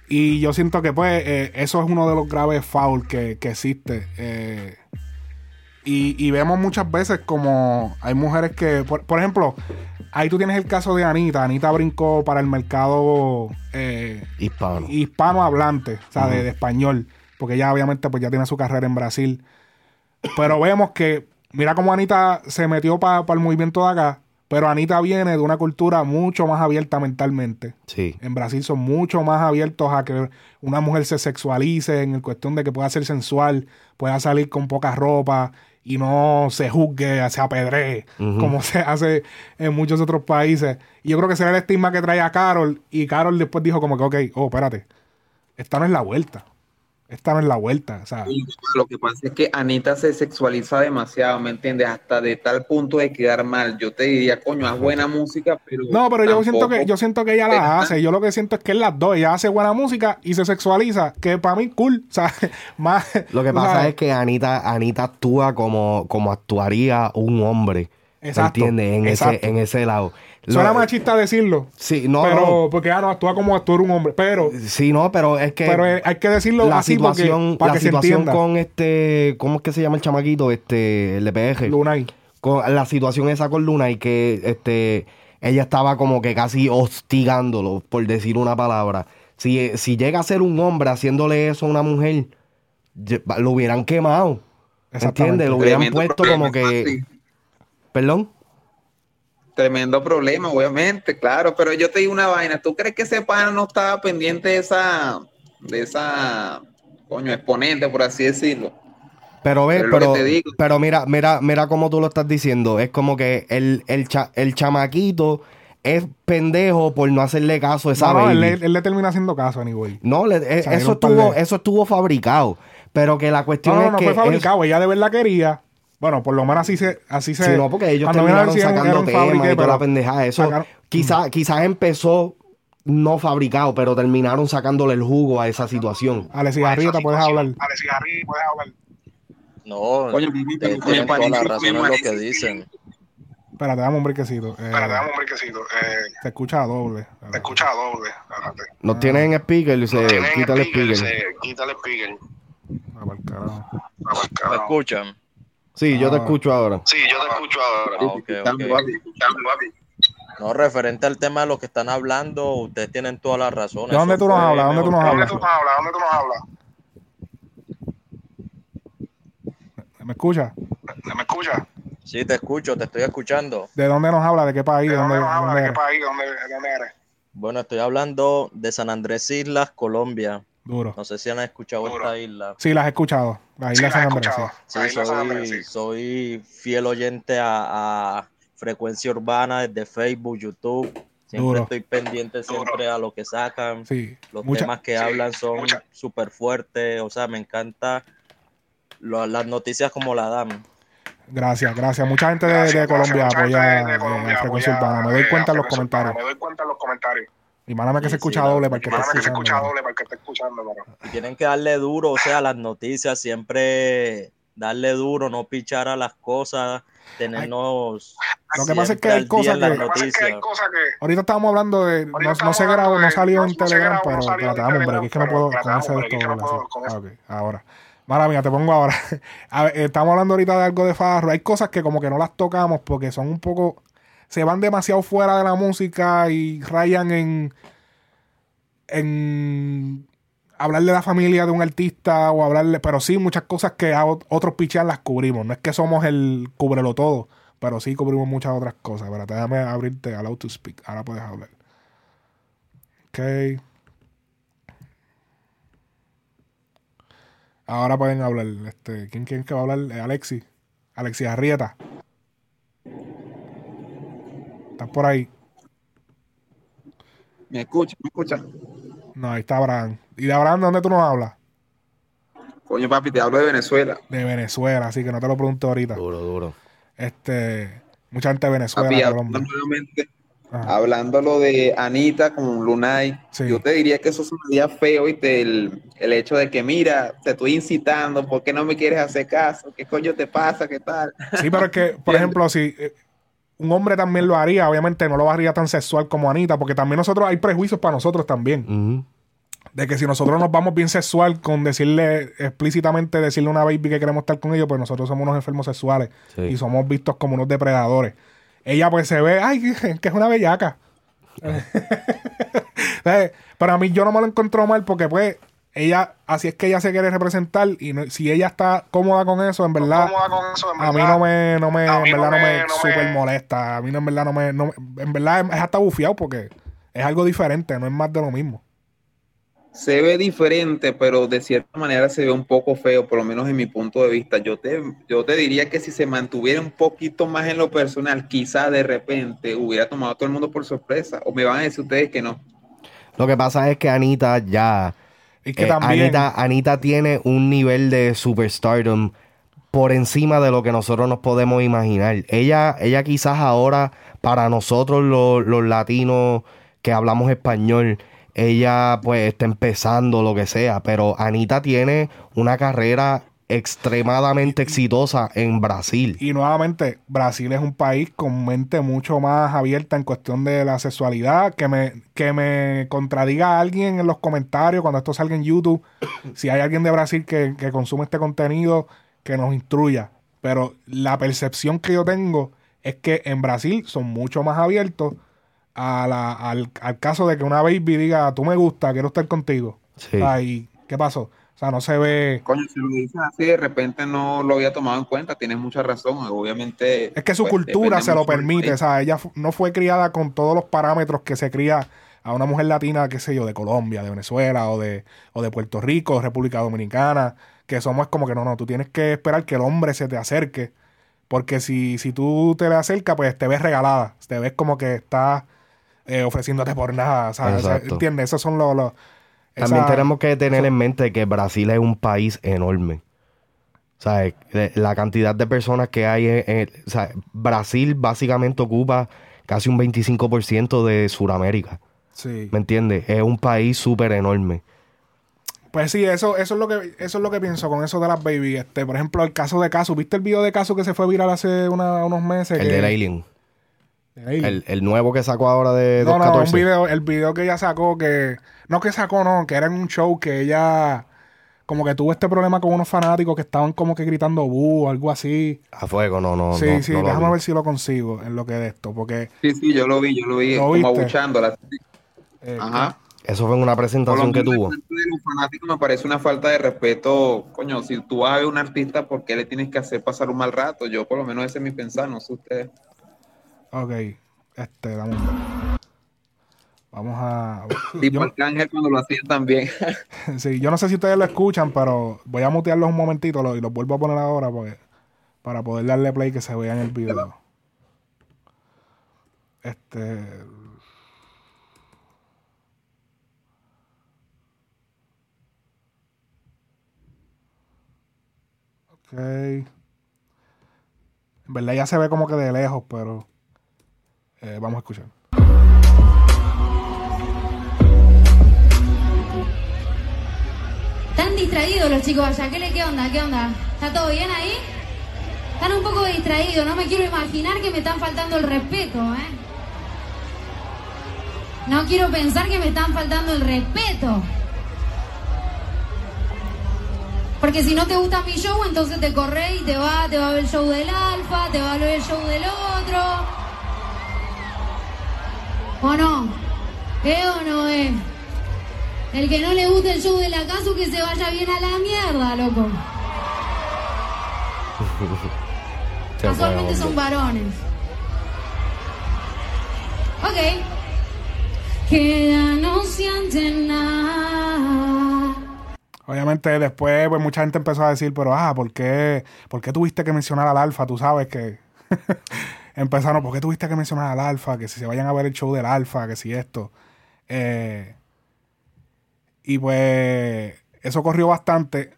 Y yo siento que, pues, eh, eso es uno de los graves fouls que, que existe. eh, y, y vemos muchas veces como hay mujeres que, por, por ejemplo, ahí tú tienes el caso de Anita. Anita brincó para el mercado eh, Hispano. hispanohablante, o sea, de, de español, porque ella obviamente pues ya tiene su carrera en Brasil. Pero vemos que, mira cómo Anita se metió para el movimiento de acá, pero Anita viene de una cultura mucho más abierta mentalmente. Sí. En Brasil son mucho más abiertos a que una mujer se sexualice en el cuestión de que pueda ser sensual, pueda salir con poca ropa y no se juzgue, se apedree, como se hace en muchos otros países. Y yo creo que ese era el estigma que traía Carol. Y Carol después dijo como que, ok, oh, espérate, esta no es la vuelta. Esta no es la vuelta. O sea, Y Lo que pasa es que Anita se sexualiza demasiado, ¿me entiendes? Hasta de tal punto de quedar mal. Yo te diría, coño, haz buena música, pero. no, pero yo siento que yo siento que ella la hace. Yo lo que siento es que es las dos. Ella hace buena música y se sexualiza, que para mí cool. O sea, más. Lo que pasa sabes, es que Anita, Anita actúa como, como actuaría un hombre. Exacto, ¿Entiendes? En ese, en ese lado. Lo- Suena machista decirlo. Sí, no, pero, no. porque ah, no, actúa como actúa un hombre. Pero, Sí, no, pero es que. pero eh, hay que decirlo la así porque- situación, para la que se situación entienda. con este, ¿cómo es que se llama el chamaquito? Este, el de PG. Lunay. Con la situación esa con Luna y que este ella estaba como que casi hostigándolo, por decir una palabra. Si, si llega a ser un hombre haciéndole eso a una mujer, lo hubieran quemado. Exactamente. ¿Entiendes? Lo hubieran puesto como que. ¿Perdón? Tremendo problema, obviamente, claro. Pero yo te digo una vaina. ¿Tú crees que ese pana no estaba pendiente de esa, de esa, coño, exponente, por así decirlo? Pero ve, Pero pero, que te digo. pero mira, mira, mira cómo tú lo estás diciendo. Es como que el, el, cha- el chamaquito es pendejo por no hacerle caso a esa No, no, él, le- él le termina haciendo caso, anyway. No, le- eh, Salieron eso estuvo, de- eso estuvo fabricado. Pero que la cuestión no, es no que fue es- fabricado. Ella de verdad quería. Bueno, por lo menos así se. Así se Sí, no, porque ellos a terminaron si sacando temas y toda la pendeja. Eso quizás quizás empezó no fabricado, pero terminaron sacándole el jugo a esa situación. Ale Cigarrita, puedes hablar. No, Coño, te- me tienen toda la parece- razón me en lo que dicen. Espérate, dame un brequecito. Eh, un brequecito. Eh, Se escucha doble. te escucha doble. Espérate. Nos tienen en speaker quita el speaker, el speaker. Ah, carajo. Ah, pues, ¿Me escuchan? Sí, yo te Ah. escucho ahora. Sí, yo te escucho ahora. Ah, ok, Escuchando, ok. papi, escuchando, papi. No, referente al tema de lo que están hablando, ustedes tienen toda la razón. ¿De dónde tú nos hablas? ¿Dónde tú nos hablas? ¿Dónde tú nos hablas? ¿Dónde tú nos hablas? ¿Me escucha? ¿Me escuchas? Sí, te escucho, te estoy escuchando. ¿De dónde nos habla? ¿De qué país? ¿De ¿De dónde dónde, nos hablas? dónde ¿De qué país? ¿Dónde, de dónde eres? Bueno, estoy hablando de San Andrés Islas, Colombia. Duro. No sé si han escuchado Duro. esta isla. Sí, las he escuchado. Las Sí, Islas la he San Andrés. escuchado. sí. Sí, San Andrés, soy, sí. soy fiel oyente a, a Frecuencia Urbana desde Facebook, YouTube. Siempre Duro. estoy pendiente siempre a lo que sacan. Sí. Los Mucha- temas que sí, hablan son súper fuertes. O sea, me encanta lo- las noticias como la dan. Gracias, gracias. Mucha gente de, Gracias, de Colombia gracias. Mucha apoya gente de eh, Colombia Frecuencia Urbana. Me doy eh, cuenta en los comentarios. Me doy cuenta en los comentarios. Y mándame que Sí, se escucha sí, doble para que se escucha doble para que está escuchando, pero... Y tienen que darle duro, o sea, las noticias, siempre darle duro, no pichar a las cosas, tenernos. Lo que pasa es que siempre hay al día cosas en las que- Lo que pasa es que hay cosas que... Ahorita estábamos hablando de. No, se grabó, no salió en Telegram, pero Es que no pero puedo espérate, con dame ese un de break, es que todo. no puedo Ah, ahora. Mala mía, te pongo ahora. A ver, estamos hablando ahorita de algo de Farro. Hay cosas que como que no las tocamos porque son un poco. Se van demasiado fuera de la música y rayan en. En. Hablar de la familia de un artista o hablarle. Pero sí, muchas cosas que otros pichean las cubrimos. No es que somos el cúbrelo todo. Pero sí cubrimos muchas otras cosas. Espérate, déjame abrirte allow to speak. Ahora puedes hablar. Ok. Ahora pueden hablar. Este, ¿quién, quién que va a hablar? Eh, Alexi. Alexi Arrieta. ¿Estás por ahí? Me escucha, me escucha. No, ahí está Abraham. ¿Y de Abraham de dónde tú nos hablas? Coño, papi, te hablo de Venezuela. De Venezuela, así que no te lo pregunto ahorita. Duro, duro. Este, mucha gente de Venezuela, Papi, hablando nuevamente, Ajá. hablando lo de Anita con Lunay, Sí. yo te diría que eso sonaría feo y el, el hecho de que, mira, te estoy incitando, ¿por qué no me quieres hacer caso? ¿Qué coño te pasa? ¿Qué tal? Sí, pero es que, por ejemplo, si eh, un hombre también lo haría, obviamente no lo haría tan sexual como Anita, porque también nosotros hay prejuicios para nosotros también. De que si nosotros nos vamos bien sexual con decirle explícitamente, decirle a una baby que queremos estar con ellos, pues nosotros somos unos enfermos sexuales Sí. y somos vistos como unos depredadores. Ella pues se ve, ay, que, es una bellaca. ¿Sabes? Pero a mí yo no me lo encuentro mal porque pues ella, así es que ella se quiere representar y no- si ella está cómoda con eso, en verdad, cómoda con eso, en a mí no me, no me, en verdad no me- me, no súper me- molesta. A mí no, en verdad no me, no me- en verdad es hasta bufiado porque es algo diferente, no es más de lo mismo. Se ve diferente, pero de cierta manera se ve un poco feo, por lo menos en mi punto de vista. Yo te, yo te diría que si se mantuviera un poquito más en lo personal, quizá de repente hubiera tomado a todo el mundo por sorpresa. O me van a decir ustedes que no. Lo que pasa es que Anita ya. Y que eh, también, Anita, Anita tiene un nivel de superstardom por encima de lo que nosotros nos podemos imaginar. Ella, ella quizás ahora, para nosotros los, los latinos que hablamos español, ella pues está empezando lo que sea, pero Anita tiene una carrera extremadamente exitosa en Brasil. y nuevamente, Brasil es un país con mente mucho más abierta en cuestión de la sexualidad. Que me, que me contradiga alguien en los comentarios cuando esto salga en YouTube. si hay alguien de Brasil que, que consume este contenido, que nos instruya. Pero la percepción que yo tengo es que en Brasil son mucho más abiertos a la- al, al caso de que una baby diga, tú me gusta, quiero estar contigo. Sí. O sea, ¿y ¿Qué pasó? O sea, no se ve... Coño, si lo dices así, de repente no lo había tomado en cuenta. Tienes mucha razón. Obviamente. Es que su pues, cultura se lo permite, o sea, ella no fue criada con todos los parámetros que se cría a una mujer latina, qué sé yo, de Colombia, de Venezuela o de, o de Puerto Rico, República Dominicana, que somos como que no, no, tú tienes que esperar que el hombre se te acerque, porque si, si tú te le acercas, pues te ves regalada, te ves como que estás eh, ofreciéndote por nada, o sea, o sea, Exacto. ¿entiendes? Esos son los... los- También esa- tenemos que tener en mente que Brasil es un país enorme. O sea, eh, la cantidad de personas que hay en, en- o sea, Brasil básicamente ocupa casi un 25% de Sudamérica. Sí. ¿Me entiendes? Es un país súper enorme. Pues sí, eso, eso es lo que, eso es lo que pienso con eso de las baby. Este, por ejemplo, el caso de Casu. ¿Viste el video de Casu que se fue viral hace una- unos meses? El que- del Alien. El, el nuevo que sacó ahora de no, no, un 214. video, el video que ella sacó que, no que sacó, no, que era en un show que ella como que tuvo este problema con unos fanáticos que estaban como que gritando bu o algo así. A fuego, no, no. sí, no, sí, no déjame ver si lo consigo en lo que de esto, porque Sí, sí, yo lo vi, yo lo vi ¿Lo como viste? abuchándola. eh, Ajá. Eso fue en una presentación que tuvo. los fanáticos me parece una falta de respeto. Coño, si tú vas a ver a un artista, ¿por qué le tienes que hacer pasar un mal rato? Yo, por lo menos, ese es mi pensar, no sé ustedes. Ok, este, dame un Vamos a... Tipo yo, Arcángel cuando lo hacía también. sí, yo no sé si ustedes lo escuchan, pero voy a mutearlos un momentito lo- y los vuelvo a poner ahora porque, para poder darle play que se vea en el video. Este... Ok. En verdad ya se ve como que de lejos, pero eh, vamos a escuchar. Están distraídos los chicos allá. ¿Qué, le, ¿Qué onda? ¿Qué onda? ¿Está todo bien ahí? Están un poco distraídos. No me quiero imaginar que me están faltando el respeto, ¿eh? No quiero pensar que me están faltando el respeto. Porque si no te gusta mi show, entonces te corre y te va, te va a ver el show del alfa, te va a ver el show del otro. ¿O no? ¿Eh o no es? El que no le guste el show de la casa, que se vaya bien a la mierda, loco. Casualmente son varones. Ok. Queda no siente nada. Obviamente después pues mucha gente empezó a decir, pero ah, ¿por qué, ¿por qué tuviste que mencionar al alfa? Tú sabes que empezaron, ¿por qué tuviste que mencionar al alfa? Que si se vayan a ver el show del alfa, que si esto. Eh, y pues eso corrió bastante.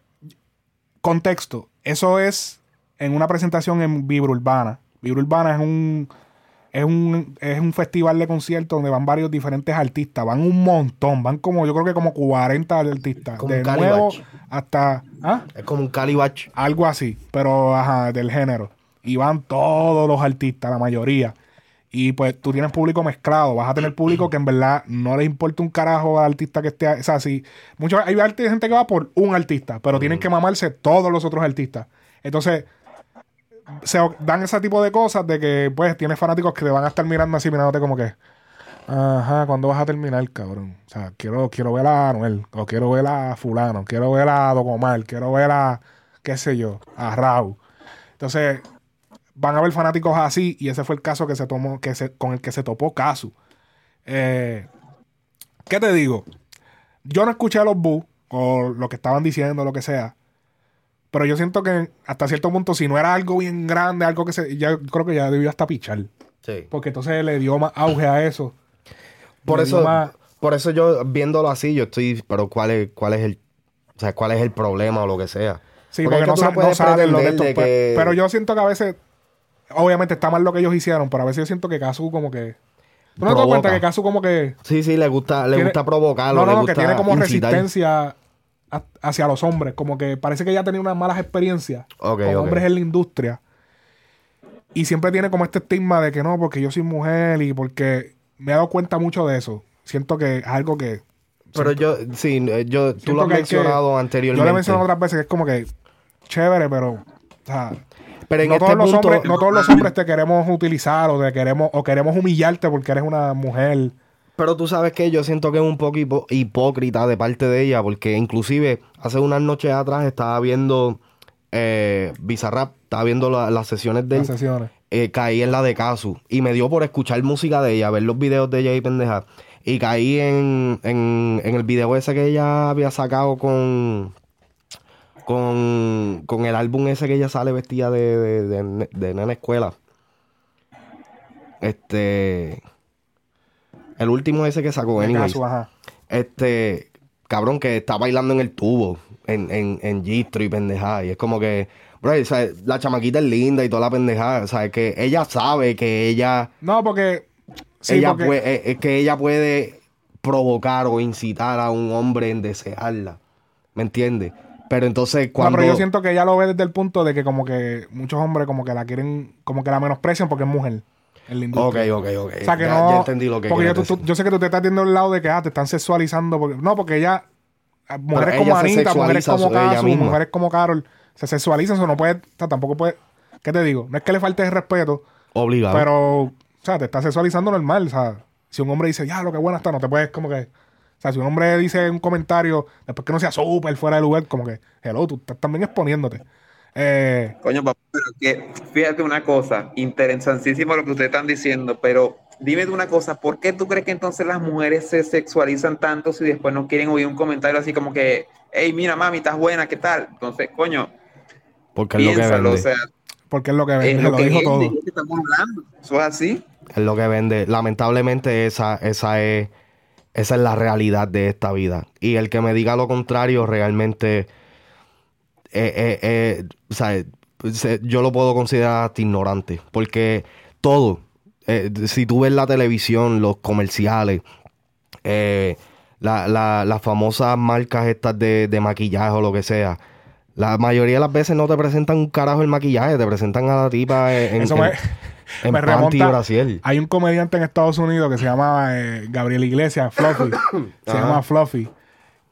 Contexto, eso es en una presentación en Vibra Urbana, Vibra Urbana es un, es un es un festival de conciertos donde van varios diferentes artistas. Van un montón. Van como, yo creo que como 40 artistas. Como de nuevo hasta. ¿ah? Es como un calibach. Algo así, pero ajá, del género. Y van todos los artistas, la mayoría. Y pues tú tienes público mezclado. Vas a tener público que en verdad no les importa un carajo al artista que esté. O sea, sí. Mucho, hay gente que va por un artista, pero tienen que mamarse todos los otros artistas. Entonces, se dan ese tipo de cosas de que, pues, tienes fanáticos que te van a estar mirando así, mirándote como que. Ajá, ¿cuándo vas a terminar, cabrón? O sea, quiero, quiero ver a Anuel, o quiero ver a Fulano, quiero ver a Docomar, quiero ver a, qué sé yo, a Raúl. Entonces, van a haber fanáticos así, y ese fue el caso que se tomó, que se, con el que se topó Casu. Eh, ¿Qué te digo? Yo no escuché a los Bu, o lo que estaban diciendo, lo que sea. Pero yo siento que hasta cierto punto, si no era algo bien grande, algo que se. Ya creo que ya debió hasta pichar. Sí. Porque entonces le dio más auge a eso. Por Le eso, más- por eso yo viéndolo así, yo estoy, pero cuál es, cuál es el, o sea, cuál es el problema o lo que sea. Sí, Porque porque, es que no, no no saben lo de esto. de pe- que- Pero yo siento que a veces, obviamente está mal lo que ellos hicieron, pero a veces yo siento que Casu como que. ¿Tú no te das cuenta que Casu como que. Sí, sí, le gusta, le tiene- gusta provocarlo, No, no, le gusta que tiene como incitar. resistencia a- hacia los hombres. Como que parece que ella ha tenido unas malas experiencias con hombres en la industria. Y siempre tiene como este estigma de que no, porque yo soy mujer y porque me he dado cuenta mucho de eso. Siento que es algo que. Pero yo, sí, eh, yo, tú lo has que- mencionado anteriormente. Yo lo he mencionado otras veces que es como que chévere, pero. O sea, Pero en no, este todos los punto- hombres, no todos los hombres te queremos utilizar o te queremos o queremos humillarte porque eres una mujer. Pero tú sabes que yo siento que es un poco hipo- hipócrita de parte de ella, porque inclusive hace unas noches atrás estaba viendo eh, Bizarrap, estaba viendo la- las sesiones de él, Las sesiones. eh, caí en la de Casu y me dio por escuchar música de ella, ver los videos de ella y pendeja. Y caí en, en, en el video ese que ella había sacado con, con, con el álbum ese que ella sale vestida de, de, de, de nena escuela. Este. El último ese que sacó, anyways. Ajá. Este. Cabrón, que está bailando en el tubo. En, en, en Gistro y pendejada. Y es como que. Bro, o sea, la chamaquita es linda y toda la pendejada. O sea, que ella sabe que ella. No, porque. Sí, ella porque- puede, eh, eh, que ella puede provocar o incitar a un hombre en desearla. ¿Me entiendes? Pero entonces No, cuando. pero yo siento que ella lo ve desde el punto de que como que muchos hombres como que la quieren, como que la menosprecian porque es mujer en la industria. Ok, ok, ok. O sea que Ya- no. ya entendí lo que Porque yo, tú- tú- yo sé que tú te estás viendo el lado de que ah, te están sexualizando. Porque, no, porque ella. ah, Mujeres como Anita, mujeres como Casu, mujeres como Carol, se sexualizan, eso no puede. O sea, tampoco puede. ¿Qué te digo? No es que le falte el respeto, Obligado. pero. O sea, te está sexualizando normal. O sea, si un hombre dice, ya, lo que buena está, no te puedes como que. O sea, si un hombre dice un comentario, después que no sea súper fuera de lugar, como que, hello, tú estás también exponiéndote. Eh, Coño, papá, pero que fíjate una cosa, interesantísimo lo que ustedes están diciendo, pero dime de una cosa, ¿por qué tú crees que entonces las mujeres se sexualizan tanto si después no quieren oír un comentario así como que, hey, mira, mami, estás buena, ¿qué tal? Entonces, coño, Porque es lo que piénsalo, vende. o sea, porque es lo que vende, es lo, lo que dijo todo. es que estamos hablando, eso es así. Es lo que vende. Lamentablemente esa, esa es esa es la realidad de esta vida. Y el que me diga lo contrario realmente eh, eh, eh, se- yo lo puedo considerar hasta ignorante. Porque todo, si tú ves la televisión, los comerciales, eh, la- las famosas marcas estas de, de maquillaje o lo que sea, la mayoría de las veces no te presentan un carajo el maquillaje, te presentan a la tipa en, Eso en- me, en me remonta. Hay un comediante en Estados Unidos que se llama eh, Gabriel Iglesias, Fluffy. se Ajá. llama Fluffy.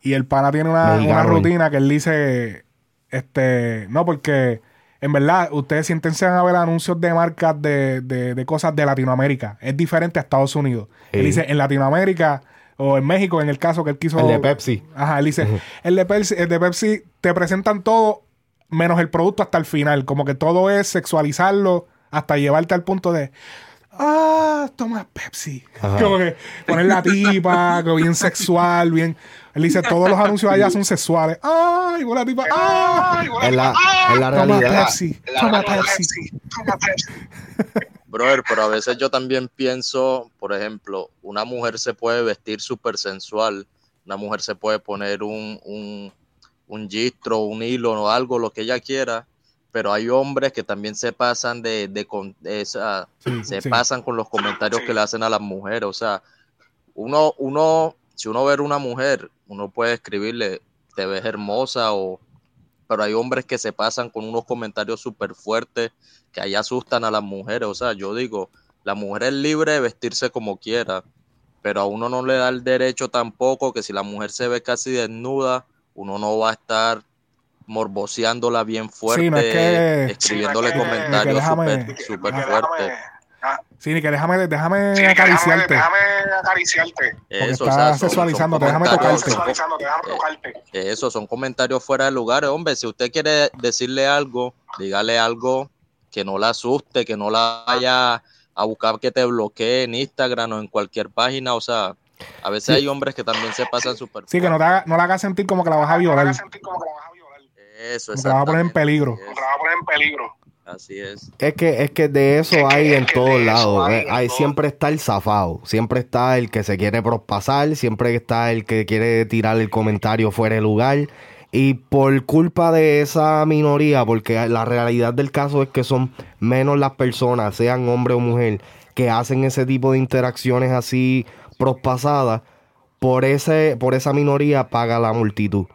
Y el pana tiene una, una rutina que él dice, este, no, porque en verdad ustedes siéntense a ver anuncios de marcas de, de- de cosas de Latinoamérica. Es diferente a Estados Unidos. Él dice, en Latinoamérica o en México, en el caso que él quiso... El de Pepsi. Ajá, él dice, el de Pepsi, el de Pepsi te presentan todo menos el producto hasta el final. Como que todo es sexualizarlo hasta llevarte al punto de, ah, toma Pepsi. Ajá. Como que poner la tipa, que bien sexual, bien. Él dice, todos los anuncios allá son sexuales. Ay, la tipa, ay, En la, en la toma realidad. Pepsi, toma Pepsi. Brother, pero a veces yo también pienso, por ejemplo, una mujer se puede vestir súper sensual, una mujer se puede poner un, un, un gistro, un hilo o algo, lo que ella quiera, pero hay hombres que también se pasan de, de con- de esa, Sí, se sí. pasan con los comentarios que le hacen a las mujeres. O sea, uno, uno, si uno ve a una mujer, uno puede escribirle, te ves hermosa o pero hay hombres que se pasan con unos comentarios súper fuertes que ahí asustan a las mujeres. O sea, yo digo, la mujer es libre de vestirse como quiera, pero a uno no le da el derecho tampoco que si la mujer se ve casi desnuda, uno no va a estar morboseándola bien fuerte, Sí, no es que- escribiéndole Sí, no es que- comentarios súper súper Déjame- fuertes. Sí, ni que déjame, déjame Sí, que déjame, acariciarte. déjame acariciarte. Eso, está o sea, sexualizándote, déjame tocarte. son- Sexualizándote, déjame tocarte. Eso, son comentarios fuera de lugar. Hombre, si usted quiere decirle algo, dígale algo que no la asuste, que no la vaya a buscar que te bloquee en Instagram o en cualquier página. O sea, a veces Sí. hay hombres que también se pasan súper. Sí, que no, te haga- no la hagas sentir como que la vas a violar. Eso, Como que la vas a poner en peligro. Te va a poner en peligro. Así es. Es que, es que de eso hay en todos lados. eh. Hay, siempre está el zafado. Siempre está el que se quiere prospasar. Siempre está el que quiere tirar el comentario fuera de lugar. Y por culpa de esa minoría, porque la realidad del caso es que son menos las personas, sean hombre o mujer, que hacen ese tipo de interacciones así prospasadas, por, ese, por esa minoría paga la multitud.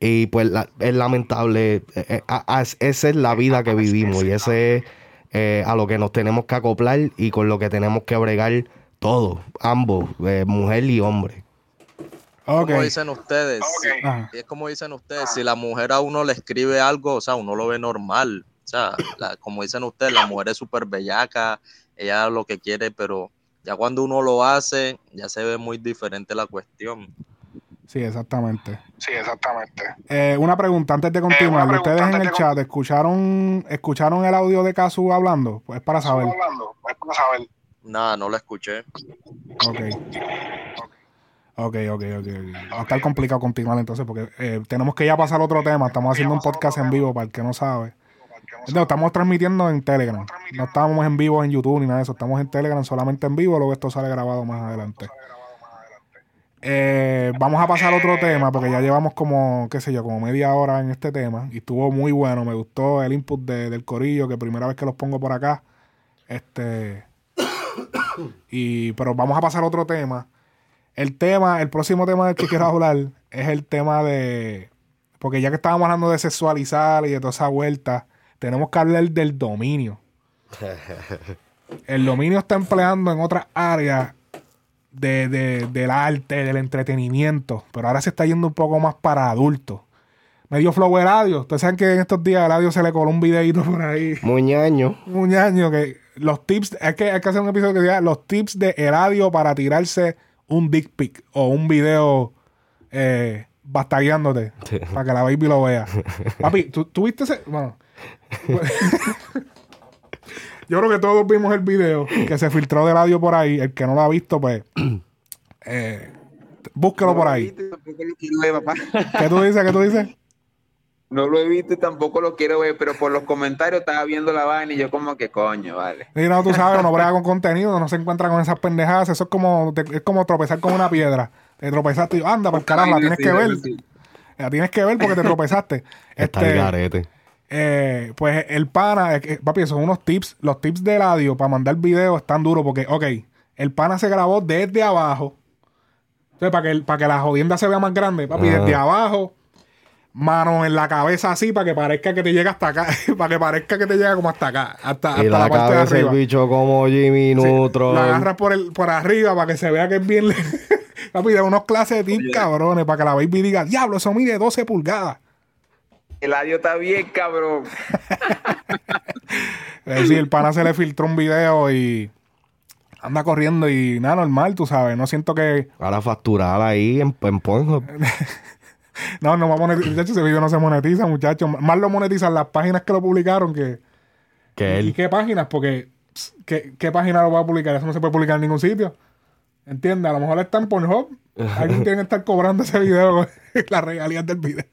Y pues la- es lamentable, eh, eh, a- a- esa es la vida que vivimos y ese es eh, a lo que nos tenemos que acoplar y con lo que tenemos que bregar todos, ambos, eh, mujer y hombre. Como dicen ustedes, si- Ajá. es como dicen ustedes, si la mujer a uno le escribe algo, o sea, uno lo ve normal. O sea, la- como dicen ustedes, la mujer es súper bellaca, ella lo que quiere, pero ya cuando uno lo hace, ya se ve muy diferente la cuestión. Sí, exactamente. Sí, exactamente. Eh, una pregunta antes de continuar. una Ustedes en el de chat escucharon escucharon el audio de Casu hablando, pues para saber. hablando? Es para saber. Nada, no la escuché. Ok. Ok, ok, ok. Va a estar complicado continuar entonces porque eh, tenemos que ya pasar a otro tema. Estamos haciendo un podcast en vivo para el que no sabe. No, estamos transmitiendo en Telegram. No estamos en vivo en YouTube ni nada de eso. Estamos en Telegram solamente en vivo. Luego esto sale grabado más adelante. Eh, vamos a pasar a otro tema porque ya llevamos como, qué sé yo, como media hora en este tema y estuvo muy bueno. Me gustó el input de- del corillo, que primera vez que los pongo por acá. Este. Y, pero vamos a pasar a otro tema. El tema, el próximo tema del que quiero hablar es el tema de. Porque ya que estábamos hablando de sexualizar y de toda esa vuelta, tenemos que hablar del dominio. El dominio está empleando en otras áreas de, de- del arte, del entretenimiento, pero ahora se está yendo un poco más para adultos. Medio flow radio. Ustedes saben que en estos días a radio se le coló un videito por ahí. Muñaño. Un año que los tips, es que hay que hacer un episodio que diga los tips de Eladio para tirarse un dick pic o un video eh, bastagueándote Sí. para que la baby lo vea. Papi, ¿tú, tú viste ese? Bueno. Yo creo que todos vimos el video que se filtró de Eladio por ahí. El que no lo ha visto, pues eh, búsquelo por ahí. Tampoco lo quiero ver, papá. ¿Qué tú dices? ¿Qué tú dices? No lo he visto y tampoco lo quiero ver, pero por los comentarios estaba viendo la vaina y yo como que coño, vale. Y no, tú sabes, uno brega con contenido, no se encuentra con esas pendejadas. Eso es como, te- es como tropezar con una piedra. Te tropezaste y anda, por carajo, la tienes que ver. La tienes que ver porque te tropezaste. Está el Este, garete. Eh, pues el pana, eh, papi, son unos tips. Los tips de radio para mandar video están duros porque, ok, el pana se grabó desde abajo. Entonces, para que, para que la jodienda se vea más grande, papi, Ah. desde abajo, mano en la cabeza así, para que parezca que te llega hasta acá, para que parezca que te llega como hasta acá, hasta, hasta Y la, la parte de cabeza el arriba. bicho como Jimmy Neutron. La agarras por, el, por arriba para que se vea que es bien. Papi, de unos clases de tips cabrones para que la baby diga, diablo, eso mide 12 pulgadas. El audio está bien, cabrón. Es decir, el pana se le filtró un video y anda corriendo y nada normal, tú sabes. No siento que. Ahora facturar ahí en, en Pornhub. No, no va a monetizar. Muchachos, ese video no se monetiza, muchachos. Más lo monetizan las páginas que lo publicaron que. Que ¿Y él. qué páginas? Porque. pss, ¿qué, ¿Qué página lo va a publicar? Eso no se puede publicar en ningún sitio. ¿Entiendes? A lo mejor está en Pornhub. Alguien tiene que estar cobrando ese video, las regalías del video.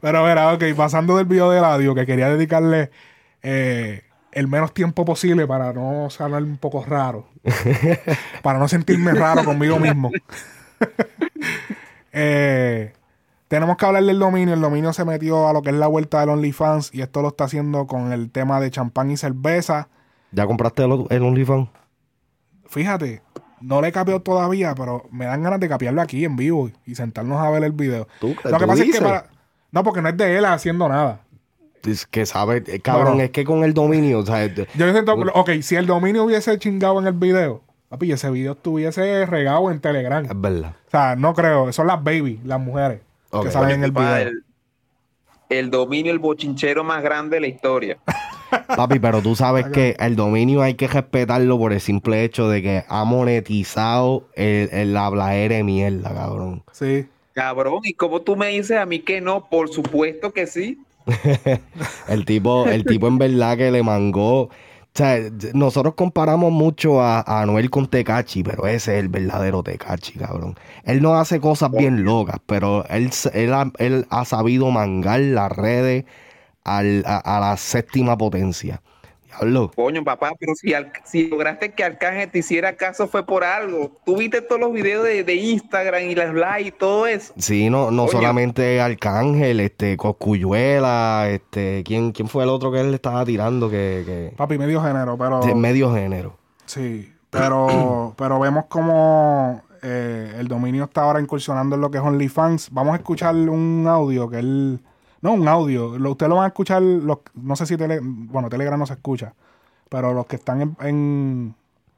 Pero verá, ok, pasando del video de audio, que quería dedicarle eh, el menos tiempo posible para no sonar un poco raro. para no sentirme raro conmigo mismo. Eh, Tenemos que hablar del dominio. El dominio se metió a lo que es la vuelta del OnlyFans y esto lo está haciendo con el tema de champán y cerveza. ¿Ya compraste el, el OnlyFans? Fíjate, no le he capeado todavía, pero me dan ganas de capearlo aquí en vivo y sentarnos a ver el video. ¿Tú- Lo tú que pasa es que para... No, porque no es de él haciendo nada. Es que sabe, eh, cabrón, No. es que con el dominio, o sea, de- Yo siento, ok, si el dominio hubiese chingado en el video, papi, ese video estuviese regado en Telegram. es verdad. O sea, no creo. Son las baby, las mujeres que salen en el video. el, el dominio, el bochinchero más grande de la historia. Papi, pero tú sabes que el dominio hay que respetarlo por el simple hecho de que ha monetizado el, el hablaere de mierda, cabrón. Sí. Cabrón, ¿y cómo tú me dices a mí que no? Por supuesto que sí. El tipo, el tipo en verdad que le mangó. O sea, nosotros comparamos mucho a, a Anuel con Tecachi, pero ese es el verdadero Tecachi, cabrón. Él no hace cosas bien locas, pero él, él, ha, él ha sabido mangar las redes al- a, a la séptima potencia. Diablo. Coño, papá, pero si, Al- si lograste que Arcángel te hiciera caso fue por algo. Tú viste todos los videos de, de Instagram y las likes y todo eso. Sí, no, no Coño. solamente Arcángel, este, Coscuyuela, este, ¿quién, quién fue el otro que él le estaba tirando que, que Papi, medio género, pero... de medio género? Sí, pero, pero vemos como eh, el dominio está ahora incursionando en lo que es OnlyFans. Vamos a escuchar un audio que él... No, un audio. Lo, ustedes lo van a escuchar, los- no sé si tele, bueno, Telegram no se escucha, pero los que están en, en,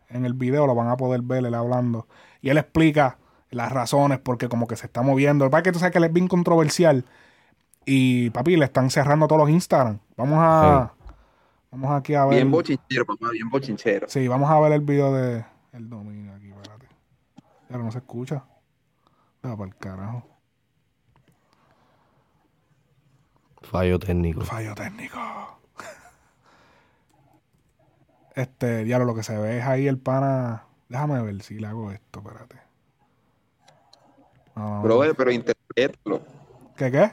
en el video lo van a poder ver él hablando. Y él explica las razones porque como que se está moviendo. Lo que pasa es que tú sabes que él es bien controversial. Y papi, le están cerrando todos los Instagram. Vamos a... Vamos aquí a ver... Bien bochinchero, papá, bien bochinchero. Sí, vamos a ver el video de el dominio aquí, espérate. Pero no se escucha. Ah, para el carajo. Fallo técnico. Fallo técnico. Este, diablo, lo que se ve es ahí el pana. Déjame ver si le hago esto, espérate. No, no, no. Brother, pero interprétalo. ¿Qué qué?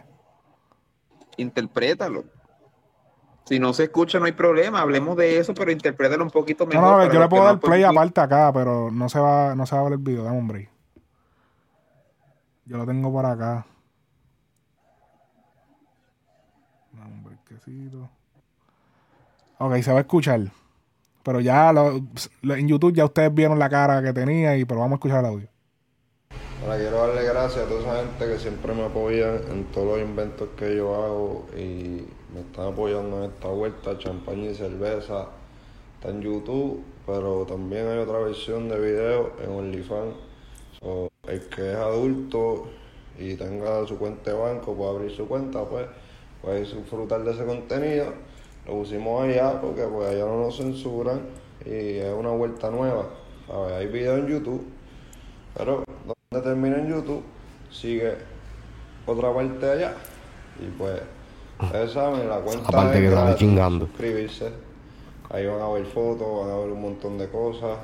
Interprétalo. Si no se escucha, no hay problema. Hablemos de eso, pero interprétalo un poquito No, mejor. no, para yo los le puedo no dar play pueden- aparte acá, pero no se va, no se va a ver el video. Dame un break. Yo lo tengo por acá. Ok, se va a escuchar. Pero ya lo- en YouTube ya ustedes vieron la cara que tenía, y pero vamos a escuchar el audio. Ahora quiero darle gracias a toda esa gente que siempre me apoya en todos los inventos que yo hago y me están apoyando en esta vuelta, champaña y cerveza. Está en YouTube, pero también hay otra versión de video en OnlyFans. So, el que es adulto y tenga su cuenta de banco, puede abrir su cuenta, pues puede disfrutar de ese contenido. Lo pusimos allá porque pues allá no nos censuran y es una vuelta nueva. ¿sabes? Hay videos en YouTube, pero donde termina en YouTube, sigue otra parte allá. Y pues, ustedes saben, la cuenta Aparte es que gratis, chingando. suscribirse. Ahí van a ver fotos, van a ver un montón de cosas.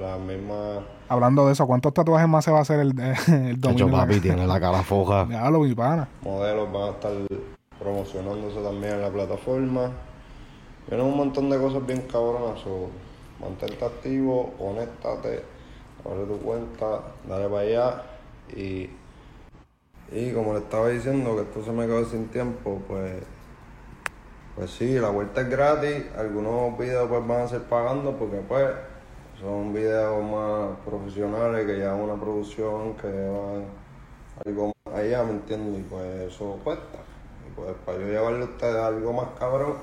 La misma Hablando de eso, ¿cuántos tatuajes más se va a hacer el, el De dominio? hecho, papi, tiene la cara foja. Ya lo mi pana. modelos van a estar promocionándose también en la plataforma. Vienen un montón de cosas bien cabronas. so, mantente activo, conéctate, abre tu cuenta, dale para allá. Y, y como le estaba diciendo, que esto se me quedó sin tiempo, pues, pues sí, la vuelta es gratis. Algunos videos pues van a ser pagando porque pues son videos más profesionales que llevan una producción, que llevan algo más allá, ¿me entiendes? Y pues eso cuesta. Pues para yo llevarle a ustedes algo más cabrón,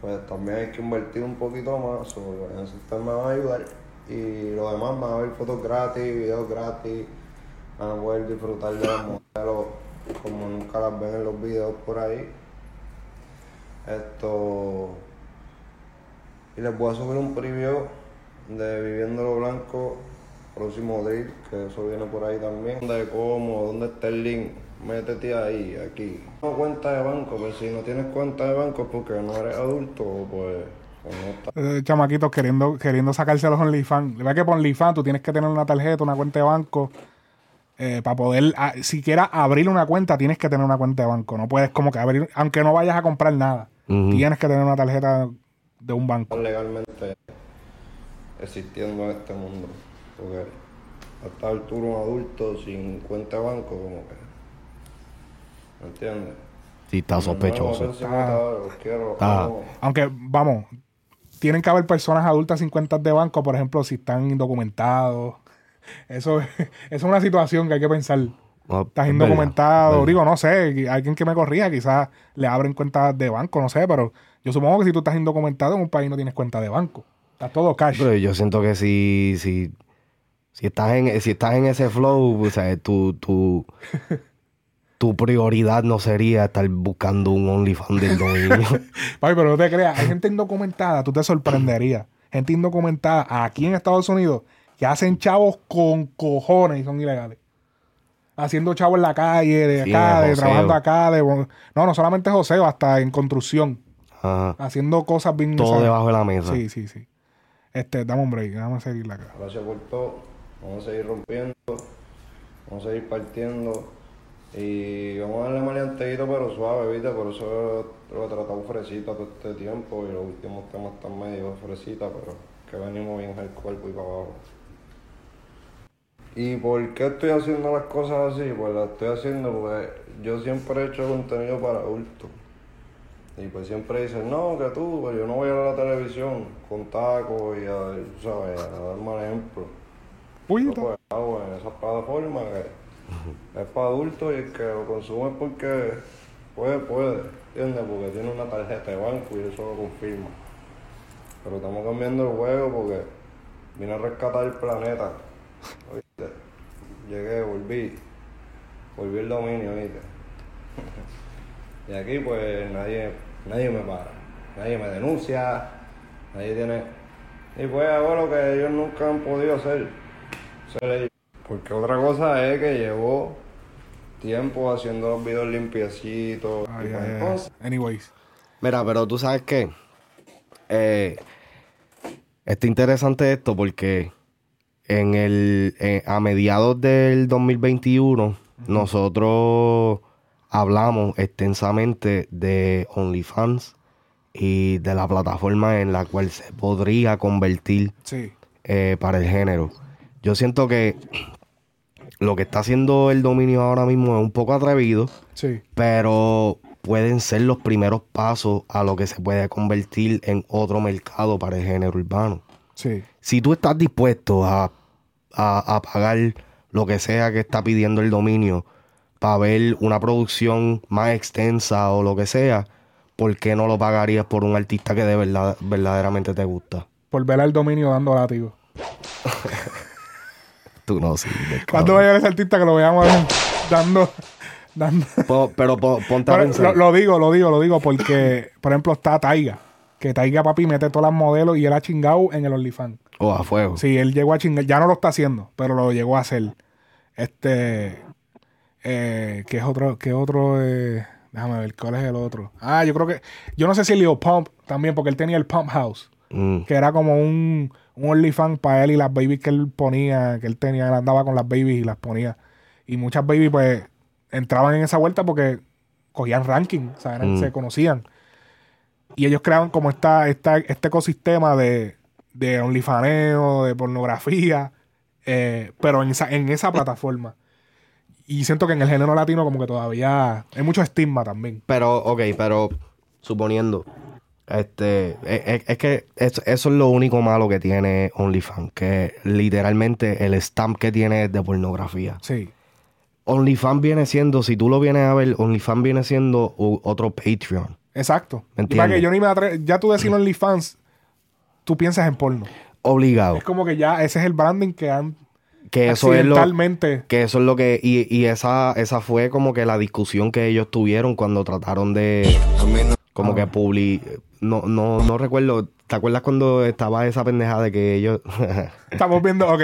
pues también hay que invertir un poquito más, en eso ustedes me van a ayudar. Y lo demás van a ver fotos gratis, videos gratis, van a poder disfrutar de los modelos como nunca las ven en los videos por ahí. Esto. Y les voy a subir un preview de Viviendo lo Blanco, próximo drill, que eso viene por ahí también. De cómo, dónde está el link, métete ahí, aquí. Cuenta de banco, pues si no tienes cuenta de banco es porque no eres adulto, pues, pues no está. Eh, chamaquitos queriendo, queriendo sacarse los OnlyFans. Le verdad que por OnlyFans tú tienes que tener una tarjeta, una cuenta de banco. eh, para poder, siquiera abrir una cuenta, tienes que tener una cuenta de banco. No puedes como que abrir, aunque no vayas a comprar nada. Tienes que tener una tarjeta de un banco. legalmente existiendo en este mundo. Porque a esta altura un adulto sin cuenta de banco como que ¿Me entiendes? Sí, está sospechoso. No, no, los quiero, Ah. Aunque, vamos, tienen que haber personas adultas sin cuentas de banco, por ejemplo, si están indocumentados. Eso, eso es una situación que hay que pensar. No, Estás es indocumentado. verdad, Digo, no sé, alguien que me corría, quizás le abren cuentas de banco, no sé, pero yo supongo que si tú estás indocumentado en un país no tienes cuenta de banco. Estás todo cash. Pero yo siento que si, si, si estás en, si estás en ese flow, o sea, tu, tu, tu prioridad no sería estar buscando un OnlyFans del dominio. Papi, pero no te creas, hay gente indocumentada, tú te sorprenderías. Gente indocumentada aquí en Estados Unidos que hacen chavos con cojones y son ilegales. Haciendo chavos en la calle, de Sí, acá, de trabajando acá, de no, no solamente joseo, hasta en construcción. Ajá. Haciendo cosas bien Todo ¿sabes? debajo de la mesa. Sí, sí, sí. Este, dame un break, vamos a seguir acá. Gracias por todo. Vamos a seguir rompiendo. Vamos a seguir partiendo. Y vamos a darle maleanteíto pero suave, ¿viste? Por eso lo he tratado fresita todo este tiempo. Y los últimos temas están medio fresita, pero que venimos bien el cuerpo y para abajo. ¿Y por qué estoy haciendo las cosas así? Pues las estoy haciendo porque yo siempre he hecho contenido para adultos. Y pues siempre dicen, no, que tú, pues yo no voy a la televisión con tacos y a, ¿sabes? a dar mal ejemplo. Yo pues hago en esas plataformas que es para adultos y el que lo consume porque puede, puede, ¿entiendes? Porque tiene una tarjeta de banco y eso lo confirma. Pero estamos cambiando el juego porque vine a rescatar el planeta. ¿oíste? Llegué, volví, volví el dominio, ¿viste? Y aquí pues nadie, nadie me para, nadie me denuncia, nadie tiene... Y pues hago lo que ellos nunca han podido hacer, ser ellos. Porque otra cosa es que llevo tiempo haciendo los videos limpiecitos. y pues, entonces, Anyways. Mira, pero tú sabes qué. Eh, está interesante esto porque en el eh, a mediados del 2021 nosotros hablamos extensamente de OnlyFans y de la plataforma en la cual se podría convertir Sí. eh, para el género. Yo siento que lo que está haciendo el dominio ahora mismo es un poco atrevido, Sí. pero pueden ser los primeros pasos a lo que se puede convertir en otro mercado para el género urbano. Sí. Si tú estás dispuesto a, a- a pagar lo que sea que está pidiendo el dominio para ver una producción más extensa o lo que sea, ¿por qué no lo pagarías por un artista que de verdad verdaderamente te gusta? Por ver al dominio dando látigo. Tú no sirves. ¿Cuándo va a llegar ese artista que lo veamos dando. dando? Po- pero po- ponte a pensar. lo, lo digo, lo digo, lo digo porque, por ejemplo, está Taiga. Que Taiga, papi, mete todas las modelos y él ha chingado en el OnlyFans. Oh, a fuego. Sí, él llegó a chingar. Ya no lo está haciendo, pero lo llegó a hacer. Este. Eh, ¿Qué es otro? ¿Qué otro? eh? déjame ver, ¿cuál es el otro? Ah, yo creo que. Yo no sé si Leo Pump también, porque él tenía el Pump House. Mm. Que era como un, un OnlyFans para él y las babies que él ponía, que él tenía, él andaba con las babies y las ponía. Y muchas babies, pues, entraban en esa vuelta porque cogían ranking, o sea, eran- Mm. se conocían. Y ellos creaban como esta, esta, este ecosistema de, de OnlyFaneo, de pornografía, eh, pero en esa, en esa plataforma. Y siento que en el género latino como que todavía hay mucho estigma también. Pero, ok, pero suponiendo, este, es, es- es que eso, eso es lo único malo que tiene OnlyFans, que literalmente el stamp que tiene es de pornografía. Sí. OnlyFans viene siendo, si tú lo vienes a ver, OnlyFans viene siendo u- otro Patreon. Exacto. ¿Me Y para que entiendes? yo ni me atre- ya tú decir OnlyFans, tú piensas en porno. Obligado. Es como que ya ese es el branding que han Que eso es lo que eso es lo que y, y esa esa fue como que la discusión que ellos tuvieron cuando trataron de como que publi no no no recuerdo ¿te acuerdas cuando estaba esa pendeja de que ellos Estamos viendo, ok.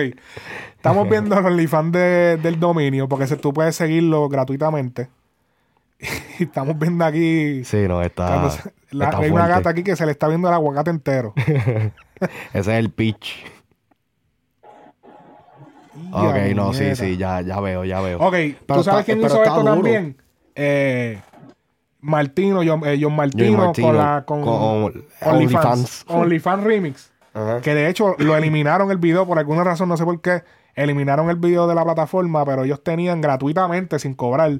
Estamos viendo el OnlyFans de- del dominio, porque se, tú puedes seguirlo gratuitamente. Y estamos viendo aquí. Sí, no, está, se- la- está hay una gata aquí que se le está viendo el aguacate entero. Ese es el pitch. Ok, no, sí, sí, ya, ya veo, ya veo. Ok, Pero ¿tú sabes está- quién hizo esto duro. también? Eh, Martino, John, eh, John Martino, John Martino, con la con, con OnlyFans. Remix. Que de hecho lo eliminaron el video por alguna razón, no sé por qué. Eliminaron el video de la plataforma, pero ellos tenían gratuitamente, sin cobrar,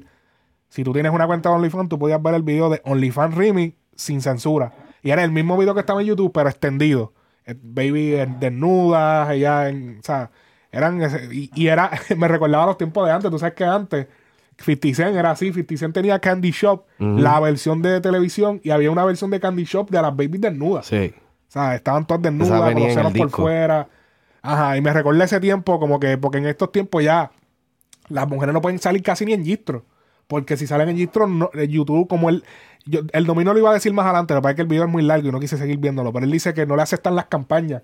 Si tú tienes una cuenta de OnlyFans, tú podías ver el video de OnlyFans Remix sin censura. Y era el mismo video que estaba en YouTube, pero extendido. Eh, Baby eh, desnudas, ella en. O sea, eran. y, y era. Me recordaba los tiempos de antes. Tú sabes que antes. 50 Cent era así. 50 Cent tenía Candy Shop, la versión de televisión, y había una versión de Candy Shop de las babies desnudas. Sí. O sea, estaban todas desnudas, con los por fuera. Ajá, y me recordé ese tiempo como que, porque en estos tiempos ya las mujeres no pueden salir casi ni en gistro. Porque si salen en gistro, no, YouTube, como él, yo- el dominio lo iba a decir más adelante, lo que pasa es que el video es muy largo y no quise seguir viéndolo, pero él dice que no le aceptan las campañas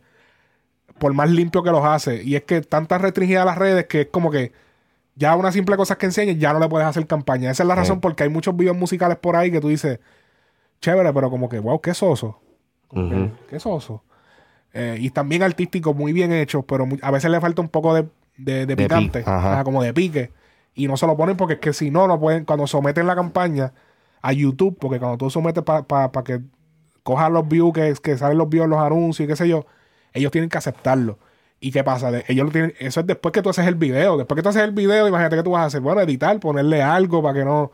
por más limpio que los hace. Y es que tantas restringidas las redes que es como que ya una simple cosa que enseñes, ya no le puedes hacer campaña. Esa es la Sí. razón porque hay muchos videos musicales por ahí que tú dices, chévere, pero como que, wow, qué soso. Qué soso. Eh, y también artísticos muy bien hechos, pero a veces le falta un poco de, de, de pi- picante, ajá. ajá, como de pique. Y no se lo ponen porque es que si no, no pueden, cuando someten la campaña a YouTube, porque cuando tú sometes para que cojan los views, que, que salen los views los anuncios y qué sé yo, ellos tienen que aceptarlo. ¿Y qué pasa? Ellos lo tienen, eso es después que tú haces el video. Después que tú haces el video, imagínate que tú vas a hacer, bueno, editar, ponerle algo para que no.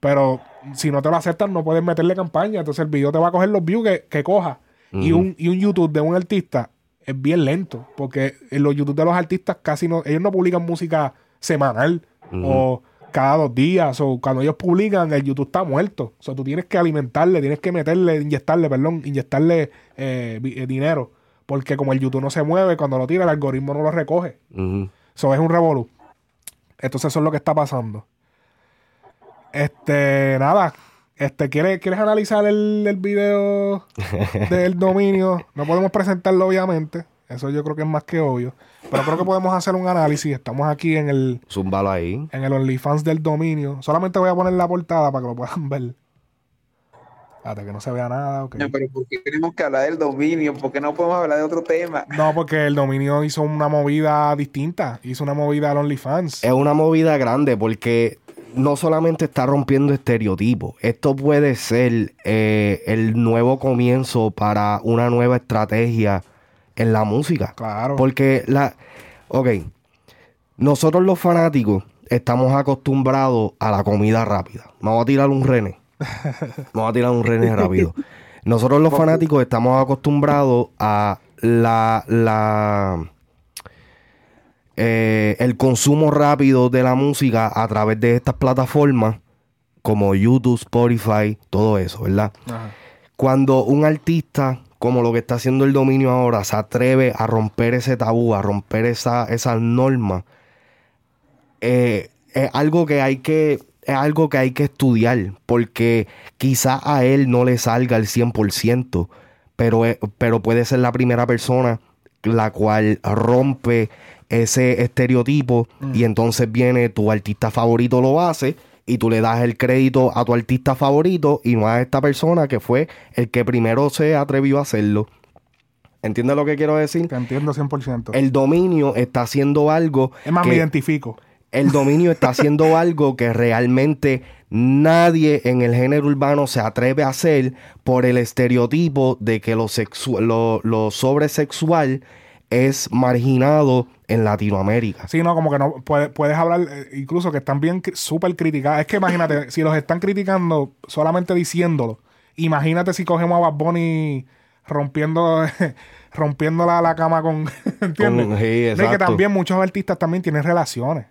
Pero si no te lo aceptan, no puedes meterle campaña. Entonces el video te va a coger los views que, que coja. y, un, y un YouTube de un artista es bien lento. Porque en los YouTube de los artistas casi no. Ellos no publican música semanal o cada dos días. O cuando ellos publican, el YouTube está muerto. O sea, tú tienes que alimentarle, tienes que meterle, inyectarle, perdón, inyectarle eh, eh, dinero. Porque como el YouTube no se mueve, cuando lo tira, el algoritmo no lo recoge. Eso es un revolú. Entonces eso es lo que está pasando. Este, nada. Este, ¿quieres, ¿quieres analizar el, el video del dominio? No podemos presentarlo, obviamente. Eso yo creo que es más que obvio. Pero creo que podemos hacer un análisis. Estamos aquí en el, Zúmbalo ahí. en el OnlyFans del dominio. Solamente voy a poner la portada para que lo puedan ver. Espérate, que no se vea nada. ok. Coño, Pero ¿por qué tenemos que hablar del dominio? ¿Por qué no podemos hablar de otro tema? No, porque el dominio hizo una movida distinta. Hizo una movida al OnlyFans. Es una movida grande porque no solamente está rompiendo estereotipos, esto puede ser eh, el nuevo comienzo para una nueva estrategia en la música. Claro. Porque la. Ok. Nosotros los fanáticos estamos acostumbrados a la comida rápida. Vamos a tirar un René. Vamos a tirar un René rápido. Nosotros los fanáticos estamos acostumbrados a la. la eh, el consumo rápido de la música a través de estas plataformas como YouTube, Spotify, todo eso, ¿verdad? Ajá. Cuando un artista, como lo que está haciendo el dominio ahora, se atreve a romper ese tabú, a romper esa, esas normas, eh, es algo que hay que es algo que hay que estudiar porque quizá a él no le salga el 100%, pero, pero puede ser la primera persona la cual rompe ese estereotipo y entonces viene tu artista favorito lo hace y tú le das el crédito a tu artista favorito y no a esta persona que fue el que primero se atrevió a hacerlo. ¿Entiendes lo que quiero decir? Te entiendo 100%. El dominio está haciendo algo es más, que- me identifico. El dominio está haciendo algo que realmente nadie en el género urbano se atreve a hacer por el estereotipo de que lo, lo, lo sobresexual es marginado en Latinoamérica. Sí, no, como que no puedes, puedes hablar, eh, incluso que están bien súper criticadas. Es que imagínate, si los están criticando solamente diciéndolo, imagínate si cogemos a Bad Bunny rompiendo, rompiendo la, la cama con. ¿Entiendes? Con- sí, No, y que exacto. también muchos artistas también tienen relaciones.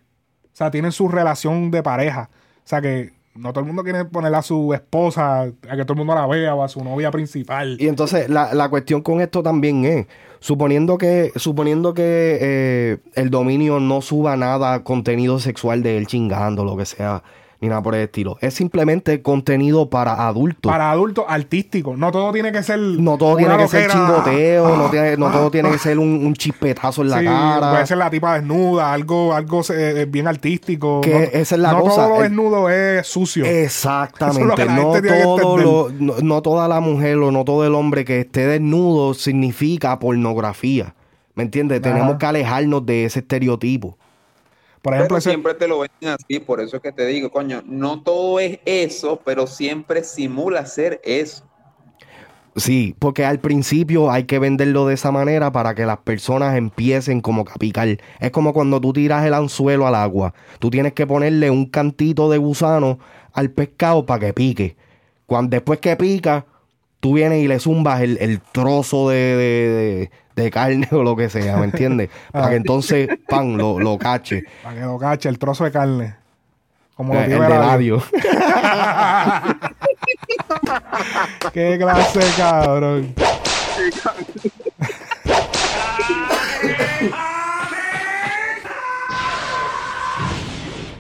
O sea, tienen su relación de pareja. O sea, que no todo el mundo quiere poner a su esposa, a que todo el mundo la vea, o a su novia principal. Y entonces la, la cuestión con esto también es, suponiendo que, suponiendo que eh, el dominio no suba nada, contenido sexual de él chingando, lo que sea, ni nada por el estilo. Es simplemente contenido para adultos. Para adultos artísticos. No todo tiene que ser. no todo tiene que ser chingoteo, no, tiene- no todo tiene que ser un, un chispetazo en la Sí, cara. Puede ser la tipa desnuda, algo, algo eh, bien artístico. Que no, esa es la no cosa, todo lo el- desnudo es sucio. Es Exactamente. No, todo lo- no, no toda la mujer o no todo el hombre que esté desnudo significa pornografía. ¿Me entiendes? Tenemos que alejarnos de ese estereotipo. Por Pero ese- siempre te lo venden así, por eso es que te digo, coño, no todo es eso, pero siempre simula ser eso. Sí, porque al principio hay que venderlo de esa manera para que las personas empiecen como a picar. Es como cuando tú tiras el anzuelo al agua. Tú tienes que ponerle un cantito de gusano al pescado para que pique. Cuando, después que pica, tú vienes y le zumbas el, el trozo de, de- de- de carne o lo que sea, ¿me entiendes? para que entonces, pan, lo, lo cache. Para que lo cache, el trozo de carne. Como lo Eh, tiene el de Eladio. labio. Qué clase, cabrón.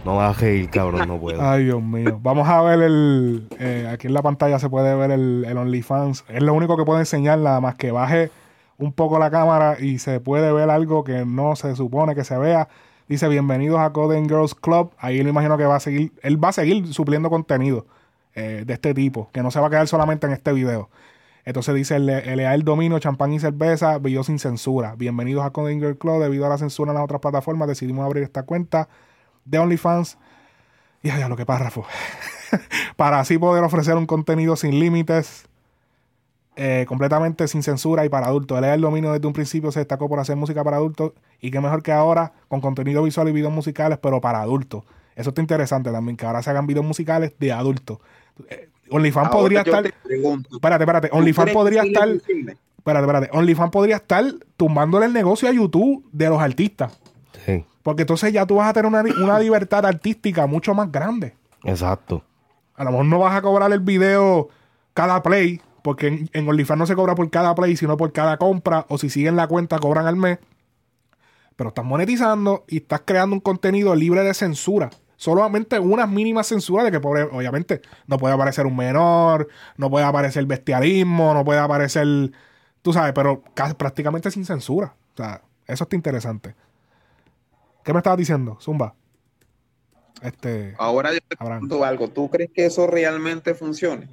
No vas a reír, cabrón, no puedo. Ay, Dios mío. Vamos a ver el. eh, aquí en la pantalla se puede ver el, el OnlyFans. Es lo único que puedo enseñar, nada más que baje un poco la cámara y se puede ver algo que no se supone que se vea. Dice: Bienvenidos a Coding Girls Club. Ahí me imagino que va a seguir. Él va a seguir supliendo contenido eh, de este tipo, que no se va a quedar solamente en este video. Entonces dice: LA el dominio, champán y cerveza, video sin censura. Bienvenidos a Coding Girls Club. Debido a la censura en las otras plataformas, decidimos abrir esta cuenta de OnlyFans. Y allá lo que párrafo. para así poder ofrecer un contenido sin límites, eh, completamente sin censura y para adultos. LA el dominio desde un principio se destacó por hacer música para adultos y qué mejor que ahora con contenido visual y videos musicales, pero para adultos. Eso está interesante también, que ahora se hagan videos musicales de adultos. Eh, OnlyFans podría estar. Espérate, espérate. ¿tú OnlyFans podría estar. Espérate, espérate. OnlyFans podría estar tumbándole el negocio a YouTube de los artistas. Porque entonces ya tú vas a tener una, una libertad artística mucho más grande. exacto. A lo mejor no vas a cobrar el video cada play, porque en, en OnlyFans no se cobra por cada play, sino por cada compra, o si siguen la cuenta cobran al mes. Pero estás monetizando y estás creando un contenido libre de censura. Solamente unas mínimas censuras de que, pobre, obviamente, no puede aparecer un menor, no puede aparecer bestialismo, no puede aparecer, tú sabes, pero casi, prácticamente sin censura. O sea, eso está interesante. ¿Qué me estabas diciendo, Zumba? Este, Ahora yo te pregunto algo. ¿Tú crees que eso realmente funcione?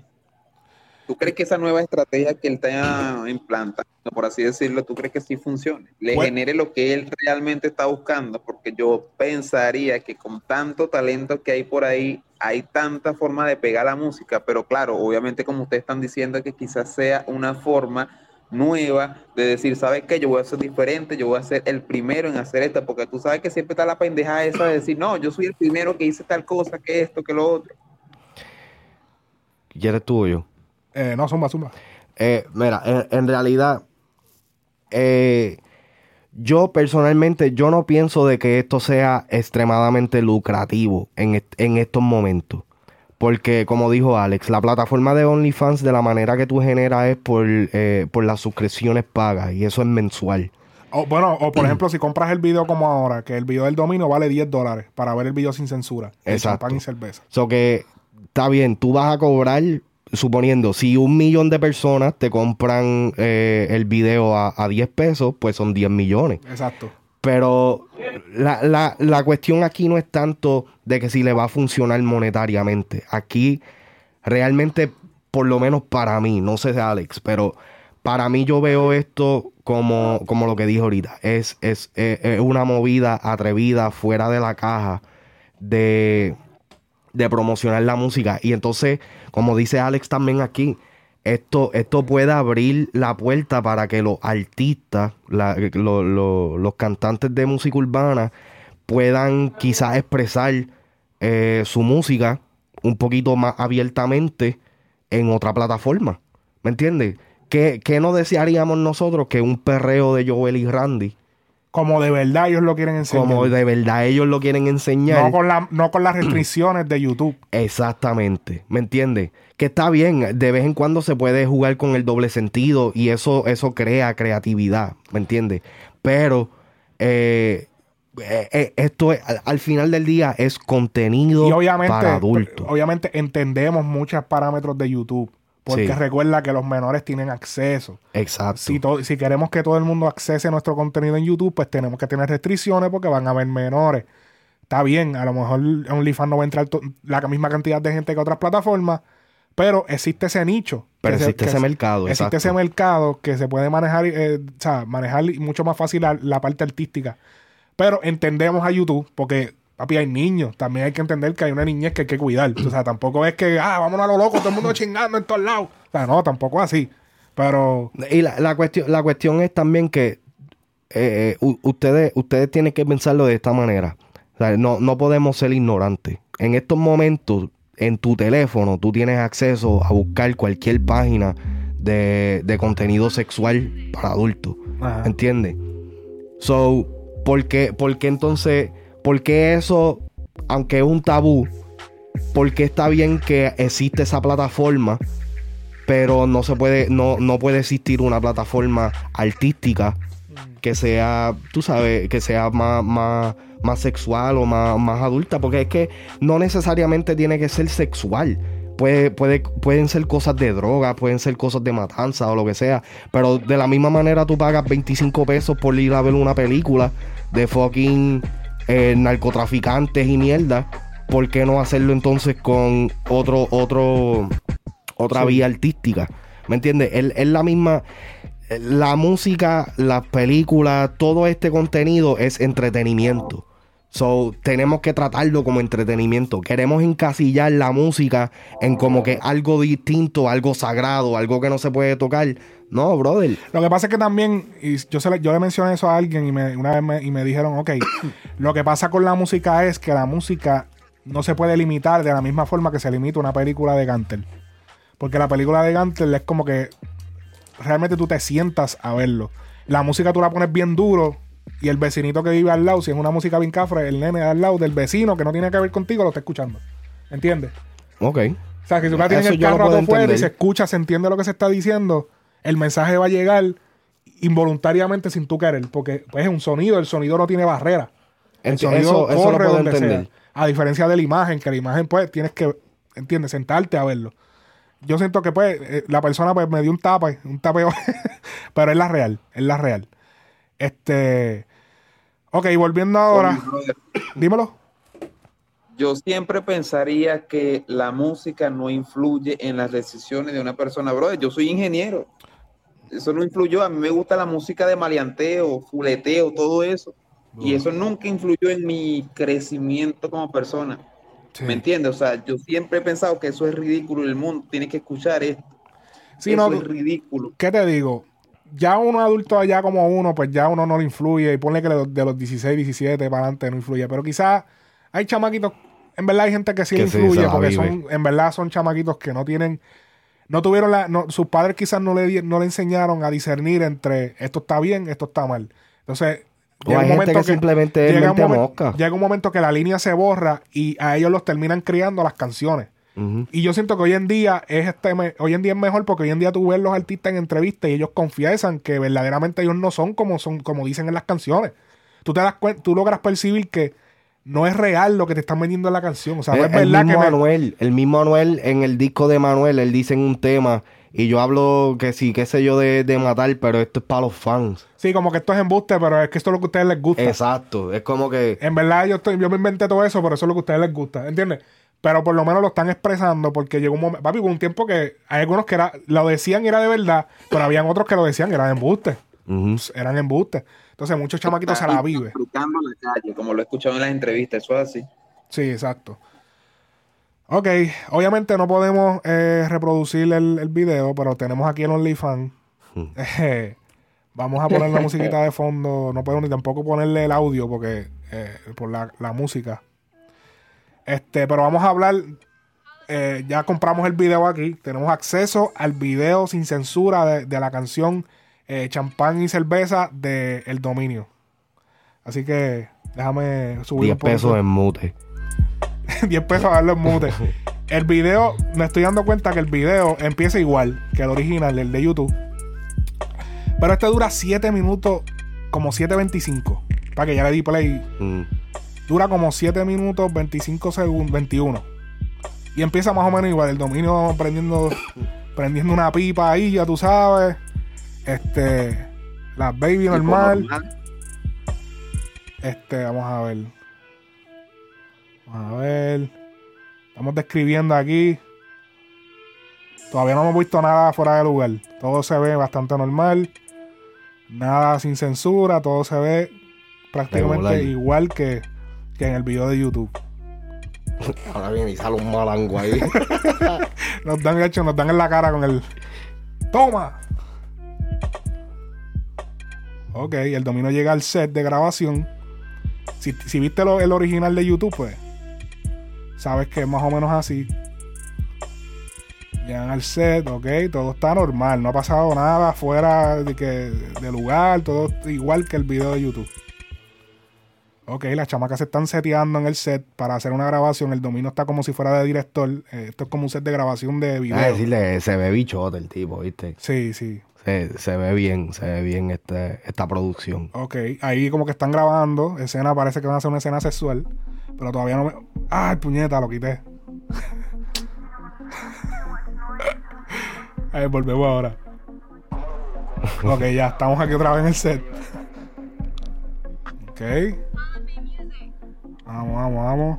¿Tú crees que esa nueva estrategia que él está implantando, por así decirlo, tú crees que sí funcione? Le Pues- genere lo que él realmente está buscando, porque yo pensaría que con tanto talento que hay por ahí, hay tanta forma de pegar la música, pero claro, obviamente como ustedes están diciendo que quizás sea una forma nueva de decir, ¿sabes qué? Yo voy a ser diferente, yo voy a ser el primero en hacer esto, porque tú sabes que siempre está la pendejada esa de decir, no, yo soy el primero que hice tal cosa, que esto, que lo otro. ¿Quieres tú o yo? eh, no, Zumba, Zumba. Eh, mira, en, en realidad, eh, yo personalmente, yo no pienso de que esto sea extremadamente lucrativo en, est- en estos momentos. Porque, como dijo Alex, la plataforma de OnlyFans de la manera que tú generas es por, eh, por las suscripciones pagas y eso es mensual. O, bueno, o por ejemplo, si compras el video como ahora, que el video del dominio vale 10 dólares para ver el video sin censura. Exacto. champán y cerveza. So que está bien, tú vas a cobrar, suponiendo, si un millón de personas te compran eh, el video a, a 10 pesos, pues son 10 millones. Exacto. Pero la, la- la cuestión aquí no es tanto de que si le va a funcionar monetariamente. Aquí realmente, por lo menos para mí, no sé de Alex, pero para mí yo veo esto como, como lo que dije ahorita. Es, es, eh, es una movida atrevida, fuera de la caja, de, de promocionar la música. Y entonces, como dice Alex también aquí, esto, esto puede abrir la puerta para que los artistas, la- lo- lo- los cantantes de música urbana, puedan quizás expresar eh, su música un poquito más abiertamente en otra plataforma. ¿Me entiendes? ¿Qué, qué no desearíamos nosotros que un perreo de Joel y Randy, Como de verdad ellos lo quieren enseñar. como de verdad ellos lo quieren enseñar? no, con la, no con las restricciones de YouTube. Exactamente, ¿me entiendes? Que está bien, de vez en cuando se puede jugar con el doble sentido y eso, eso crea creatividad, ¿me entiendes? Pero eh, eh, eh, esto es- al, al final del día es contenido Y obviamente, para adultos. obviamente entendemos muchos parámetros de YouTube. Porque Sí. recuerda que los menores tienen acceso. Exacto. Si, si queremos que todo el mundo accese a nuestro contenido en YouTube, pues tenemos que tener restricciones porque van a haber menores. Está bien, a lo mejor OnlyFans no va a entrar la misma cantidad de gente que otras plataformas, pero existe ese nicho. Pero se- existe ese se- mercado, Existe exacto. ese mercado que se puede manejar, eh, o sea, manejar mucho más fácil la, la parte artística. Pero entendemos a YouTube porque, papi, hay niños. También hay que entender que hay una niñez que hay que cuidar. O sea, tampoco es que, ah, vámonos a lo loco, todo el mundo chingando en todos lados. O sea, no, tampoco es así. Pero. Y la, la cuestión, la cuestión es también que eh, eh, ustedes, ustedes tienen que pensarlo de esta manera. O sea, no, no podemos ser ignorantes. En estos momentos, en tu teléfono, tú tienes acceso a buscar cualquier página de, de contenido sexual para adultos. ¿Entiendes? So, ¿por qué, por qué entonces, por qué eso, aunque es un tabú, por qué está bien que existe esa plataforma, pero no se puede, no, no puede existir una plataforma artística que sea, tú sabes, que sea más, más, más sexual o más, más adulta, porque es que no necesariamente tiene que ser sexual. Puede, puede, pueden ser cosas de droga, pueden ser cosas de matanza o lo que sea. Pero de la misma manera tú pagas 25 pesos por ir a ver una película de fucking eh, narcotraficantes y mierda. ¿Por qué no hacerlo entonces con otro, otro, otra Sí. vía artística? ¿Me entiendes? Es, es la misma. La música, las películas, todo este contenido es entretenimiento. So, tenemos que tratarlo como entretenimiento. Queremos encasillar la música en como que algo distinto, algo sagrado, algo que no se puede tocar. No, brother. Lo que pasa es que también, y yo, se le, yo le mencioné eso a alguien y me, una vez me, y me dijeron, ok, lo que pasa con la música es que la música no se puede limitar de la misma forma que se limita una película de Gantel. Porque la película de Gantel es como que realmente tú te sientas a verlo. La música tú la pones bien duro y el vecinito que vive al lado, si es una música bien cafre, el nene al lado del vecino que no tiene que ver contigo lo está escuchando. ¿Entiendes? Ok. O sea, que si tú tienes en Eso el carro todo fuera y se escucha, se entiende lo que se está diciendo, el mensaje va a llegar involuntariamente sin tú querer, porque pues, es un sonido, el sonido no tiene barrera. El Enti- sonido eso- eso corre puedo donde entender. sea. A diferencia de la imagen, que la imagen, pues, tienes que, ¿entiendes? Sentarte a verlo. Yo siento que, pues, eh, la persona pues, me dio un tape, un tapeo, pero es la real, es la real. Este. Ok, volviendo ahora. Dímelo. Yo siempre pensaría que la música no influye en las decisiones de una persona, brother. Yo soy ingeniero. Eso no influyó. A mí me gusta la música de maleanteo, fuleteo, todo eso. Y eso nunca influyó en mi crecimiento como persona. ¿Me entiendes? O sea, yo siempre he pensado que eso es ridículo. El mundo tiene que escuchar esto. Sí, eso no, es ridículo. ¿Qué te digo? Ya uno adulto allá como uno, pues ya uno no le influye. Y ponle que de los- de los 16, 17 para adelante no influye. Pero quizás hay chamaquitos, en verdad hay gente que sí Que le influye, porque vive. son, en verdad son chamaquitos que no tienen, no tuvieron la, no, sus padres quizás no le, no le enseñaron a discernir entre esto está bien, esto está mal. Entonces, O hay gente que simplemente llega un, momen- llega un momento que la línea se borra y a ellos los terminan criando las canciones. Y yo siento que hoy en día es este me- hoy en día es mejor porque hoy en día tú ves los artistas en entrevistas y ellos confiesan que verdaderamente ellos no son como son como dicen en las canciones. Tú te das cuenta, tú logras percibir que no es real lo que te están vendiendo en la canción, o sea, no el, es el verdad que mismo me- Anuel, el mismo Anuel en el disco de Manuel, él dice en un tema y yo hablo que sí, qué sé yo de, de matar, pero esto es para los fans. Sí, como que esto es embuste, pero es que esto es lo que a ustedes les gusta. Exacto, es como que En verdad yo estoy, yo me inventé todo eso, pero eso es lo que a ustedes les gusta, ¿entiendes? Pero por lo menos lo están expresando porque llegó un momento, papi, hubo un tiempo que hay algunos que era, lo decían y era de verdad, pero habían otros que lo decían y eran embuste. Eran embuste. Entonces muchos chamaquitos se la viven. Disfrutando la calle, como lo he escuchado en las entrevistas, eso es así. Sí, exacto. Ok, obviamente no podemos eh, reproducir el, el video, pero tenemos aquí el OnlyFans. Eh, Vamos a poner la musiquita de fondo. No podemos ni tampoco ponerle el audio porque eh, por la, la música. Este, pero vamos a hablar. eh, ya compramos el video aquí. Tenemos acceso al video sin censura de, de la canción eh, Champán y Cerveza de El Dominio. Así que déjame subir 10 un poco. pesos en mute. 10 pesos a darle en mute. El video, me estoy dando cuenta que el video empieza igual que el original, el de YouTube. Pero este dura 7 minutos, como 7.25. Para que ya le di play. Mm. Dura como 7 minutos, 25 segundos, 21. Y empieza más o menos igual. El dominio prendiendo, prendiendo una pipa ahí, ya tú sabes. Este, la baby normal. Este, vamos a ver. Vamos a ver. Estamos describiendo aquí. Todavía no hemos visto nada fuera de lugar. Todo se ve bastante normal. Nada sin censura. Todo se ve prácticamente Regular. igual que, que en el video de YouTube. Ahora viene y sale un malango ahí. Nos dan hecho, nos dan en la cara con el. ¡Toma! Ok, el dominio llega al set de grabación. Si, si viste lo- el original de YouTube, pues sabes que es más o menos así. Llegan al set, ok, todo está normal, no ha pasado nada fuera de, que, de lugar, todo igual que el video de YouTube. Ok, las chamacas se están seteando en el set para hacer una grabación. El dominio está como si fuera de director. Eh, esto es como un set de grabación de video. A decirle, se ve bichote el tipo, ¿viste? Sí, sí. Se, se ve bien, se ve bien este, esta producción. Ok, ahí como que están grabando. Escena, parece que van a hacer una escena sexual. Pero todavía no me. ¡Ay, puñeta! Lo quité. A ver, volvemos ahora. Ok, ya estamos aquí otra vez en el set. Ok. Vamos, vamos, vamos.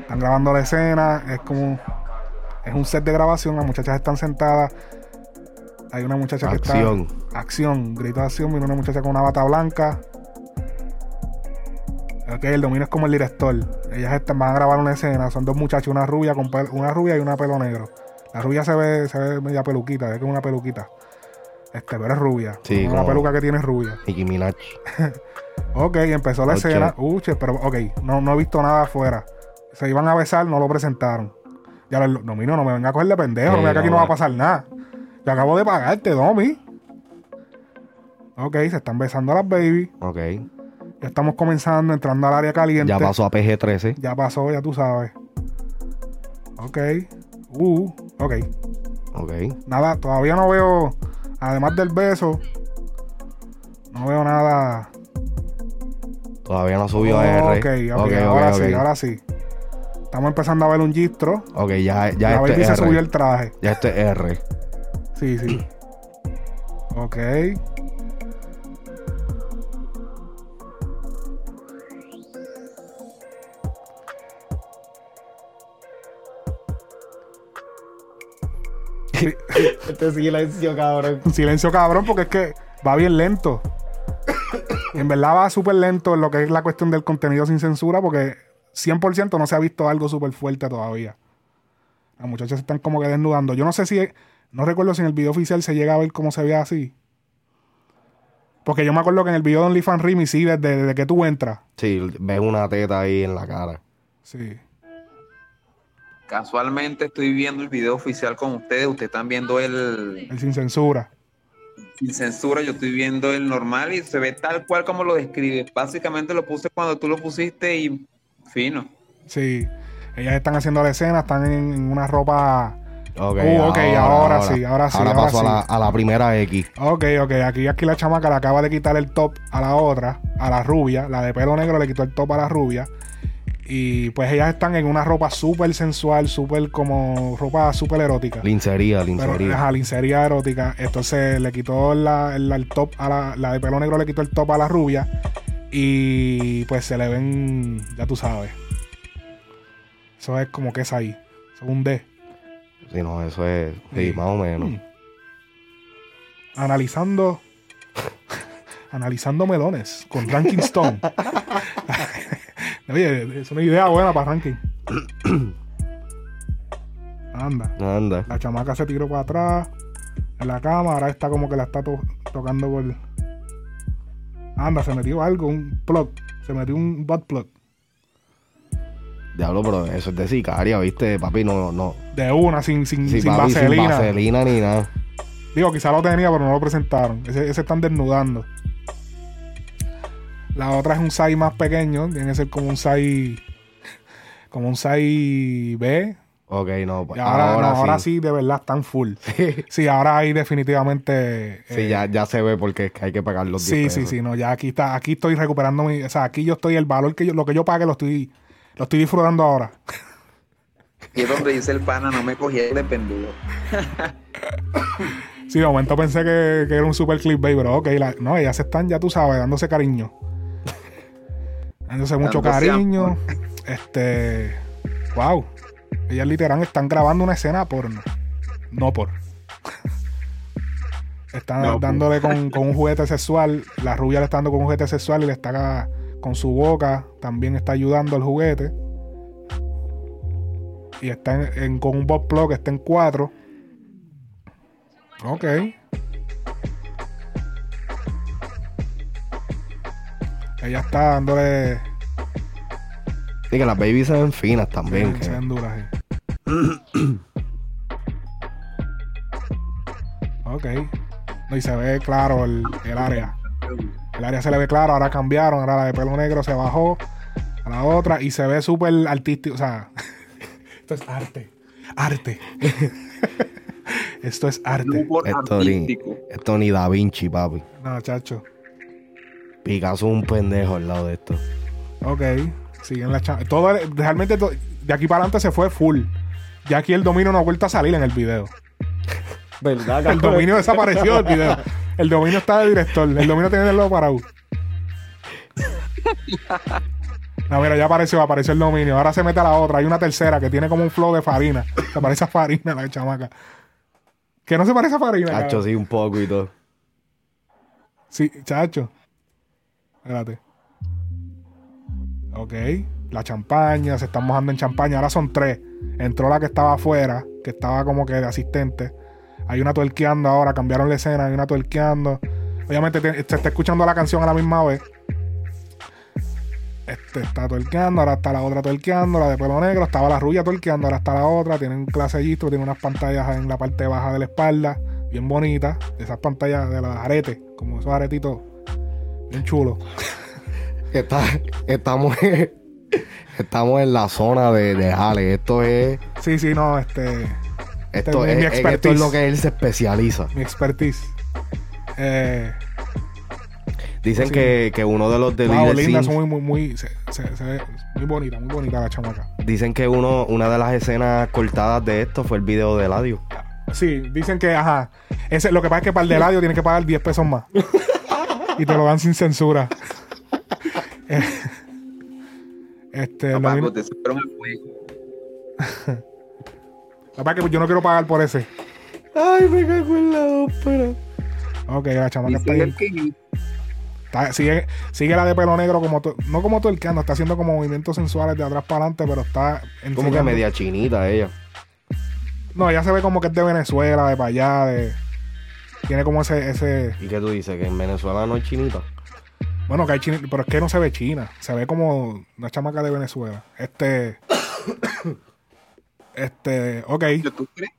Están grabando la escena. Es como. Es un set de grabación. Las muchachas están sentadas. Hay una muchacha que está. Acción. Grito de acción. Viene una muchacha con una bata blanca. Ok, el dominio es como el director. Ellas están, van a grabar una escena. Son dos muchachos, una rubia con una rubia y una pelo negro. La rubia se ve, se ve media peluquita, es como una peluquita. Este, pero es rubia. Sí, una peluca que tiene es rubia. Nicki Minaj. Ok, empezó la Ocho. escena. Uche, pero ok, no, no he visto nada afuera. Se iban a besar, no lo presentaron. Ya el dominio no me venga a coger de pendejo, Sí, no me que aquí no, no va a pasar nada. Yo acabo de pagarte, Domi. Ok, se están besando las baby. Ok. Ya estamos comenzando, entrando al área caliente. Ya pasó a PG-13. Ya pasó, ya tú sabes. Ok. Uh, ok. Ok. Nada, todavía no veo, además del beso, no veo nada. Todavía no subió Oh, a R. ok, ok, ahora sí, ahora sí. Estamos empezando a ver un gistro. Ok, ya, ya la este baby es se R. subió el traje. Ya este es R. Sí, sí. Ok. Este silencio, cabrón. Silencio cabrón porque es que va bien lento. En verdad va súper lento en lo que es la cuestión del contenido sin censura porque 100% no se ha visto algo súper fuerte todavía. Las muchachas se están como que desnudando. Yo no sé si, no recuerdo si en el video oficial se llega a ver cómo se ve así. Porque yo me acuerdo que en el video de OnlyFans Rimi sí, desde, desde que tú entras. Sí, ves una teta ahí en la cara. Sí. Casualmente estoy viendo el video oficial con ustedes. Ustedes están viendo el El sin censura. sin censura. Yo estoy viendo el normal y se ve tal cual como lo describes. Básicamente lo puse cuando tú lo pusiste y fino. Sí. Ellas están haciendo la escena, están en, en una ropa. Ok, Uh, ok, ahora sí, ahora sí, Ahora ahora pasó sí. A, la, a la primera X. Ok, ok. Aquí, aquí la chamaca le acaba de quitar el top a la otra, a la rubia. La de pelo negro le quitó el top a la rubia. Y pues ellas están en una ropa súper sensual, súper como ropa súper erótica. Lincería, Pero, lincería. ajá, lincería erótica. Entonces le quitó la, el, el top a la, la de pelo negro, le quitó el top a la rubia. Y pues se le ven, ya tú sabes. Eso es como que es ahí. Eso es un D. Sí, no, eso es. Sí, Sí. más o menos. Mm. Analizando. analizando melones con Ranking Stone. Oye, es una idea buena para Ranking. Anda. Anda. La chamaca se tiró para atrás en la cama. Ahora está como que la está to- tocando por. Anda, se metió algo, un plug. Se metió un butt plug. Diablo, pero eso es de sicaria, ¿viste? Papi, no, no. De una, sin, sin, Sí, sin papi, vaselina. sin vaselina ni nada. Digo, quizá lo tenía, pero no lo presentaron. Ese, ese están desnudando. La otra es un SAI más pequeño. Tiene que ser como un SAI. Como un SAI B. Ok, no, pues ahora, ahora, no, sí. ahora sí, de verdad, están full. Sí, ahora ahí definitivamente. Sí, eh, ya, ya se ve porque es que hay que pagar los 10 Sí, pesos. sí, sí, no, ya aquí está, aquí estoy recuperando mi, o sea, aquí yo estoy, el valor que yo, lo que yo pague lo estoy, lo estoy disfrutando ahora. Y es donde dice el pana, no me cogí de pendejo. Sí, de momento pensé que, que era un super clickbait, pero ok, la- no, ellas están, ya tú sabes, dándose cariño. Dándose mucho cariño. Este, wow. Ellas literal están grabando una escena porno. No por. Están No, dándole con, con un juguete sexual. La rubia le está dando con un juguete sexual y le está con su boca. También está ayudando al juguete. Y está en- en- con un bot plug, está en cuatro. Ok. Ella está dándole. Y que las babies se ven finas también. se que- ven duras, sí. ok. No, y se ve claro el, el área. El área se le ve claro, ahora cambiaron, ahora la de pelo negro se bajó a la otra y se ve súper artístico. O sea, esto es arte. Arte. esto es arte. Esto ni, esto ni Da Vinci, papi. No, chacho. Picasso es un pendejo al lado de esto. Ok. Siguen la cha- Todo, realmente to- de aquí para adelante se fue full. Ya aquí el dominio no ha vuelto a salir en el video. ¿Verdad, El dominio desapareció del video. El dominio está de director. El dominio tiene el logo parado. No, mira, ya apareció, apareció el dominio. Ahora se mete a la otra. Hay una tercera que tiene como un flow de farina. Se parece a farina la chamaca. Que no se parece a farina. Cacho, cabrón. sí, un poco y todo. Sí, chacho. Espérate. Ok. La champaña, se están mojando en champaña. Ahora son tres. Entró la que estaba afuera, que estaba como que de asistente. Hay una tuerqueando ahora, cambiaron la escena, hay una tuerqueando. Obviamente te- se está escuchando la canción a la misma vez. Este está tuerqueando, ahora está la otra tuerqueando, la de pelo negro, estaba la rubia tuerqueando, ahora está la otra, tiene un clase registro, tiene unas pantallas en la parte baja de la espalda, bien bonitas, esas pantallas de los aretes, como esos aretitos, bien chulos. Está- estamos, en, estamos en la zona de, de Jale. Esto es. Sí, sí, no, este. Esto, este es, mi en esto es expertise. lo que él se especializa. Mi expertise. Eh, Dicen Sí. que, que uno de los wow, deleted linda, scenes- son muy, muy, muy, se, se- se ve muy bonita, muy bonita la chamaca. Dicen que uno, una de las escenas cortadas de esto fue el video de Eladio. Sí, dicen que, ajá. Ese, lo que pasa es que para el de radio tienes que pagar 10 pesos más. y te lo dan sin censura. Este, lo Paco, mismo- es que yo no quiero pagar por ese. Ay, me cago en la ópera. Ok, la chamaca está que- Está- sigue, sigue la de pelo negro como to- no como tuerqueando, está haciendo como movimientos sensuales de atrás para adelante, pero está Como que media chinita ella. No, ella se ve como que es de Venezuela, de para allá, de tiene como ese ese ¿Y qué tú dices? ¿Que en Venezuela no hay chinita? bueno, que hay china, pero es que no se ve china, se ve como una chamaca de Venezuela. Este este, ok. ¿Tú crees?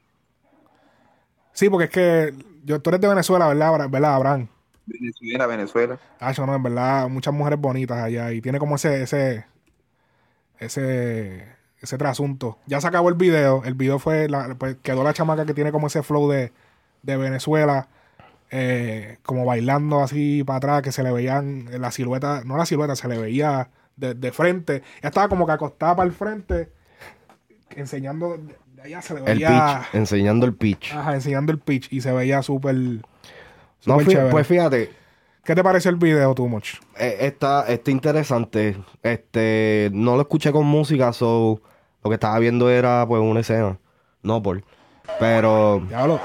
Sí, porque es que yo, tú eres de Venezuela, ¿verdad? ¿Verdad, Abraham? Venezuela, Venezuela. Ah, eso no, en verdad, muchas mujeres bonitas allá y tiene como ese, ese, ese, ese trasunto. Ya se acabó el video, el video fue, la- pues, quedó la chamaca que tiene como ese flow de, de Venezuela, eh, como bailando así para atrás, que se le veían la silueta, no la silueta, se le veía de, de frente. Ella estaba como que acostada para el frente, enseñando, de allá se le El veía, pitch, enseñando el pitch. ajá, enseñando el pitch y se veía súper, No, chévere. pues fíjate, ¿Qué te pareció el video, too much? eh, está, está interesante. Este, no lo escuché con música, so lo que estaba viendo era pues una escena. No por. Pero. Diablo.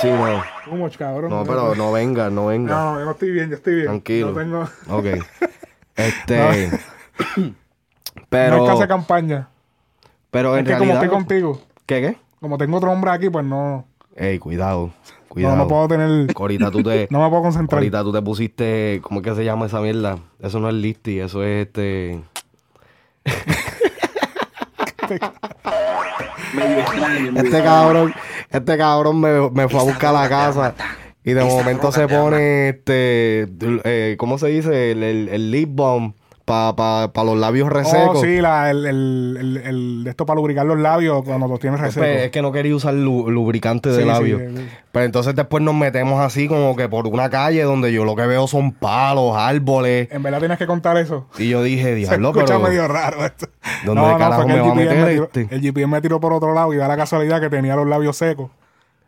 Sí, no. Cabrón. Pero no venga, no venga. No, yo estoy bien, yo estoy bien. Tranquilo. No tengo. Ok. Este. pero. No hay que hacer campaña. pero en es que realidad. como estoy contigo, ¿Qué qué? como tengo otro hombre aquí, pues no. Ey, cuidado. Cuidado. No, no puedo tener. Ahorita tú te. No me puedo concentrar. Ahorita tú te pusiste. ¿Cómo es que se llama esa mierda? Eso no es listy, eso es este. Este cabrón, este cabrón me, me fue a buscar a la casa y de momento se pone este, eh, ¿cómo se dice? El, el, el lip balm para pa, pa los labios resecos. Oh, sí, la, el, el, el, el- esto para lubricar los labios cuando los tienes Pues, resecos. es que no quería usar lu- lubricante de Sí, labios. sí, sí. Pero entonces después nos metemos así como que por una calle donde yo lo que veo son palos, árboles. En verdad tienes que contar eso. Y yo dije, Se diablo, escucha pero medio raro esto. ¿dónde carajo fue que me va a GPS meter tiró- este? El GPS me tiró por otro lado y da la casualidad que tenía los labios secos.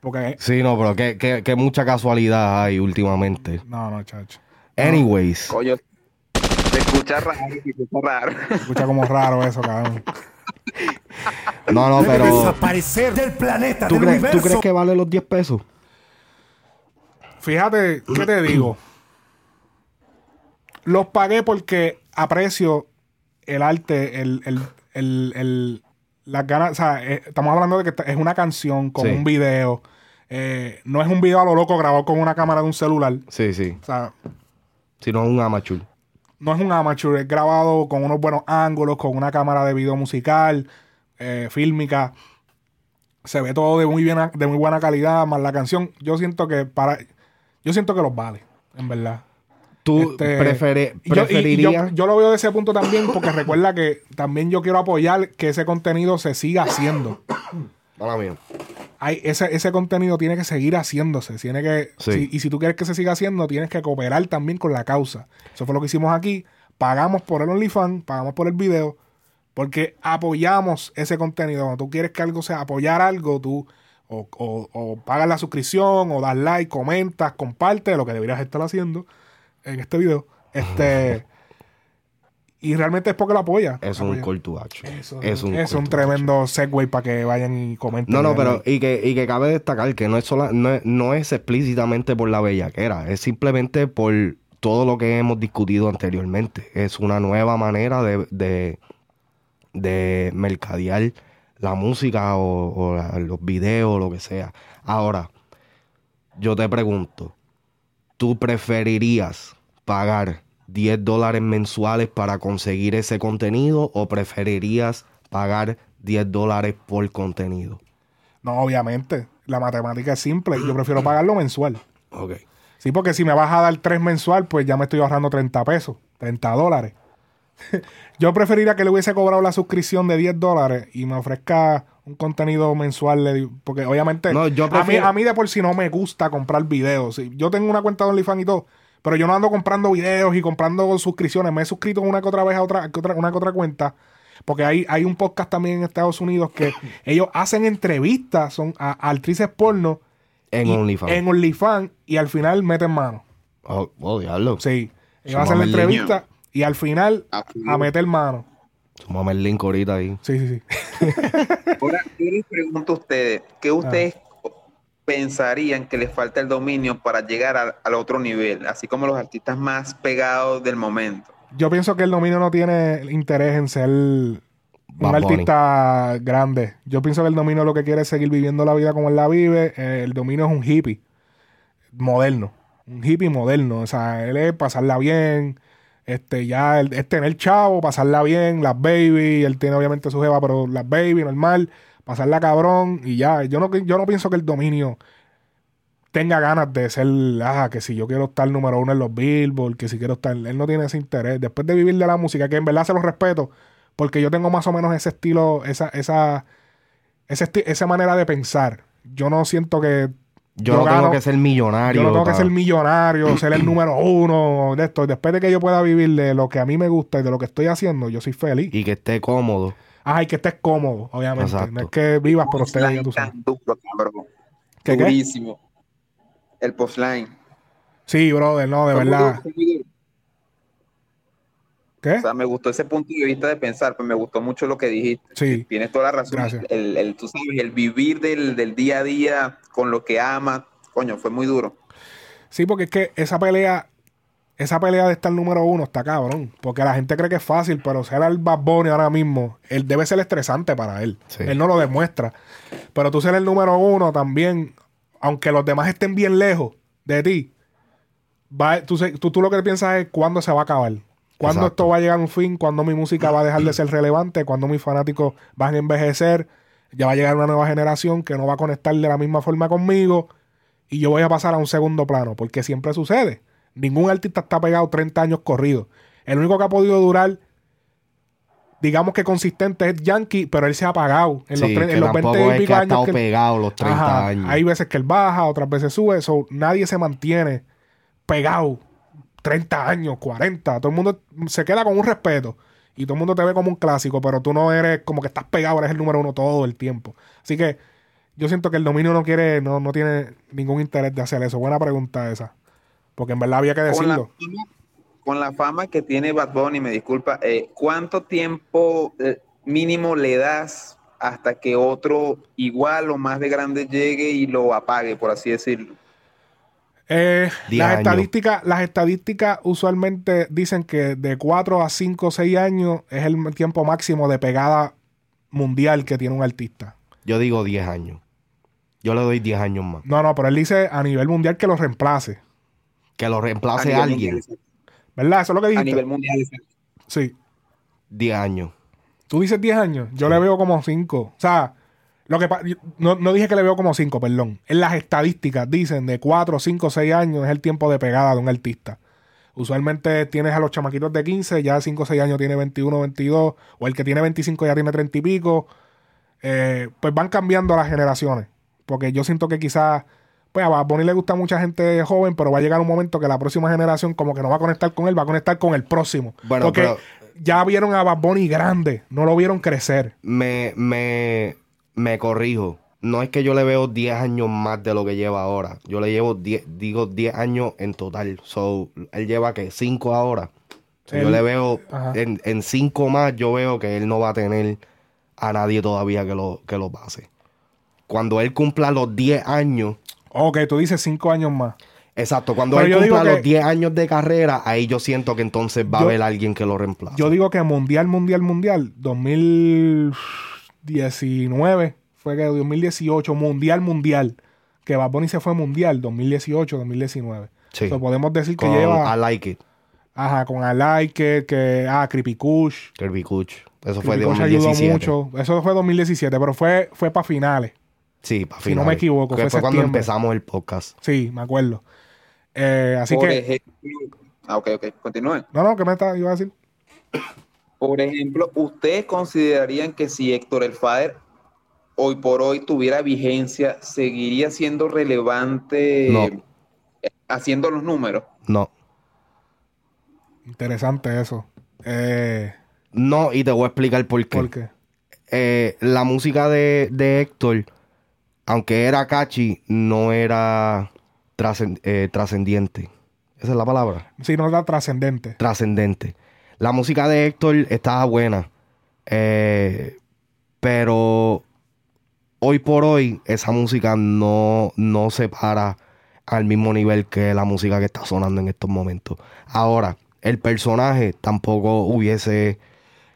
Porque. Sí, no, pero que, que, que mucha casualidad hay últimamente. No, no, chacho. Anyways. Coño, se escucha raro, se escucha raro. Se escucha como raro eso, cabrón. No, no, pero... Desaparecer del planeta, ¿Tú del crees, universo. ¿Tú crees que vale los 10 pesos? Fíjate, ¿qué te digo? Los pagué porque aprecio el arte, el, el, el, el- las ganas, o sea, eh, estamos hablando de que es una canción con Sí. un video. eh, no es un video a lo loco grabado con una cámara de un celular. Sí, sí. O sea, Si no es un amateur. No es un amateur, es grabado con unos buenos ángulos, con una cámara de video musical, eh, fílmica. Se ve todo de muy, bien, de muy buena calidad, más la canción. Yo siento que para. Yo siento que los vale, en verdad. ¿Tú Este, prefere- yo- yo, preferirías? yo lo veo de ese punto también, porque recuerda que también yo quiero apoyar que ese contenido se siga haciendo. Mala mía. Hay, ese, ese contenido tiene que seguir haciéndose. Tiene que, Sí. si- y si tú quieres que se siga haciendo, tienes que cooperar también con la causa. Eso fue lo que hicimos aquí. Pagamos por el OnlyFans, pagamos por el video, porque apoyamos ese contenido. Cuando tú quieres que algo sea apoyar algo, tú o, o- o pagas la suscripción, o das like, comentas, comparte lo que deberías estar haciendo en este video. Este. y realmente es porque lo apoya. Es un call to action. Eso es un es un tremendo segue para que vayan y comenten. No, no, pero y que, y que cabe destacar que no es, sola, no, es, no es explícitamente por la bellaquera, es simplemente por todo lo que hemos discutido anteriormente. Es una nueva manera de, de, de mercadear la música o, o la- los videos, lo que sea. Ahora, yo te pregunto, ¿tú preferirías pagar 10 dólares mensuales para conseguir ese contenido o preferirías pagar 10 dólares por contenido? No, obviamente. La matemática es simple. Yo prefiero pagarlo mensual. Ok. Sí, porque si me vas a dar 3 mensual, pues ya me estoy ahorrando 30 pesos, 30 dólares. Yo preferiría que le hubiese cobrado la suscripción de 10 dólares y me ofrezca un contenido mensual. Porque obviamente No, yo a, mí, a mí de por sí no me gusta comprar videos. Yo tengo una cuenta de OnlyFans y todo, pero yo no ando comprando videos y comprando suscripciones. Me he suscrito una que otra vez a otra, que otra- una que otra cuenta. Porque hay, hay un podcast también en Estados Unidos que ellos hacen entrevistas son a, a actrices porno En OnlyFans. En OnlyFans y al final meten mano. Oh, oh, diablo. Sí. Ellos Sumame hacen la el entrevista y al final a meter mano. Sumame el link ahorita ahí. Sí, sí, sí. Ahora, yo les pregunto a ustedes, ¿qué ustedes pensarían que les falta el dominio para llegar al, al otro nivel? Así como los artistas más pegados del momento. Yo pienso que el dominio no tiene interés en ser un Bad Bunny. artista grande. Yo pienso que el dominio lo que quiere es seguir viviendo la vida como él la vive. Eh, el dominio es un hippie moderno. Un hippie moderno. O sea, él es pasarla bien. Este, ya es tener chavo, pasarla bien, las baby. Él tiene obviamente su jeva, pero las baby, normal. Pasarla cabrón y ya. Yo no, yo no pienso que el dominio tenga ganas de ser, ah, que si yo quiero estar número uno en los Billboard, que si quiero estar, él no tiene ese interés. Después de vivir de la música, que en verdad se lo respeto, porque yo tengo más o menos ese estilo, esa, esa, ese esti- esa manera de pensar. Yo no siento que Yo, no tengo que ser millonario. yo no tengo que ser millonario, ser el número uno de esto. Después de que yo pueda vivir de lo que a mí me gusta y de lo que estoy haciendo, yo soy feliz. Y que esté cómodo. Ajá, y que estés cómodo, obviamente. Exacto. No es que vivas por ustedes, ya tú sabes. Tan duro, cabrón. ¿Qué, qué? Durísimo. El postline. Sí, brother, no, de verdad. muy. ¿Qué? O sea, me gustó ese punto de vista de pensar, pues me gustó mucho lo que dijiste. Sí. Tienes toda la razón. Gracias. El, el- tú sabes, el vivir del, del día a día con lo que ama, coño, fue muy duro. Sí, porque es que esa pelea, esa pelea de estar número uno está cabrón. Porque la gente cree que es fácil, pero ser el Bad Bunny ahora mismo, él debe ser estresante para él. Sí. Él no lo demuestra. Pero tú ser el número uno también, aunque los demás estén bien lejos de ti, va, tú, tú, tú lo que piensas es cuándo se va a acabar. Cuándo Exacto. esto va a llegar a un fin, cuándo mi música va a dejar de ser relevante, cuándo mis fanáticos van a envejecer, ya va a llegar una nueva generación que no va a conectar de la misma forma conmigo y yo voy a pasar a un segundo plano, porque siempre sucede. Ningún artista está pegado 30 años corridos. El único que ha podido durar, digamos que consistente, es Yankee, pero él se ha apagado. En los, Sí, tre- que en los tampoco 20 y es pico que ha años. estado que él- pegado los 30 Ajá. años. Hay veces que él baja, otras veces sube. So, nadie se mantiene pegado 30 años, 40. Todo el mundo se queda con un respeto. Y todo el mundo te ve como un clásico, pero tú no eres como que estás pegado, eres el número uno todo el tiempo. Así que yo siento que el dominio no quiere, no, no tiene ningún interés de hacer eso. Buena pregunta esa. Porque en verdad había que Con la, decirlo. fama, con la fama que tiene Bad Bunny, me disculpa, eh, ¿cuánto tiempo eh, mínimo le das hasta que otro igual o más de grande llegue y lo apague, por así decirlo? Eh, las estadísticas, las estadísticas usualmente dicen que de 4 a 5 o 6 años es el tiempo máximo de pegada mundial que tiene un artista. Yo digo 10 años. Yo le doy 10 años más. No, no, pero él dice a nivel mundial que lo reemplace. Que lo A reemplace nivel alguien. mundial. ¿Verdad? Eso es lo que A dijiste. nivel mundial. Sí. 10 años. Tú dices 10 años. Yo le veo como 5. O sea, lo que no, no dije que le veo como 5, perdón. En las estadísticas dicen de 4, 5, 6 años es el tiempo de pegada de un artista. Usualmente tienes a los chamaquitos de 15, ya 5 o 6 años tiene 21, 22, o el que tiene 25 ya tiene 30 y pico. Eh, pues van cambiando las generaciones. Porque yo siento que quizás, pues a Bad Bunny le gusta a mucha gente joven, pero va a llegar un momento que la próxima generación como que no va a conectar con él, va a conectar con el próximo. Bueno, Porque pero- ya vieron a Bad Bunny grande, no lo vieron crecer. Me, me, me corrijo. No es que yo le veo 10 años más de lo que lleva ahora. Yo le llevo 10, digo 10 años en total. So, él lleva que 5 ahora. So, yo le veo Ajá. en, en 5 más, yo veo que él no va a tener a nadie todavía que lo, que lo pase. Cuando él cumpla los 10 años. Ok, tú dices 5 años más. Exacto, cuando Pero él yo digo cumpla que- los 10 años de carrera, ahí yo siento que entonces va Yo- a haber alguien que lo reemplace. Yo digo que mundial, mundial, mundial, 2019, fue que 2018, mundial, mundial, que Bad Bunny se fue mundial, 2018, 2019. Sí. So, podemos decir que Con lleva, I Like It, ajá, con I Like It, que, ah, Creepy Kush. Kirby Kuch. Eso fue de Creepy Kush ayudó 2017. mucho. Eso fue 2017, pero fue, fue para finales. Sí, para Si no me equivoco, Que fue fue cuando empezamos el podcast. Sí, me acuerdo. Eh, así Por que, ejemplo, ah, ok, ok, continúe. no, no, ¿qué me está, iba a decir? Por ejemplo, ¿ustedes considerarían que si Héctor el Fader hoy por hoy tuviera vigencia, seguiría siendo relevante No. haciendo los números? No. Interesante eso. Eh, No, y te voy a explicar por qué. ¿Por qué? Eh, la música de, de Héctor, aunque era catchy, no era eh, trascendiente. Esa es la palabra. Sí, no era trascendente. Trascendente. La música de Héctor estaba buena. eh, pero hoy por hoy, esa música no, no se para al mismo nivel que la música que está sonando en estos momentos. Ahora, el personaje tampoco hubiese.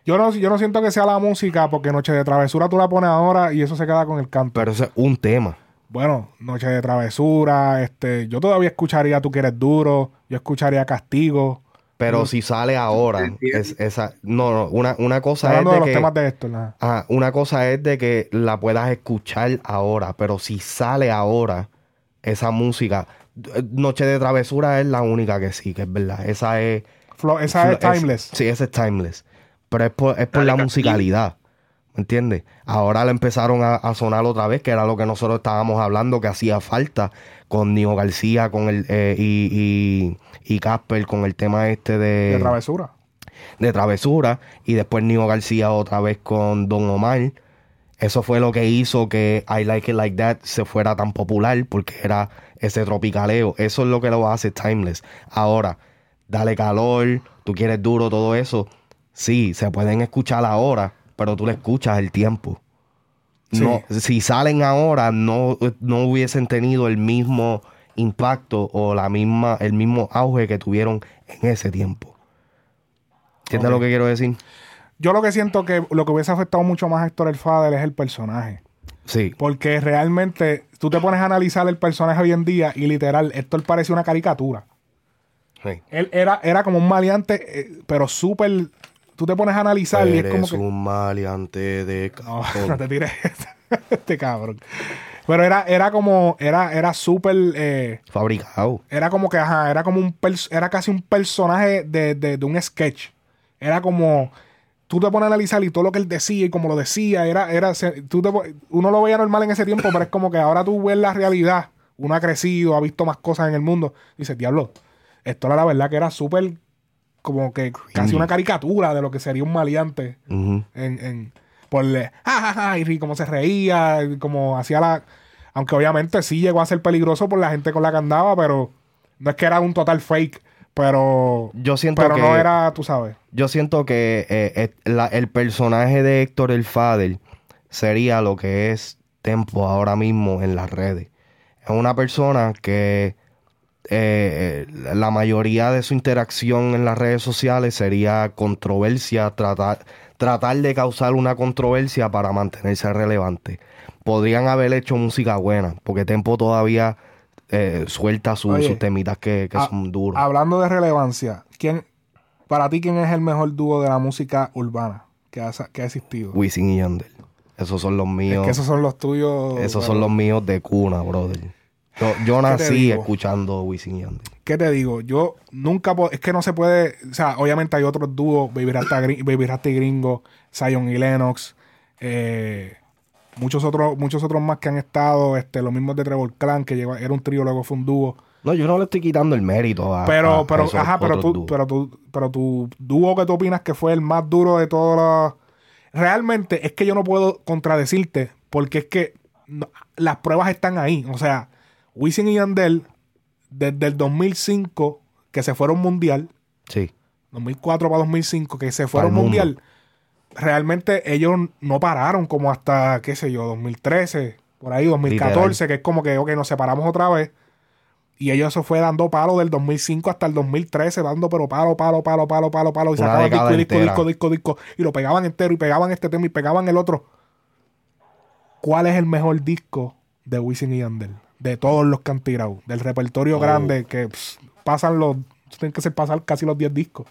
Yo no, yo no siento que sea la música, porque Noche de Travesura tú la pones ahora y eso se queda con el canto. Pero ese es un tema. Bueno, Noche de Travesura, este, yo todavía escucharía Tú quieres duro, yo escucharía Castigo. Pero si sale ahora, es, esa, no, no, una, una cosa Hablando es de de los que, temas de esto, ajá, una cosa es de que la puedas escuchar ahora, pero si sale ahora esa música, Noche de Travesura es la única que sí, que es verdad. Esa es, Flo- esa es timeless. sí, esa es timeless. Pero es por, es por la musicalidad. ¿Me entiendes? Ahora la empezaron a, a sonar otra vez, que era lo que nosotros estábamos hablando, que hacía falta con Nio García con el, eh, y, y, y Casper con el tema este de, De Travesura. de Travesura. Y después Nio García otra vez con Don Omar. Eso fue lo que hizo que I Like It Like That se fuera tan popular, porque era ese tropicaleo. Eso es lo que lo hace Timeless. Ahora, dale calor, tú quieres duro, todo eso. Sí, se pueden escuchar ahora, pero tú le escuchas el tiempo. No, si salen ahora, no, no hubiesen tenido el mismo impacto o la misma, el mismo auge que tuvieron en ese tiempo. ¿Entiendes Ok. lo que quiero decir? Yo lo que siento que lo que hubiese afectado mucho más a Héctor el Fader es el personaje. Sí. Porque realmente tú te pones a analizar el personaje hoy en día y literal, Héctor parece una caricatura. Sí. Él era, era como un maleante, eh, pero súper. Tú te pones a analizar y es como que. un maleante de No, no te tires este cabrón. Pero era, era como, era, era súper, eh, Fabricado. era como que, ajá, era como un, era casi un personaje de, de, de un sketch. Era como, tú te pones a analizar y todo lo que él decía y como lo decía, era, era, tú te uno lo veía normal en ese tiempo, pero es como que ahora tú ves la realidad, uno ha crecido, ha visto más cosas en el mundo, y dices, diablo, esto era la verdad que era súper, como que casi una caricatura de lo que sería un maleante Ujú. en, en por ja, ja, ja, y cómo se reía, como hacía la aunque obviamente sí llegó a ser peligroso por la gente con la que andaba, pero no es que era un total fake, pero Yo siento pero que no era, tú sabes. Yo siento que eh, eh, la- el personaje de Héctor el Fader sería lo que es Tempo ahora mismo en las redes. Es una persona que eh, eh, la mayoría de su interacción en las redes sociales sería controversia, tratar, tratar de causar una controversia para mantenerse relevante. Podrían haber hecho música buena, porque Tempo todavía eh, suelta su- Oye, sus temitas que, que son duros. Hablando de relevancia, ¿quién Para ti, ¿quién es el mejor dúo de la música urbana que ha, que ha existido? Wisin y Yandel. Esos son los míos. Es que esos son los tuyos. Esos son los míos de cuna, brother. Yo, yo ¿Qué te nací escuchando Wisin y Yandel. ¿Qué te digo? Yo nunca es que no se puede, o sea, obviamente hay otros dúos, Baby Rasta, Baby Rasta y Gringo, Zion y Lennox, eh, muchos otros, muchos otros más que han estado, este, los mismos de Trevor Clan, que llegó, era un trío, luego fue un dúo. No, yo no le estoy quitando el mérito a. Pero, a- pero, esos ajá, pero tú, dúos. pero tú, pero tu dúo que tú opinas que fue el más duro de todos los. Realmente es que yo no puedo contradecirte, porque es que no- las pruebas están ahí. O sea, Wisin y Yandel, desde el 2005, que se fueron mundial, Sí. 2004 para 2005, que se fueron mundial, realmente ellos no pararon como hasta, qué sé yo, 2013, por ahí, 2014, que es como que, ok, nos separamos otra vez. Y ellos eso fue dando palo del 2005 hasta el 2013, dando pero palo, palo, palo, palo, palo, palo. Y Una sacaban disco, disco, disco, disco, disco. Y lo pegaban entero, y pegaban este tema, y pegaban el otro. ¿Cuál es el mejor disco de Wisin y Yandel? De todos los que han tirado. Del repertorio Oh. grande que pss, pasan los... Tienen que ser pasar casi los 10 discos.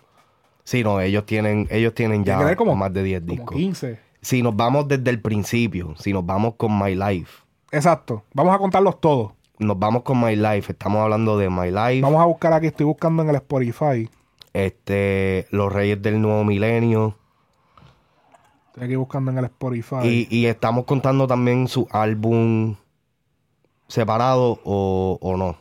Sí, no, ellos tienen, ellos tienen ya como- más de 10 Como discos. 15. Si nos vamos desde el principio, si nos vamos con My Life, Exacto. Vamos a contarlos todos. nos vamos con My Life, estamos hablando de My Life, Vamos a buscar aquí, estoy buscando en el Spotify. este, Los Reyes del Nuevo Milenio, Estoy aquí buscando en el Spotify. y, y estamos contando también su álbum separado o, o no,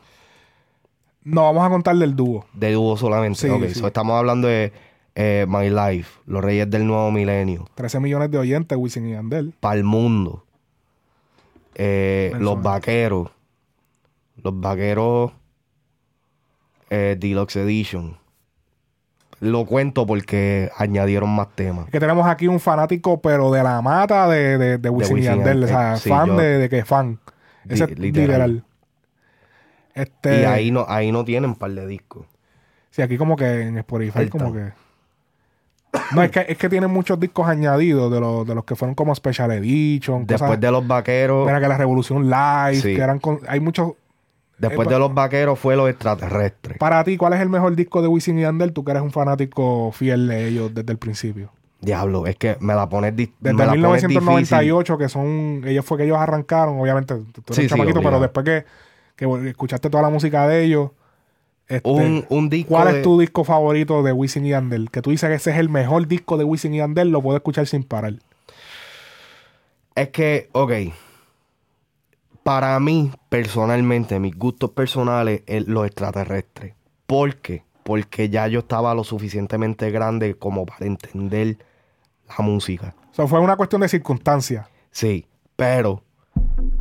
No, vamos a contarle el dúo. de dúo solamente. Sí, Ok, sí. so estamos hablando de eh, My Life, Los Reyes del Nuevo Milenio, 13 millones de oyentes, Wisin y Yandel. Pa'l Mundo, eh. Los Vaqueros, Los Vaqueros eh, Deluxe Edition. Lo cuento porque añadieron más temas. Es que tenemos aquí un fanático, pero de la mata de, de, de Wisin y Wisin y Yandel. O sea, sí, fan yo- de, de que fan. Di- Ese es literal. literal. Este, Y ahí no, ahí no tienen par de discos. Sí, aquí como que en Spotify como que... No, es que, es que tienen muchos discos añadidos de los, de los que fueron como Special Edition. Después cosas- de los vaqueros, Mira que la Revolución Live, Sí. que eran con- hay muchos... después eh, de los vaqueros fue los extraterrestres. Para ti, ¿cuál es el mejor disco de Wisin y Yandel? Tú que eres un fanático fiel de ellos desde el principio. Diablo, es que me la pones Desde me la pones 1998, que son... Ellos fue que ellos arrancaron, obviamente. Tú eres Sí, un sí, chamaquito, pero después que, que escuchaste toda la música de ellos... este, Un, un disco ¿Cuál de- es tu disco favorito de Wisin y Yandel? Que tú dices que ese es el mejor disco de Wisin y Yandel, lo puedo escuchar sin parar. Es que, ok. Para mí, personalmente, mis gustos personales, es los extraterrestres. ¿Por qué? Porque ya yo estaba lo suficientemente grande como para entender la música. O sea, fue una cuestión de circunstancia. Sí, pero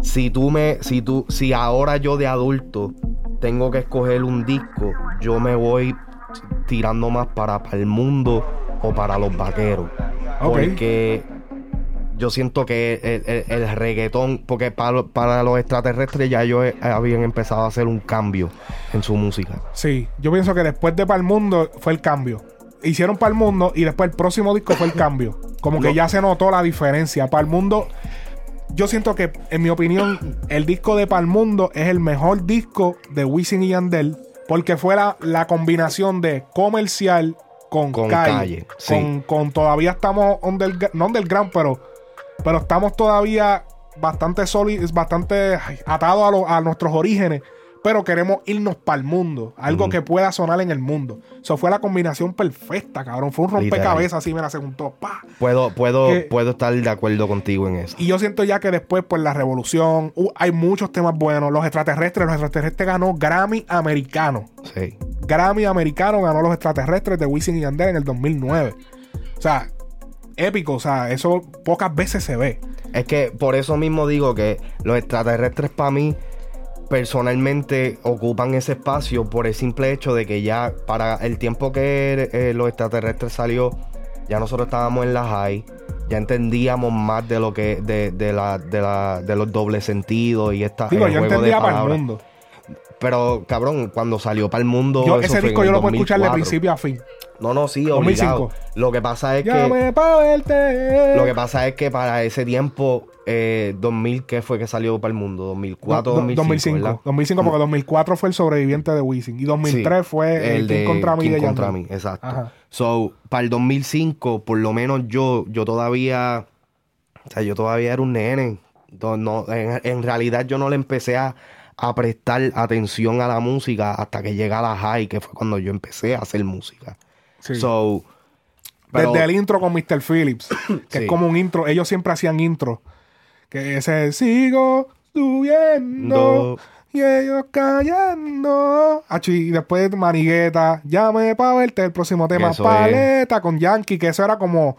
si tú me, si tú, si ahora yo de adulto tengo que escoger un disco, yo me voy tirando más para, para el mundo o para los vaqueros. Porque yo siento que el, el- el reggaetón, porque para, para los extraterrestres ya ellos eh, habían empezado a hacer un cambio en su música. Sí, yo pienso que después de Pal Mundo fue el cambio. Hicieron Pal Mundo y después el próximo disco fue el cambio. Como que No. ya se notó la diferencia. Pal Mundo, yo siento que, en mi opinión, el disco de Pal Mundo es el mejor disco de Wisin y Yandel porque fue la, la combinación de comercial con, Con calle. calle, sí. con, con todavía estamos underg- no underground, pero, pero estamos todavía bastante sólidos, bastante atados a, lo- a nuestros orígenes, pero queremos irnos para el mundo, algo que pueda sonar en el mundo. Eso fue la combinación perfecta, cabrón. Fue un rompecabezas así, me la juntó. pa. Puedo, puedo, Que- puedo estar de acuerdo contigo en eso. Y yo siento ya que después, pues la revolución, uh, hay muchos temas buenos. Los extraterrestres, los extraterrestres ganó Grammy americano. Sí. Grammy americano ganó los extraterrestres de Wisin y Yandel en el 2009. O sea, épico, o sea, eso pocas veces se ve. Es que por eso mismo digo que los extraterrestres para mí personalmente ocupan ese espacio por el simple hecho de que ya para el tiempo que eh, los extraterrestres salió, ya nosotros estábamos en la high, ya entendíamos más de lo que, de, de la, de la, de los dobles sentidos y esta Digo, el yo juego de entendía para el mundo. Pero, cabrón, cuando salió para el mundo. Yo, eso ese disco yo lo puedo escuchar de 2004. principio a fin. No, no, sí, 2005. obligado. Lo que pasa es que. Llame pa' verte. Lo que pasa es que para ese tiempo, eh, 2000, ¿qué fue que salió para el mundo? 2004, Do- 2005. 2005. ¿verdad? 2005, porque 2004 fue el sobreviviente de Wisin. Y 2003 Sí, fue el, King contra mí King de contra mí, exacto. Ajá. So, para el 2005, por lo menos yo, yo todavía, o sea, yo todavía era un nene. No, no, en, en realidad yo no le empecé a, a prestar atención a la música hasta que llega la high, que fue cuando yo empecé a hacer música. Sí. So, pero- Desde el intro con Mr. Phillips, que Sí. es como un intro. Ellos siempre hacían intro. Que ese sigo subiendo No. y ellos cayendo. Y después Manigueta, llame pa' verte el próximo tema. Paleta con Yankee, que eso era como.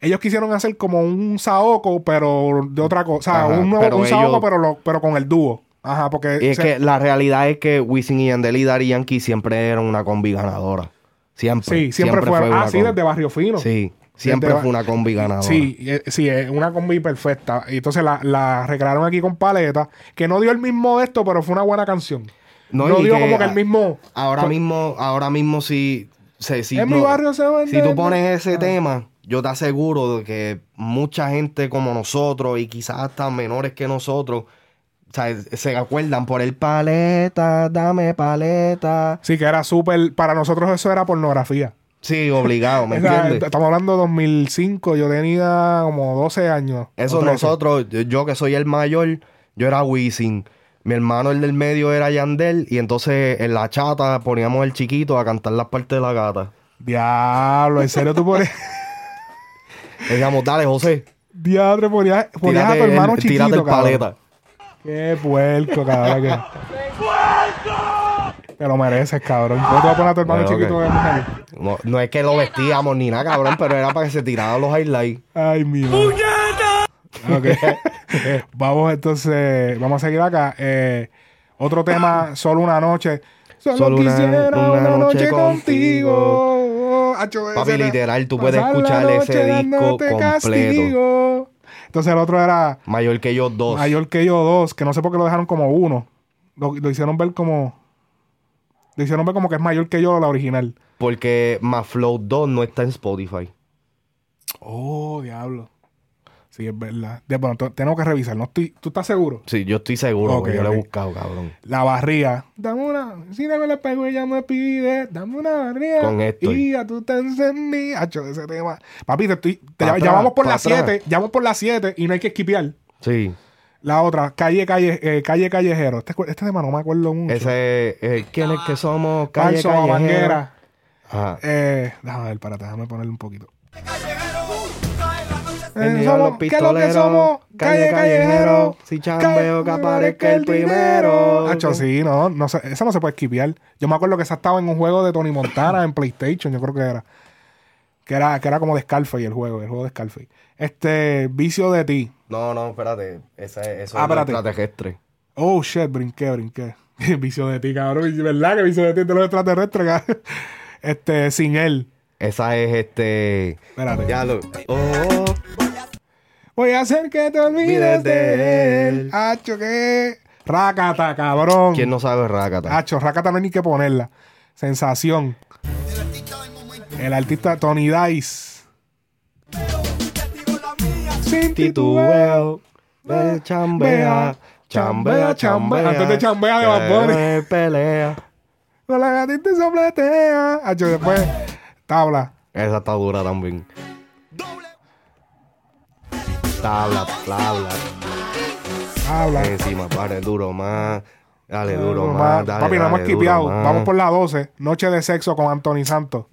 Ellos quisieron hacer como un Saoko, pero de otra cosa. O sea, un, nuevo- pero un Saoko, ellos- pero, lo- pero con el dúo. Ajá, porque. Y es se- que la realidad es que Wisin y Yandel y Daddy Yankee siempre eran una combi ganadora. Siempre. Sí, siempre, fueron. una Ah, sí, desde Barrio Fino. Sí, siempre Desde- fue una combi ganadora. Sí, eh, sí, es una combi perfecta. Y entonces la, la recrearon aquí con paleta, que no dio el mismo esto, pero fue una buena canción. No, y dio como que el mismo. Ahora Pues- mismo, ahora mismo si, si, si En no- mi barrio se vende- si tú pones ese Ah. tema, yo te aseguro de que mucha gente como nosotros y quizás hasta menores que nosotros, o sea, se acuerdan por el paleta, dame paleta. Sí, que era súper. Para nosotros eso era pornografía. Sí, obligado, ¿me entiendes? estamos hablando de 2005, yo tenía como 12 años. Eso o 13. nosotros, yo- que soy el mayor, yo era Wisin. Mi hermano, el del medio, era Yandel. Y entonces en la chata poníamos el chiquito a cantar las partes de la gata. Diablo, en serio tú pones. Decíamos, dale, José. Diablo, ponías, ponías a tu hermano el- chiquito. tírate el paleta. Qué puerco, cabrón. que- Te lo mereces, cabrón. ¿Cómo te vas a poner a tu hermano Bueno, chiquito ok. de mujer? No, no es que lo vestíamos ni nada, cabrón, pero era para que se tiraran los highlights. Ay, mi madre. Ok. vamos entonces, vamos a seguir acá. Eh, otro tema, solo una noche. Solo, Solo una- quisiera una, una noche, noche contigo. Ese Papi, era- literal, tú puedes escuchar ese disco completo. castigo. Entonces el otro era Mayor que yo, dos. Mayor que yo dos, que no sé por qué lo dejaron como uno. Lo, lo hicieron ver como. Lo hicieron ver como que es mayor que yo la original. Porque más Flow 2 no está en Spotify. Oh, diablo. Sí, es verdad. De, bueno, te- tengo que revisar. No estoy, ¿Tú estás seguro? Sí, yo estoy seguro, Ok, porque yo lo he buscado, cabrón. La barriga. Dame una. Si dame la pego, ella me pide. Dame una barriga. Con esto. Y ya tú te encendí. Hacho, ese tema. Papi, te estoy. te- Pa' vamos por las atrás. 7. Ya vamos por las 7 y no hay que esquipear. Sí. La otra, calle, calle, eh, calle callejero. Este, este tema no me acuerdo mucho. Ese, eh, ¿quién es que somos? Calle, Falso, callejero. Manguera. Ajá. Eh, déjame ver, espérate, déjame ponerle un poquito. El Eh, diablo somos- ¿qué es lo que pistolero, somos? calle callejero, si chambeo que aparezca el primero. Hacho, sí, no, no sé, esa no se puede esquipear. Yo me acuerdo que esa estaba en un juego de Tony Montana en PlayStation, yo creo que era. Que era, que era como de Scarface el juego, el juego de Scarface. Este, Vicio de ti. No, no, espérate. Ese, eso Ah, es espérate. extraterrestre. Oh, shit, brinqué, brinqué. Vicio de ti, cabrón. ¿Verdad que Vicio de ti es de los extraterrestres, cabrón? Este, sin él. Esa es este. Espérate. Ya lo. Oh, Voy a hacer que te olvides de él. Hacho, que. Rácata, cabrón. ¿Quién no sabe Rakata? Hacho, Rácata no hay ni que ponerla. Sensación. El artista Tony Dice. Sin Titubeo. Ve, chambea. Chambea, chambea. Antes de chambea de. Eh, Pelea. Con la gatita y sopletea. Hacho, después. Tabla. Esa está dura también. Tabla, tabla. Tabla. Encima, pare duro más. Dale duro Duro más. más. Dale, Papi, no hemos más. Vamos por la 12. Noche de sexo con Anthony Santos.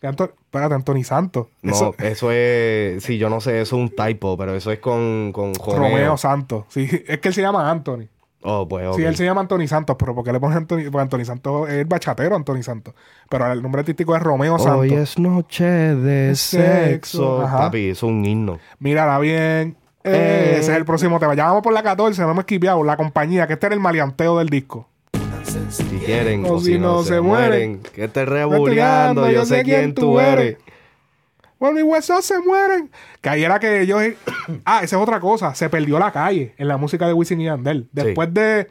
¿Qué Anto- Espérate, Anthony Santos. No, Eso- eso es. Sí, yo no sé, eso es un typo, pero eso es con, con Romeo. Romeo Santos. Sí, es que él se llama Anthony. Oh, pues. Sí, él se llama Anthony Santos, pero ¿por qué le ponen Anthony? Porque Anthony Santos es el bachatero Anthony Santos. Pero el nombre artístico es Romeo Santos. Hoy es noche de Sexo. Papi, es un himno. Mírala bien. Eh. Ese es el próximo tema. Ya vamos por la 14, no hemos esquipeado. La compañía, que este era el maleanteo del disco. Si quieren O si no, se mueren, que estés rebuleando, yo sé quién tú eres. Bueno, mis huesos se mueren. Que ahí era que ellos. ah, esa es otra cosa. Se perdió la calle en la música de Wisin y Yandel. Después de,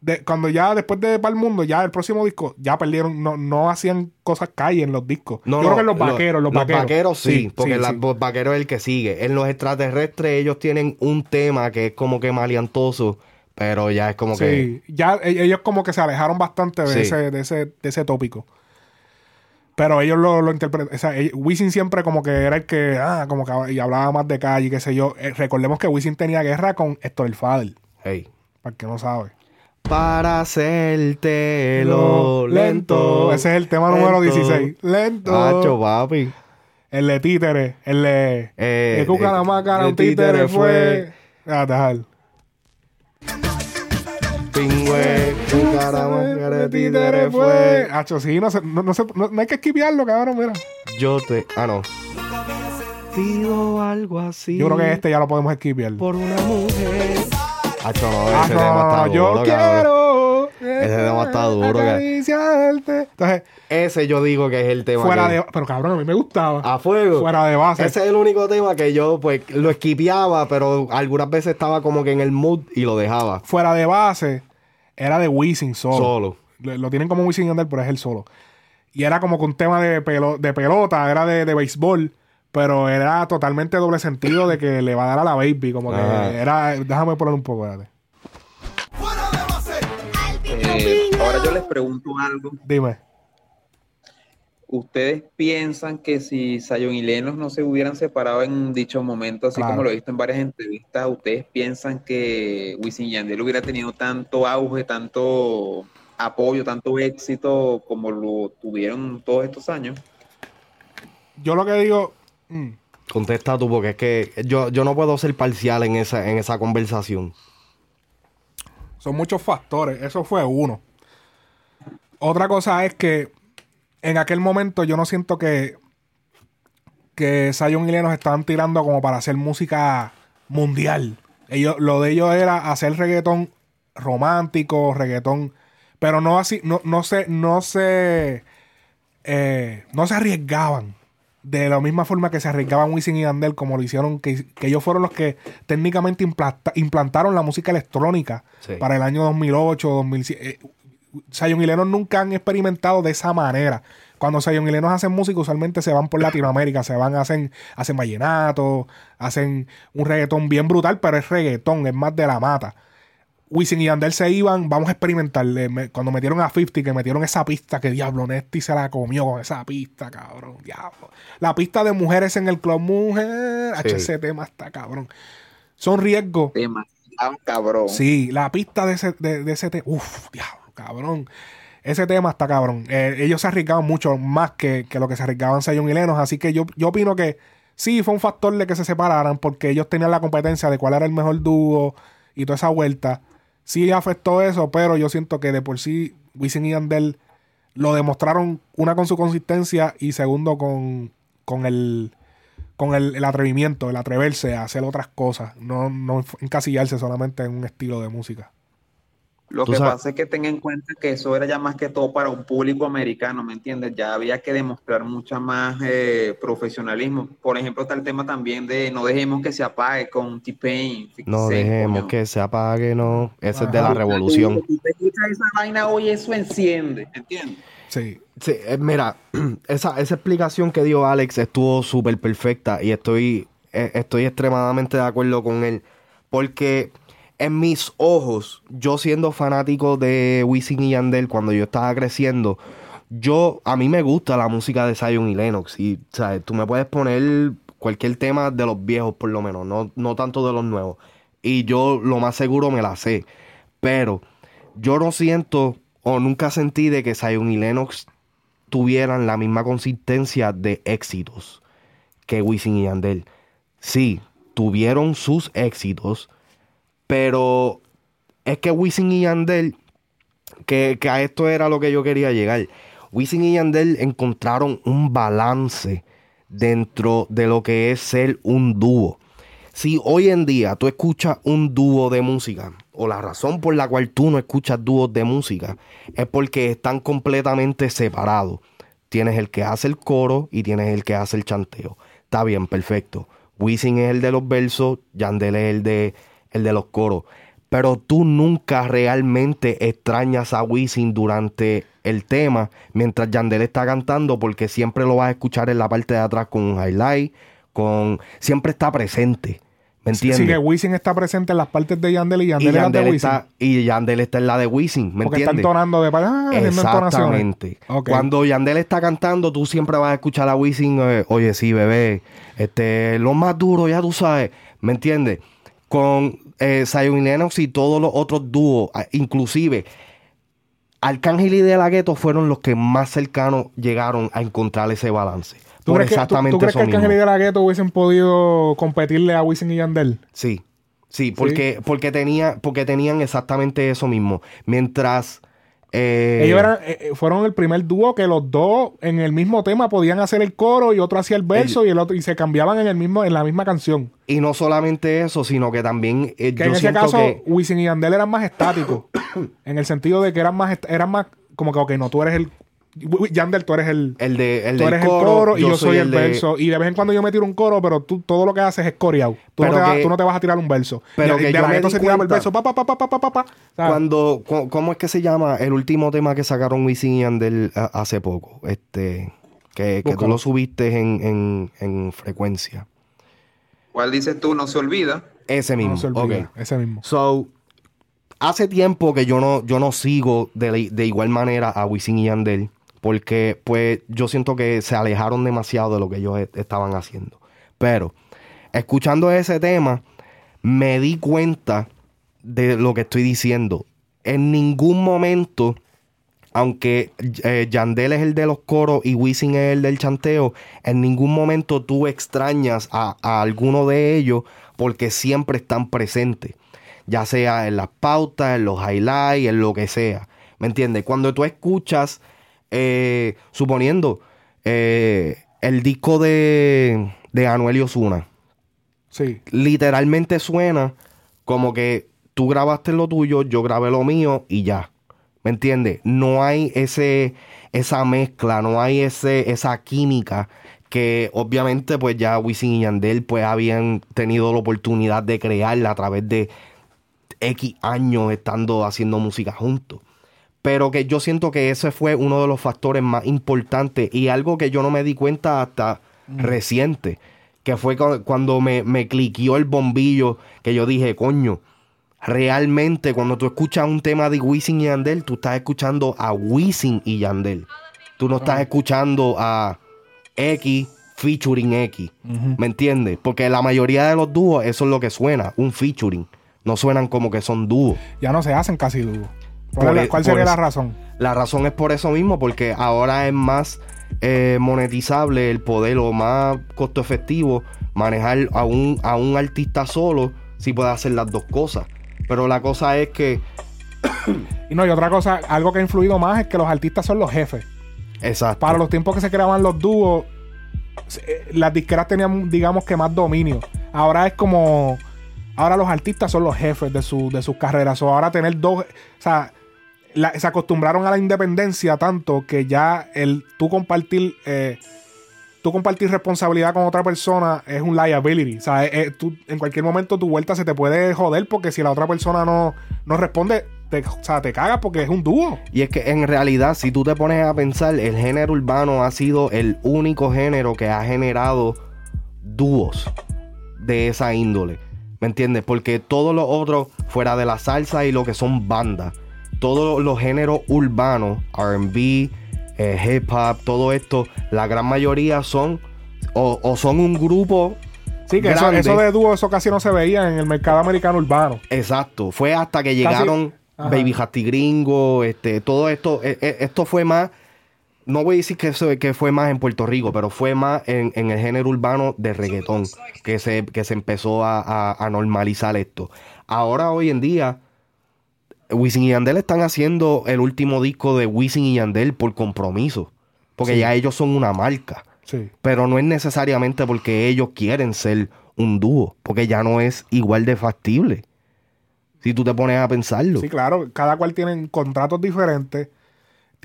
de- cuando ya después de para el mundo, ya el próximo disco, ya perdieron, no, no hacían cosas calle en los discos. No, Yo no, creo que en los lo- vaqueros, los, vaqueros. sí, porque sí, la- los vaqueros es el que sigue. En los extraterrestres ellos tienen un tema que es como que maleantoso, pero ya es como que... Sí, ya e- ellos como que se alejaron bastante de, ese, de, ese, de ese tópico. Pero ellos lo, lo interpretan. O sea, Wisin siempre como que era el que, ah, como que y hablaba más de calle, qué sé yo. Eh, recordemos que Wisin tenía guerra con Héctor el Fader. Hey. Para el que no sabe. Para hacértelo lento. Ese es el tema número lento. 16. Lento. Hacho, papi. El de títere. El de. Eh, el cuca la títere títere fue. Ah, dejar. Pingüe, tu cara de títere fue. Hacho, sí, no, no, no, no- no hay que esquivarlo, cabrón, mira. Yo te. Ah, no. Pido algo así. Yo creo que este ya lo podemos esquivar. Por una mujer. Hacho, no, Ah, ese no, tema está yo duro, cabrón. quiero. Ese tema está duro. Entonces, Ese yo digo que es el tema. fuera que- de. Pero cabrón, a mí me gustaba. A fuego. Fuera de base. Ese es el único tema que yo, pues, lo esquipeaba, pero algunas veces estaba como que en el mood y lo dejaba. Fuera de base, era de Wisin solo. Solo. Lo, lo tienen como Wisin Yandel, pero es el solo. Y era como con tema de, pelo- de pelota, era de, de béisbol, pero era totalmente doble sentido de que le va a dar a la baby. Como que era. Déjame poner un poco, espérate. Eh, ahora yo les pregunto algo. Dime. ¿Ustedes piensan que si Zion y Lennox no se hubieran separado en dicho momento, así Claro. como lo he visto en varias entrevistas, ¿ustedes piensan que Wisin y Yandel hubiera tenido tanto auge, tanto apoyo, tanto éxito como lo tuvieron todos estos años? Yo lo que digo. Mm, Contesta tú, porque es que yo, yo no puedo ser parcial en esa, en esa conversación. Son muchos factores. Eso fue uno. Otra cosa es que en aquel momento yo no siento que que Zion y Lennox estaban tirando como para hacer música mundial. Ellos, lo de ellos era hacer reggaetón romántico, reggaetón, pero no así, no, no se, no se, eh, no se arriesgaban de la misma forma que se arriesgaban Wisin y Yandel, como lo hicieron, que, que ellos fueron los que técnicamente implanta- implantaron la música electrónica Sí. para el año 2008, 2007. Eh, Zion y Lennox nunca han experimentado de esa manera. Cuando Zion y Lennox hacen música, usualmente se van por Latinoamérica, se van, hacen, hacen vallenato, hacen un reggaetón bien brutal, pero es reggaetón, es más de la mata. Wisin y Yandel se iban, vamos a experimentar. Cuando metieron a 50, que metieron esa pista, que diablo, Nesti se la comió con esa pista, cabrón, diablo. La pista de mujeres en el club mujer, Sí. H, ese tema está cabrón. Son riesgos. Demasiado cabrón. Sí, la pista de ese, de, de ese tema, uff, diablo, cabrón. Ese tema está cabrón. Eh, ellos se arriesgaban mucho más que, que lo que se arriesgaban Zion y Lennox, así que yo, yo opino que sí fue un factor de que se separaran porque ellos tenían la competencia de cuál era el mejor dúo y toda esa vuelta. Sí afectó eso, pero yo siento que de por sí Wisin y Yandel lo demostraron, una con su consistencia y segundo con, con el con el, el atrevimiento, el atreverse a hacer otras cosas, no, no encasillarse solamente en un estilo de música. Lo que sabes- pasa es que ten en cuenta que eso era ya más que todo para un público americano, ¿me entiendes? Ya había que demostrar mucha más eh, profesionalismo. Por ejemplo, está el tema también de no dejemos que se apague con T-Pain. No dejemos coño. que se apague, no. Ese es de Ajá. la revolución. Tú te escuchas esa vaina hoy, eso enciende, ¿entiendes? Sí. Sí, eh, mira, esa, esa explicación que dio Alex estuvo súper perfecta y estoy, eh, estoy extremadamente de acuerdo con él. Porque en mis ojos, yo siendo fanático de Wisin y Yandel cuando yo estaba creciendo, yo, a mí me gusta la música de Zion y Lennox. Y, ¿sabes? Tú me puedes poner cualquier tema de los viejos, por lo menos, no, no tanto de los nuevos. Y yo lo más seguro me la sé. Pero yo no siento o nunca sentí de que Zion y Lennox tuvieran la misma consistencia de éxitos que Wisin y Yandel. Sí, tuvieron sus éxitos, pero es que Wisin y Yandel, que, a esto era lo que yo quería llegar. Wisin y Yandel encontraron un balance dentro de lo que es ser un dúo. Si hoy en día tú escuchas un dúo de música, o la razón por la cual tú no escuchas dúos de música, es porque están completamente separados. Tienes el que hace el coro y tienes el que hace el chanteo. Está bien, perfecto. Wisin es el de los versos, Yandel es el de, el de los coros. pero tú nunca realmente extrañas a Wisin durante el tema mientras Yandel está cantando porque siempre lo vas a escuchar en la parte de atrás con un highlight, con siempre está presente. ¿Me entiendes? sí, que Wisin está presente en las partes de Yandel y Yandel y, de Yandel Wisin. está, y Yandel está en la de Wisin, ¿me porque está entonando de ah. Exactamente. Cuando Yandel está cantando, tú siempre vas a escuchar a Wisin, eh, oye, sí, bebé, este, lo más duro, ya tú sabes, ¿me entiendes? Con eh, Zion y Lennox y todos los otros dúos, ah, inclusive Arcángel y De La Ghetto fueron los que más cercanos llegaron a encontrar ese balance. ¿Tú Por crees, que, tú- exactamente tú crees eso que Arcángel y. De La Ghetto hubiesen podido competirle a Wisin y Yandel? Sí, sí, porque, Porque, tenía, porque tenían exactamente eso mismo. Mientras... eh, Ellos eran, eh, eh, fueron el primer dúo que los dos en el mismo tema podían hacer el coro y otro hacía el verso y el otro y se cambiaban en el mismo en la misma canción. Y no solamente eso, sino que también eh, Que yo en ese caso que Wisin y Yandel eran más estáticos en el sentido de que eran más eran más como que ok, no tú eres el Yandel, tú eres el, el de el tú eres coro, el coro y yo, soy el, de- verso. Y de vez en cuando yo me tiro un coro, pero tú todo lo que haces es coreado. Tú, no te, vas, tú no te vas a tirar un verso. pero Y- que de yo se tiraba el verso pa pa pa pa pa pa pa, pa. ¿sabes? Cuando, cu- ¿cómo es que se llama el último tema que sacaron Wisin y Yandel hace poco? Este, que, que tú lo subiste en, en, en frecuencia. ¿Cuál dices tú? No se olvida. Ese mismo. No se olvida, ok. ese mismo. So, hace tiempo que yo no, yo no sigo de, de igual manera a Wisin y Yandel, porque pues yo siento que se alejaron demasiado de lo que ellos e- estaban haciendo. Pero, escuchando ese tema, me di cuenta de lo que estoy diciendo. En ningún momento, aunque eh, Yandel es el de los coros y Wisin es el del chanteo, en ningún momento tú extrañas a, a alguno de ellos porque siempre están presentes. Ya sea en las pautas, en los highlights, en lo que sea. ¿Me entiendes? Cuando tú escuchas, eh, suponiendo, eh, el disco de, de Anuel y Ozuna, Sí. literalmente suena como que tú grabaste lo tuyo, yo grabé lo mío y ya. ¿Me entiendes? No hay ese, esa mezcla, no hay ese, esa química que obviamente pues ya Wisin y Yandel pues habían tenido la oportunidad de crearla a través de X años estando haciendo música juntos. Pero que yo siento que ese fue uno de los factores más importantes y algo que yo no me di cuenta hasta reciente, que fue cu- cuando me, me cliqueó el bombillo, que yo dije, coño, realmente cuando tú escuchas un tema de Wisin y Yandel, tú estás escuchando a Wisin y Yandel. Tú no estás escuchando a X featuring X. ¿Me entiendes? Porque la mayoría de los dúos, eso es lo que suena, un featuring. No suenan como que son dúos. Ya no se hacen casi dúos. ¿Cuál, Por sería la razón? La razón es por eso mismo, porque ahora es más eh, monetizable el poder o más costo efectivo manejar a un, a un artista solo si puede hacer las dos cosas. Pero la cosa es que. Y no, y otra cosa, algo que ha influido más es que los artistas son los jefes. Exacto. Para los tiempos que se creaban los dúos, eh, las disqueras tenían, digamos que más dominio. Ahora es como. Ahora los artistas son los jefes de, su, de sus carreras. O ahora tener dos. O sea, se acostumbraron a la independencia tanto que ya el tú compartir. eh, tú compartir responsabilidad con otra persona es un liability. O sea, eh, eh, tú- en cualquier momento tu vuelta se te puede joder porque si la otra persona no, no responde, o sea, te cagas porque es un dúo. Y es que en realidad, si tú te pones a pensar, el género urbano ha sido el único género que ha generado dúos de esa índole. ¿Me entiendes? Porque todos los otros, fuera de la salsa y lo que son bandas, todos los géneros urbanos, RB, eh, hip hop, todo esto, la gran mayoría son o, o son un grupo. Sí, que eso, grande. eso de dúo, eso casi no se veía en el mercado americano urbano. Exacto, fue hasta que llegaron. Baby Hasti Gringo, este, todo esto, eh, eh, esto fue más, no voy a decir que, eso, que fue más en Puerto Rico, pero fue más en, en el género urbano de reggaetón, que se, que se empezó a, a- a normalizar esto. Ahora, hoy en día, Wisin y Yandel están haciendo el último disco de Wisin y Yandel por compromiso, porque Sí. ya ellos son una marca. Sí. Pero no es necesariamente porque ellos quieren ser un dúo, porque ya no es igual de factible. Si tú te pones a pensarlo. Sí, claro, cada cual tienen contratos diferentes,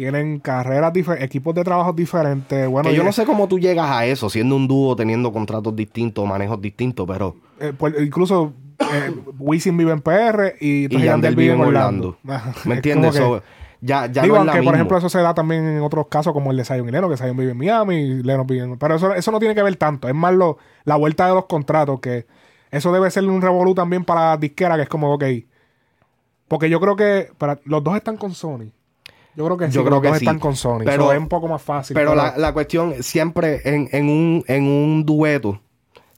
tienen carreras diferentes, equipos de trabajo diferentes. Bueno, que yo no sé cómo tú llegas a eso, siendo un dúo, teniendo contratos distintos, manejos distintos, pero eh, pues, incluso eh, Wisin vive en PR y, y Yandel vive en Orlando. ¿Me Es entiendes? ya ya Digo, no es la por mismo. ejemplo eso se da también en otros casos como el de Zion y Lennon, que Zion vive en Miami y Lennon vive en... Pero eso, eso no tiene que ver tanto. Es más lo, la vuelta de los contratos, que eso debe ser un revolú también para la disquera, que es como, ok. Porque yo creo que para, los dos están con Sony. Yo creo que sí, Yo creo que sí. están con Sony. Pero- es un poco más fácil. Pero la, la cuestión, siempre en, en un, en un dueto,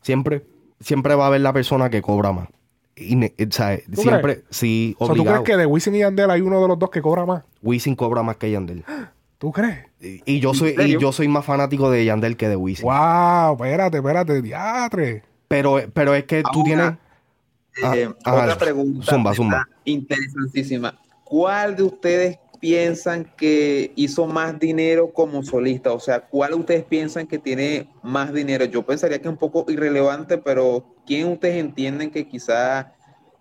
siempre, siempre va a haber la persona que cobra más. Y ne- o sea, ¿Tú siempre, crees? sí, O sea, ¿Tú obligado. crees que de Wisin y Yandel hay uno de los dos que cobra más? Wisin cobra más que Yandel. ¿Tú crees? Y, y yo soy, y yo soy más fanático de Yandel que de Wisin. Wow, espérate, espérate, diatre. Pero, pero es que tú tienes. Ah, Eh, ajá, otra pregunta Zumba, zumba. interesantísima. ¿Cuál de ustedes piensan que hizo más dinero como solista? O sea, ¿cuál de ustedes piensan que tiene más dinero? Yo pensaría que es un poco irrelevante, pero ¿quién ustedes entienden que quizá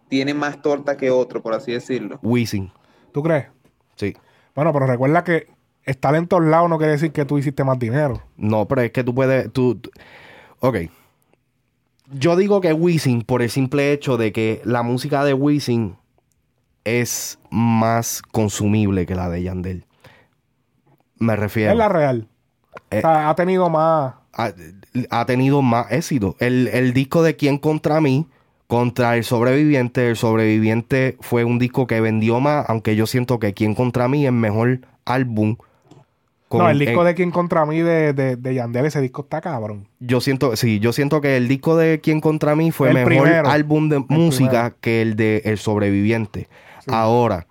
tiene más torta que otro, por así decirlo? Wisin. ¿Tú crees? Sí. Bueno, pero recuerda que estar en todos lados no quiere decir que tú hiciste más dinero. No, pero es que tú puedes. Tú, tú- ok. Yo digo que Wisin, por el simple hecho de que la música de Wisin es más consumible que la de Yandel. Me refiero. Es la real. Eh, o sea, ha tenido más. ha, ha tenido más éxito. El, el disco de Quién contra mí, contra El Sobreviviente, El Sobreviviente fue un disco que vendió más, aunque yo siento que Quién contra mí es mejor álbum. con- no, el disco de Quien contra mí de, de, de Yandel, ese disco está cabrón. Yo siento, sí, yo siento que el disco de Quién contra mí fue El mejor primero. álbum de música primero. que el de El Sobreviviente. Ahora,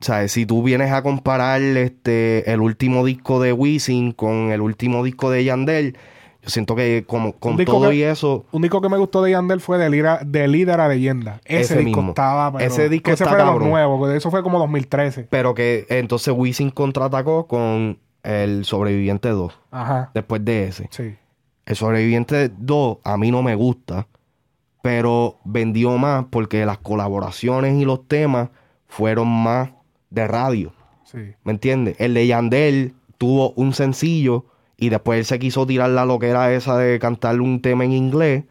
¿sabes? Si tú vienes a comparar este el último disco de Wisin con el último disco de Yandel, yo siento que como con todo que- y eso, Un disco que me gustó de Yandel fue de, Lira, de Líder a Leyenda. Ese, Ese disco mismo. estaba. pero- Ese disco ese está fue de los cabrón. nuevos, eso fue como 2013. pero que entonces Wisin contraatacó con El Sobreviviente 2. Ajá. Después de ese. Sí. El Sobreviviente 2 a mí no me gusta, pero vendió más porque las colaboraciones y los temas fueron más de radio. Sí. ¿Me entiendes? El de Yandel tuvo un sencillo y después él se quiso tirar la loquera esa de cantarle un tema en inglés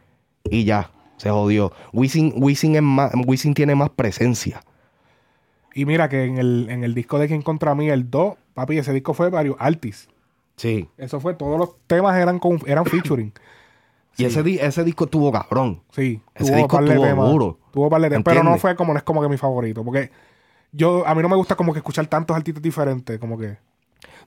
y ya, se jodió. Wisin, Wisin, es más, Wisin tiene más presencia. Y mira que en el, en el disco de Quien contra mí, el 2, papi, ese disco fue varios artists. Sí. Eso fue, todos los temas eran con, eran featuring. Y ese, di- ese disco tuvo cabrón. Sí, Ese tuvo disco par de estuvo temas, duro. Tuvo par de temas, pero no fue como, no es como que mi favorito, porque yo, a mí no me gusta como que escuchar tantos artistas diferentes, como que...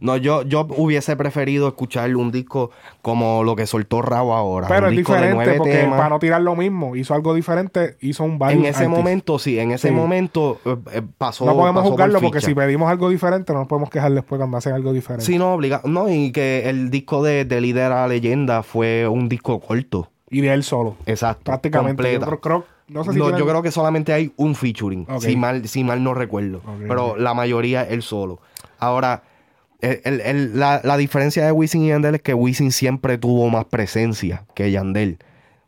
No, yo, yo hubiese preferido escuchar un disco como lo que soltó Rabo ahora. Pero un es disco diferente, porque temas. para no tirar lo mismo, hizo algo diferente, hizo un varios En ese momento, sí, en ese Sí. momento eh, eh, pasó. No podemos pasó por juzgarlo porque si pedimos algo diferente, no nos podemos quejar después cuando hacen algo diferente. Sí, no, obliga. No, y que el disco de, de Líder a Leyenda fue un disco corto. Y de él solo. Exacto. Prácticamente. completa. No sé si No, tiene- yo creo que solamente hay un featuring, si, mal, si mal no recuerdo. Pero la mayoría él solo. Ahora, el- el- el- la, la diferencia de Wisin y Yandel es que Wisin siempre tuvo más presencia que Yandel.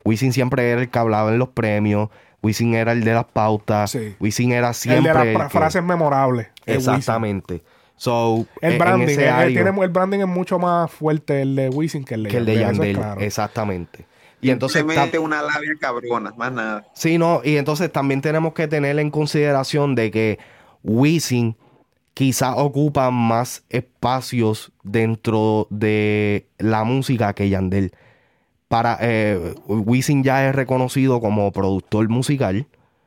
Wisin siempre era el que hablaba en los premios. Wisin era el de las pautas. Wisin era el siempre. de las el que- frases memorables. Exactamente. So, El en branding, ese área- tiene- el branding es mucho más fuerte el de Wisin que el de que el de Yandel, eso es Yandel. claro. Exactamente. Y entonces. Una labia cabrona, más nada. Sí, no, y entonces también tenemos que tener en consideración de que Wisin quizá ocupa más espacios dentro de la música que Yandel. Para eh, Wisin ya es reconocido como productor musical,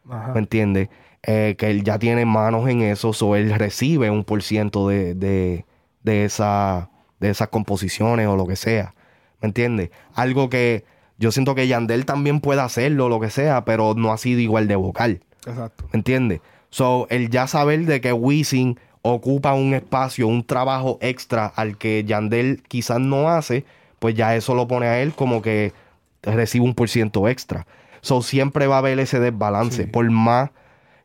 Ajá. ¿me entiendes? Eh, que él ya tiene manos en eso, o él recibe un por ciento de, de, de, esa, de esas composiciones o lo que sea, ¿me entiendes? Algo que yo siento que Yandel también puede hacerlo, lo que sea, pero no ha sido igual de vocal. Exacto. ¿Me entiendes? So, el ya saber de que Wisin ocupa un espacio, un trabajo extra al que Yandel quizás no hace, pues ya eso lo pone a él como que recibe un por ciento extra. So, siempre va a haber ese desbalance. Por más.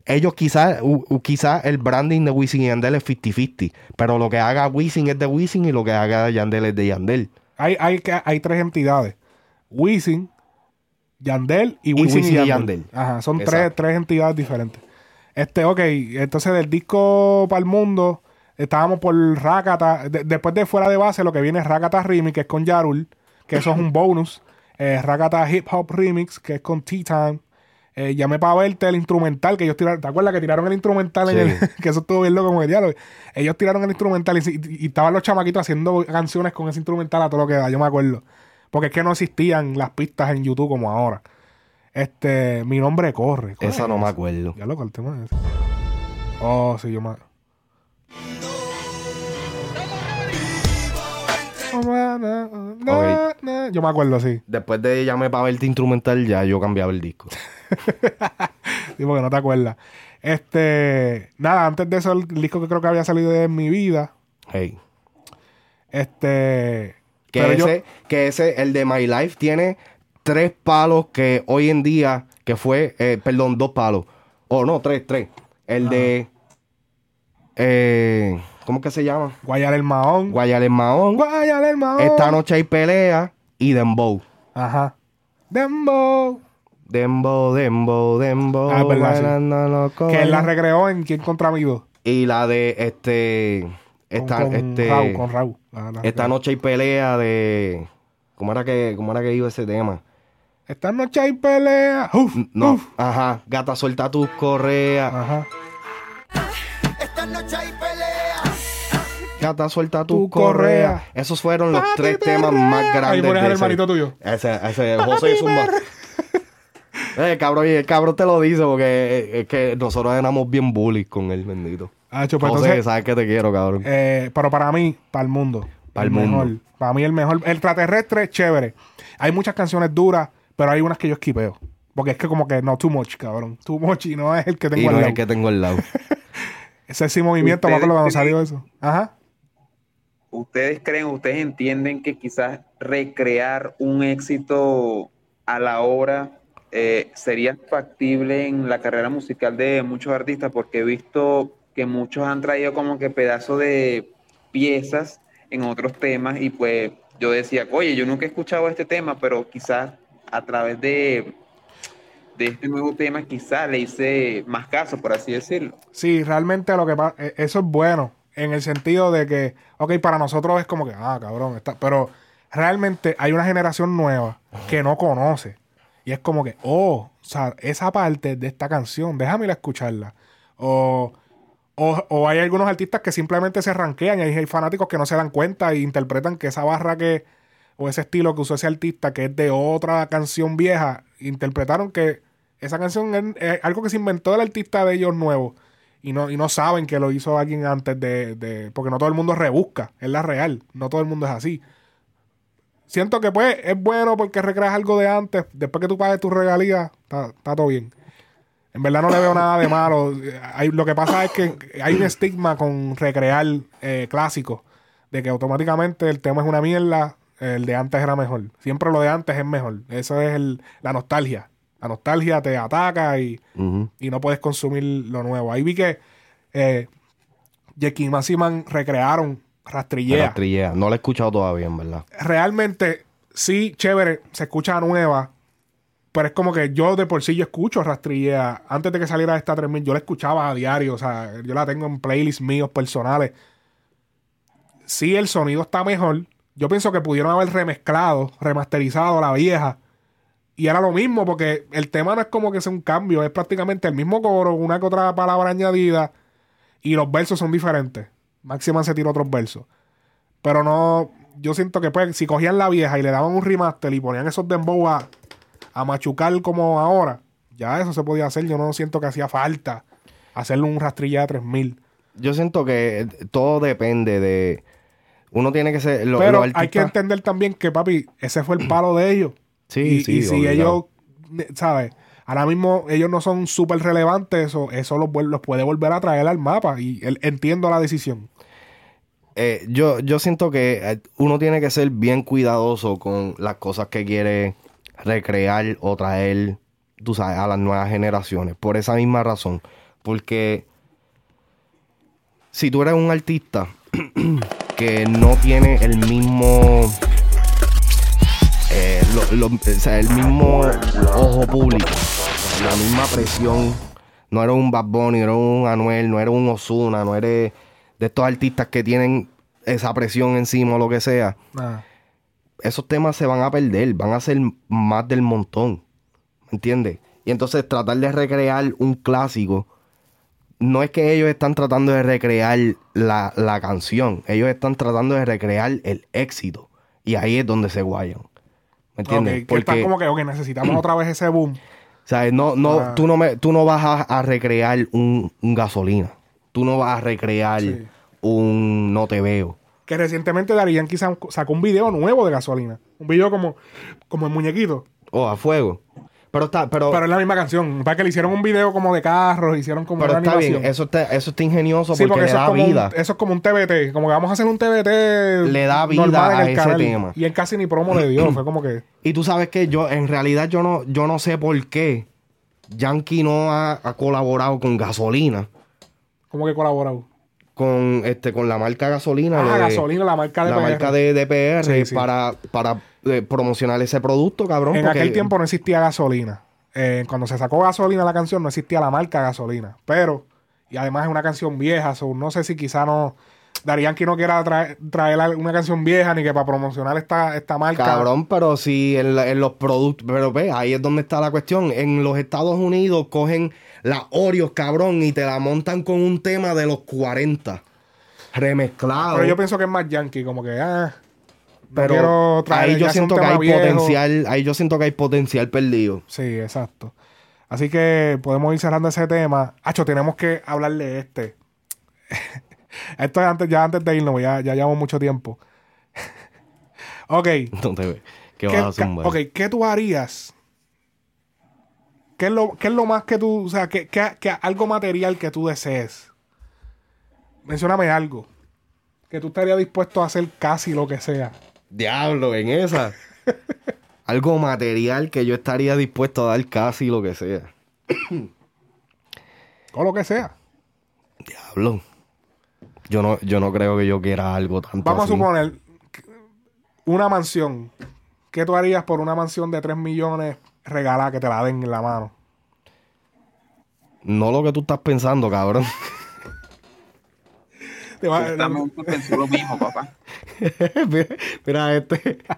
Ellos quizás, quizás el branding de Wisin y Yandel es 50-50, pero lo que haga Wisin es de Wisin y lo que haga Yandel es de Yandel. Hay, hay, que- hay tres entidades. Wisin, Yandel y Wisin y, Wisin y Yandel. Yandel. Ajá, son tres, tres entidades diferentes. Este, ok, entonces del disco para el mundo, estábamos por Rakata. de- después de Fuera de Base, lo que viene es Rakata Remix, que es con Yarul, que eso es un bonus. Eh, Rakata Hip Hop Remix, que es con T-Time. eh, llamé para verte el instrumental que ellos tiraron. ¿Te acuerdas que tiraron el instrumental en el. que eso estuvo bien loco como el diálogo? Ellos tiraron el instrumental y, y- y estaban los chamaquitos haciendo canciones con ese instrumental a todo lo que da. Yo me acuerdo. Porque es que no existían las pistas en YouTube como ahora. Este, mi nombre corre. ¿Cuál Esa es no me acuerdo. Ya loco, el tema es. Oh, sí, yo me. Yo me acuerdo, sí. Después de llamé para verte instrumental, ya yo cambiaba el disco. Sí, porque no te acuerdas. Este, nada, antes de eso, el disco que creo que había salido de mi vida. Hey. Este. Que yo- que ese, el de My Life, tiene tres palos que hoy en día, que fue, eh, perdón, dos palos. O no, tres, tres. El de. Eh, ¿Cómo que se llama? Guayar el Mahón. Guayar el Mahón. Guayar el Mahón. Esta noche hay pelea y Dembow. Ajá. Dembow. Dembow, Dembow, Dembow. Ah, verdad, sí. Que él la recreó en Quién contra mí dos. Y la de este. Esta, con este Raúl, con Raúl. La- la esta noche hay pelea de. ¿Cómo era que, cómo era que iba ese tema? Esta noche hay pelea. Uf, No, uf. ajá. Gata, suelta tus correas. Ajá. Esta noche hay pelea. Gata, suelta tus Tu correa. correas. Esos fueron los Papi tres temas más grandes. Ahí pones al hermanito tuyo. Ese, ese José Zumba. Eh, cabrón, y el cabrón te lo dice porque eh, es que nosotros éramos bien bullies con él, bendito. Ah, cho, pues José, entonces, sabes que te quiero, cabrón. eh, pero para mí, para el mundo. Para el mundo. mejor. Para mí el mejor. El extraterrestre es chévere. Hay muchas canciones duras, pero hay unas que yo esquipeo. Porque es que como que no, too much, cabrón. Too much y no es el que tengo y al no es lado. el que tengo al lado. Ese sí movimiento, me acuerdo cuando salió eso. Ajá. ¿Ustedes creen, ustedes entienden que quizás recrear un éxito a la hora eh, sería factible en la carrera musical de muchos artistas? Porque he visto que muchos han traído como que pedazos de piezas en otros temas y pues yo decía, oye, yo nunca he escuchado este tema, pero quizás a través de, de este nuevo tema quizás le hice más caso, por así decirlo. Sí, realmente lo que pasa, eso es bueno. En el sentido de que, ok, para nosotros es como que, ah, cabrón, está, pero realmente hay una generación nueva que no conoce. Y es como que, oh, o sea, esa parte de esta canción, déjame ir a escucharla. O, o, o hay algunos artistas que simplemente se ranquean y hay fanáticos que no se dan cuenta e interpretan que esa barra que, o ese estilo que usó ese artista, que es de otra canción vieja, interpretaron que esa canción es, algo que se inventó el artista de ellos nuevo. Y no, y no saben que lo hizo alguien antes de, de- Porque no todo el mundo rebusca, es la real. No todo el mundo es así. Siento que pues es bueno porque recreas algo de antes. Después que tú pagues tu regalía, está, está todo bien. En verdad no le veo nada de malo. Hay- lo que pasa es que hay un estigma con recrear eh, clásicos. De que automáticamente el tema es una mierda, el de antes era mejor. Siempre lo de antes es mejor. Eso es el- la nostalgia. La nostalgia te ataca y, y no puedes consumir lo nuevo. Ahí vi que eh, Jackie y Massiman recrearon Rastrillea. Rastrillea. No lo he escuchado todavía, en verdad. Realmente, sí, chévere, se escucha nueva, pero es como que yo de por sí yo escucho Rastrillea. Antes de que saliera esta 3000, yo la escuchaba a diario, o sea, yo la tengo en playlists míos personales. Sí, el sonido está mejor. Yo pienso que pudieron haber remezclado, remasterizado la vieja. Y era lo mismo, porque el tema no es como que sea un cambio, es prácticamente el mismo coro, una que otra palabra añadida, y los versos son diferentes. Máxima se tiró otros versos. Pero no, yo siento que pues, si cogían la vieja y le daban un remaster y ponían esos dembow a, machucar como ahora, ya eso se podía hacer. Yo no siento que hacía falta hacerle un rastrilla de 3000. Yo siento que todo depende de. Uno tiene que ser. lo- Pero los hay que entender también que, papi, ese fue el palo de ellos. Sí, y, sí, y si obligado. ellos, ¿sabes? Ahora mismo ellos no son súper relevantes, eso, eso los, puede volver a traer al mapa. Y el- entiendo la decisión. Eh, yo, yo siento que eh, uno tiene que ser bien cuidadoso con las cosas que quiere recrear o traer, tú sabes, a las nuevas generaciones. Por esa misma razón. Porque si tú eres un artista que no tiene el mismo. eh, lo- lo- o sea, el mismo ojo público, la misma presión. No eres un Bad Bunny, no eres un Anuel, no eres un Osuna, no eres de estos artistas que tienen esa presión encima o lo que sea. Nada. Esos temas se van a perder, van a ser más del montón. ¿Me entiendes? Y entonces tratar de recrear un clásico, no es que ellos están tratando de recrear la, la canción, ellos están tratando de recrear el éxito. Y ahí es donde se guayan. ¿Me entiendes? Ok, que están como que, ok, necesitamos otra vez ese boom. ¿Sabes? No, no, Ah. tú no me, tú no vas a, a recrear un, un gasolina. Tú no vas a recrear Sí. un no te veo. Que recientemente Yankee sa- sacó un video nuevo de gasolina. Un video como, como el muñequito. O a fuego. Pero está, pero, Pero es la misma canción. Para que le hicieron un video como de carros, hicieron como pero una está animación. bien. Eso está, eso está ingenioso Sí, porque, le eso, da es como vida. Un, eso es como un TBT. Como que vamos a hacer un TBT. Le da vida a ese canal. tema. Y él casi ni promo le dio. Fue como que. Y tú sabes que yo, en realidad, yo no, yo no sé por qué Yankee no ha, ha colaborado con gasolina. Como que colaborado. Con este, con la marca gasolina. Ah, de- gasolina, la marca de la PR. marca de DPR Sí, sí. para, para eh, promocionar ese producto, cabrón. En porque- aquel tiempo no existía gasolina. Eh, cuando se sacó gasolina la canción, no existía la marca gasolina. Pero, y además es una canción vieja, so, no sé si quizá no. Dari Yankee no quiera traer, traer una canción vieja ni que para promocionar esta, esta marca. Cabrón, pero si en, la- en los productos, pero ve, ahí es donde está la cuestión. En los Estados Unidos cogen las Oreos, cabrón, y te la montan con un tema de los 40. Remezclado. Pero yo pienso que es más Yankee, como que, ah. Pero traer ahí yo siento que hay viejo. potencial, ahí yo siento que hay potencial perdido. Sí, exacto. Así que podemos ir cerrando ese tema. Hacho, tenemos que hablar de este. Esto es antes, ya antes de irnos, ya, ya llevamos mucho tiempo. ok. No te ve. ¿Qué, ¿Qué, vas a zumbar? ok, ¿qué tú harías? ¿Qué es lo, qué es lo más que tú, o sea, qué, qué- qué- algo material que tú desees? Mencióname algo. Que tú estarías dispuesto a hacer casi lo que sea. Diablo, en esa. Algo material que yo estaría dispuesto a dar casi lo que sea. O lo que sea. Diablo. Yo no, yo no creo que yo quiera algo tanto Vamos así. a suponer una mansión. ¿Qué tú harías por una mansión de 3 millones regalada que te la den en la mano? No lo que tú estás pensando, cabrón. Te va- Justamente pensé lo mismo, papá. mira, mira este.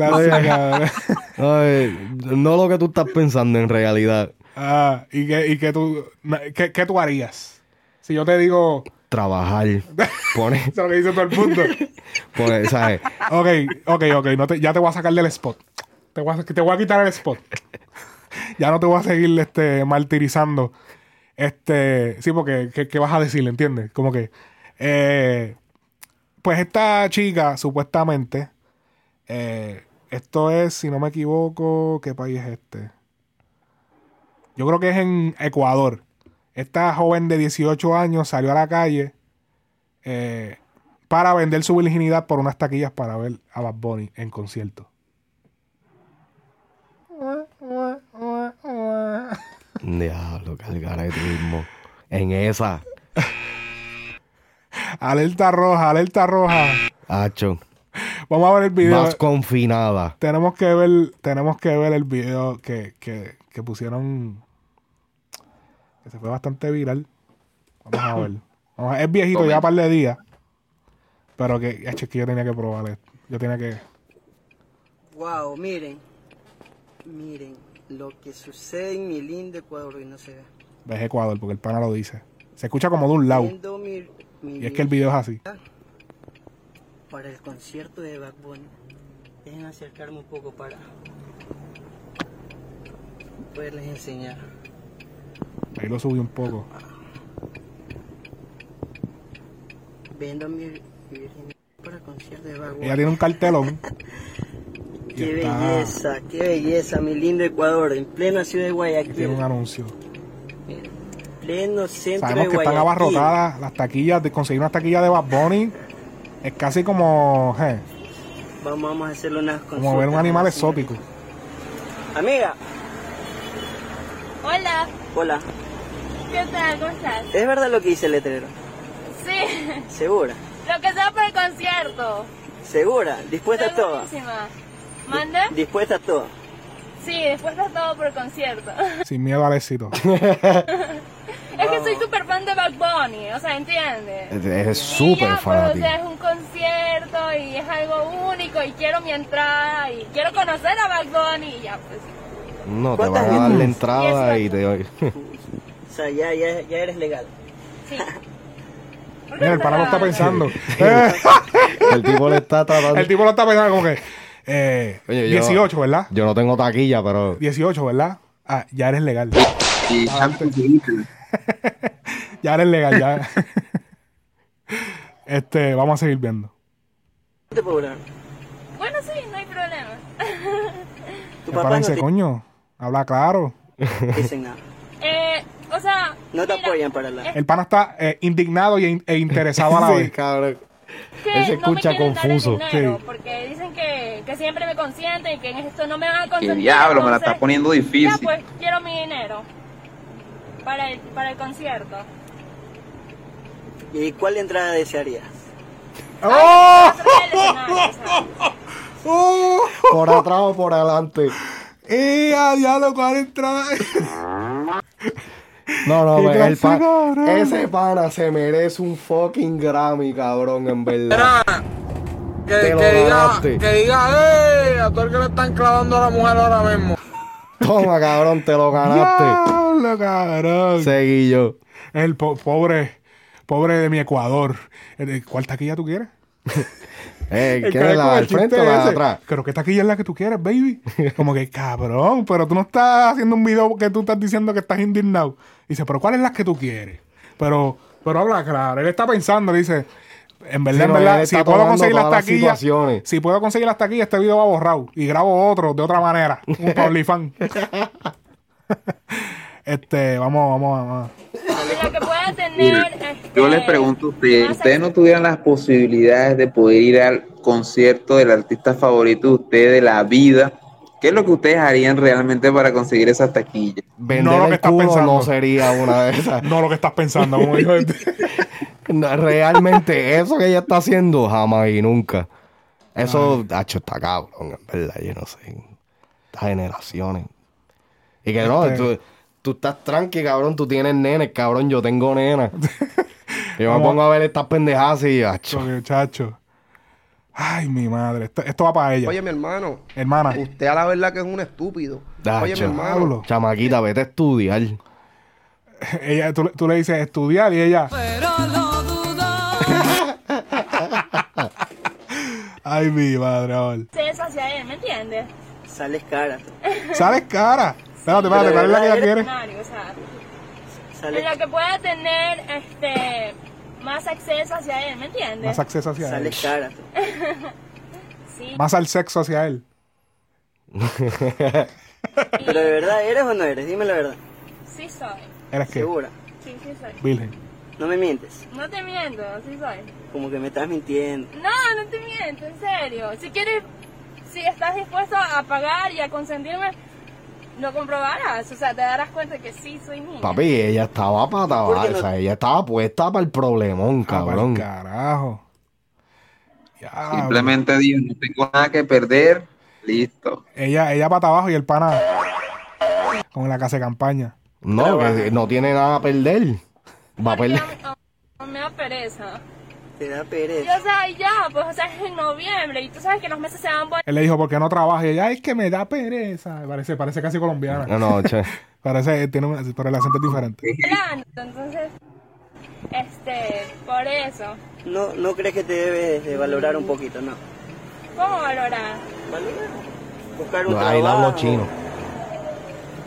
Cabrón. Ay, no lo que tú estás pensando en realidad. Ah, ¿y qué, y qué tú, qué, qué tú harías? Si yo te digo... Trabajar. Pone, Eso es lo que dice todo el mundo. pone, ¿sabes? Ok, ok, ok. No te- ya te voy a sacar del spot. Te voy a, te voy a quitar el spot. ya no te voy a seguir este, martirizando. Este, sí, porque ¿qué, qué vas a decir? ¿Entiendes? Como que. eh, pues esta chica, supuestamente. eh, esto es, si no me equivoco, ¿qué país es este? Yo creo que es en Ecuador. Esta joven de 18 años salió a la calle eh, para vender su virginidad por unas taquillas para ver a Bad Bunny en concierto. Diablo, cargar mismo. En esa. Alerta roja, alerta roja. Hacho. Vamos a ver el video. Más confinada. Tenemos que ver, tenemos que ver el video que, que, que pusieron. Que se fue bastante viral. Vamos a ver. Vamos a- es viejito ya un par de días. Pero que, es que yo tenía que probar esto. Yo tenía que. Wow, miren, miren lo que sucede en mi lindo Ecuador y no se ve. Ves Ecuador, porque el pana lo dice. Se escucha como de un lado. Viendo mi- mi Y es que el video es así. Para el concierto de Bad Bunny, dejen acercarme un poco para poderles enseñar. Ahí lo subí un poco. Vendo mi, mi virginidad para concierto de Bad Bunny. Ella tiene un cartelón. Qué está- belleza, qué belleza, mi lindo Ecuador, en plena ciudad de Guayaquil, Tiene un anuncio. pleno centro Sabemos de que están abarrotadas las taquillas. De conseguir una taquilla de Bad Bunny es casi como, Vamos, vamos a hacerle unas como ver un animal exótico. Amiga, Hola, hola, ¿qué tal? ¿Cómo estás? ¿es verdad lo que dice el letrero? Sí, ¿Segura? lo que sea por el concierto. ¿Segura? ¿Dispuesta a todo? buenísima. ¿Manda? ¿Dispuesta a todo? Sí, después de todo por el concierto. Sin miedo al éxito. es que soy súper fan de Bad Bunny, o sea, ¿entiendes? Es Y súper ya, pues, o sea, es un concierto y es algo único y quiero mi entrada y quiero conocer a Bad Bunny y ya, pues. No, te ¿Cuántas van a dar la entrada y te... O sea, ya, ya, ya eres legal. Sí. Mira, el pana lo está pensando. el tipo le está tratando... El tipo lo está pensando como que. Eh, Oye, yo- 18, ¿verdad? Yo no tengo taquilla, pero... 18, ¿verdad? Ah, ya eres legal. Ya eres legal, ya. este, vamos a seguir viendo. Te puedo hablar. Bueno, sí, no hay problema. Tu papá no dice, te coño, habla claro. dicen nada. Eh, o sea, No te mira, apoyan para la... El pana está eh, indignado y, e interesado a la Sí, vez. cabrón. que Él se no me escucha quieren dar el confuso. dinero, Sí. Porque dicen que, que siempre me consienten y que en esto no me van a consentir. diablo, me la estás poniendo Ya, difícil. pues, quiero mi dinero. Para el, para el concierto. ¿Y cuál entrada desearías? ¡Oh! Atrás del escenario, o sea. Por atrás o por adelante. ¡Eh, a diablo, cuál entrada! No, no, pues, el pa- clase, cabrón. ese pana se merece un fucking Grammy, cabrón, en verdad. Que, Te lo que diga, ganaste. que diga, ¡eh! A todo el que le están clavando a la mujer ahora mismo. Toma, cabrón, te lo ganaste. ¡Diablo, cabrón! Seguí yo. El po- pobre, pobre de mi Ecuador. Eh, ¿Cuál taquilla tú quieres? Eh, ¿Quieres la del frente o la de atrás? Pero ¿qué taquilla es la que tú quieres, baby? Como que, cabrón, pero tú no estás haciendo un video que tú estás diciendo que estás indignado. Dice, pero ¿cuál es la que tú quieres? Pero, pero habla claro. Él está pensando, dice, en verdad, Sí, en verdad, si puedo conseguir las taquillas, si puedo conseguir las taquillas, este video va borrado. Y grabo otro de otra manera. Un OnlyFans. este, vamos, vamos, vamos. Lo que pueda tener. este, Yo les pregunto a ustedes, ¿ustedes no tuvieran las posibilidades de poder ir al concierto del artista favorito de ustedes de la vida? ¿Qué es lo que ustedes harían realmente para conseguir esas taquillas? Vender No lo que estás pensando. no sería una de esas. No lo que estás pensando, como dijo este. No, Realmente, eso que ella está haciendo, jamás y nunca. Eso, hacho, está cabrón, en verdad, yo no sé. Estas generaciones. Y que no, Este- tú, tú estás tranqui, cabrón, tú tienes nenes, cabrón, yo tengo nena. yo me pongo a ver estas pendejadas y, hacho. Muchacho. Ay, mi madre. Esto, esto va para ella. Oye, mi hermano. Hermana. Usted a la verdad que es un estúpido. Hacho, Oye, mi hermano. Chamaquita, vete a estudiar. Ella, tú, tú le dices estudiar y ella. Ay, mi madre, amor. acceso hacia él, ¿me entiendes? Sales cara. ¿Sabes cara? Espérate, espérate, ¿cuál es la que ella quiere? Escenario, o sea, Sales, en la que pueda tener este más acceso hacia él, ¿me entiendes? Más acceso hacia él. sales cara. sí. Más al sexo hacia él. Pero de verdad, ¿eres o no eres? Dime la verdad. Sí soy. ¿Eres qué? ¿Segura? Sí, sí soy. Virgen. No me mientes. No te miento, sí soy. Como que me estás mintiendo. No, no te miento, en serio. Si quieres, si estás dispuesto a pagar y a consentirme, lo comprobarás. O sea, te darás cuenta que sí soy niña. Papi, ella estaba para ¿Por qué no? tabarza, ella estaba puesta para el problemón, cabrón. Ah, carajo. Ya, Simplemente digo, no tengo nada que perder, listo. Ella, ella para abajo y el pana con la casa de campaña. No, que no tiene nada a perder. Va a perder. a- a- me da pereza. Te da Y, pereza. o sea, y ya, pues, o sea, es en noviembre y tú sabes que los meses se van buenos. Él le dijo, ¿por qué no trabaja? Y ella, es que me da pereza. Parece, parece casi colombiana. No, no, che. Parece, tiene un, pero el acento es diferente. Entonces, este, por eso. No, no crees que te debes de valorar un poquito, no. ¿Cómo valorar? Valorar. Buscar un No, ahí trabajo. hablo chino.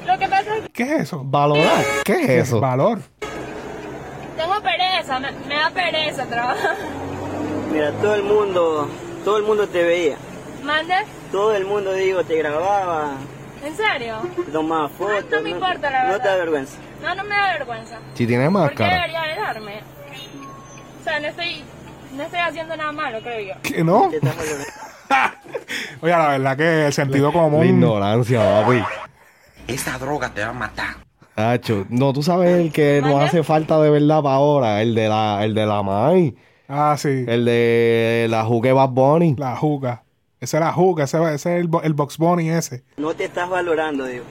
Lo que pasa es que ¿Qué es eso? ¿Valorar? ¿Qué es eso? Valor. Pereza, me, me da pereza trabajar. Mira, todo el mundo, todo el mundo te veía. ¿Mandes? Todo el mundo, digo, te grababa, ¿En serio? tomaba fotos. no me importa, la No te da verdad. vergüenza. No, no me da vergüenza. Si tiene ¿Por qué máscara. debería de darme? O sea, no estoy, no estoy haciendo nada malo, creo yo. ¿Qué no? Oye, la verdad que el sentido común. La ignorancia, papi. Esa droga te va a matar. Hacho, no, tú sabes el que nos hace falta de verdad para ahora, el de la, el de la Mai, Ah, sí. el de la jugue Bad Bunny. La juga. Ese era juga, ese, ese es el, bo- el Box Bunny ese. No te estás valorando, digo.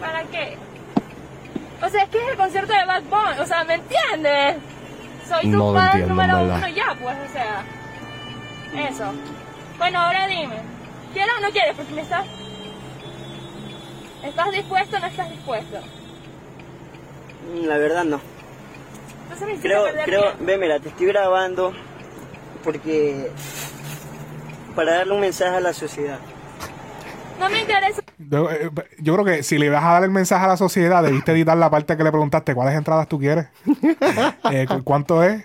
¿Para qué? O sea, es que es el concierto de Bad Bunny, o sea, ¿me entiendes? Soy tu No entiendo, en número uno ya, pues, o sea. Eso. Bueno, ahora dime. ¿Quieres o no quieres? Porque me estás... ¿Estás dispuesto o no estás dispuesto? Mm, La verdad no. Entonces me Creo, creo, mira, te estoy grabando porque para darle un mensaje a la sociedad. No me interesa. Yo, eh, yo creo que si le vas a dar el mensaje a la sociedad, debiste editar la parte que le preguntaste cuáles entradas tú quieres. Eh, cu- ¿Cuánto es?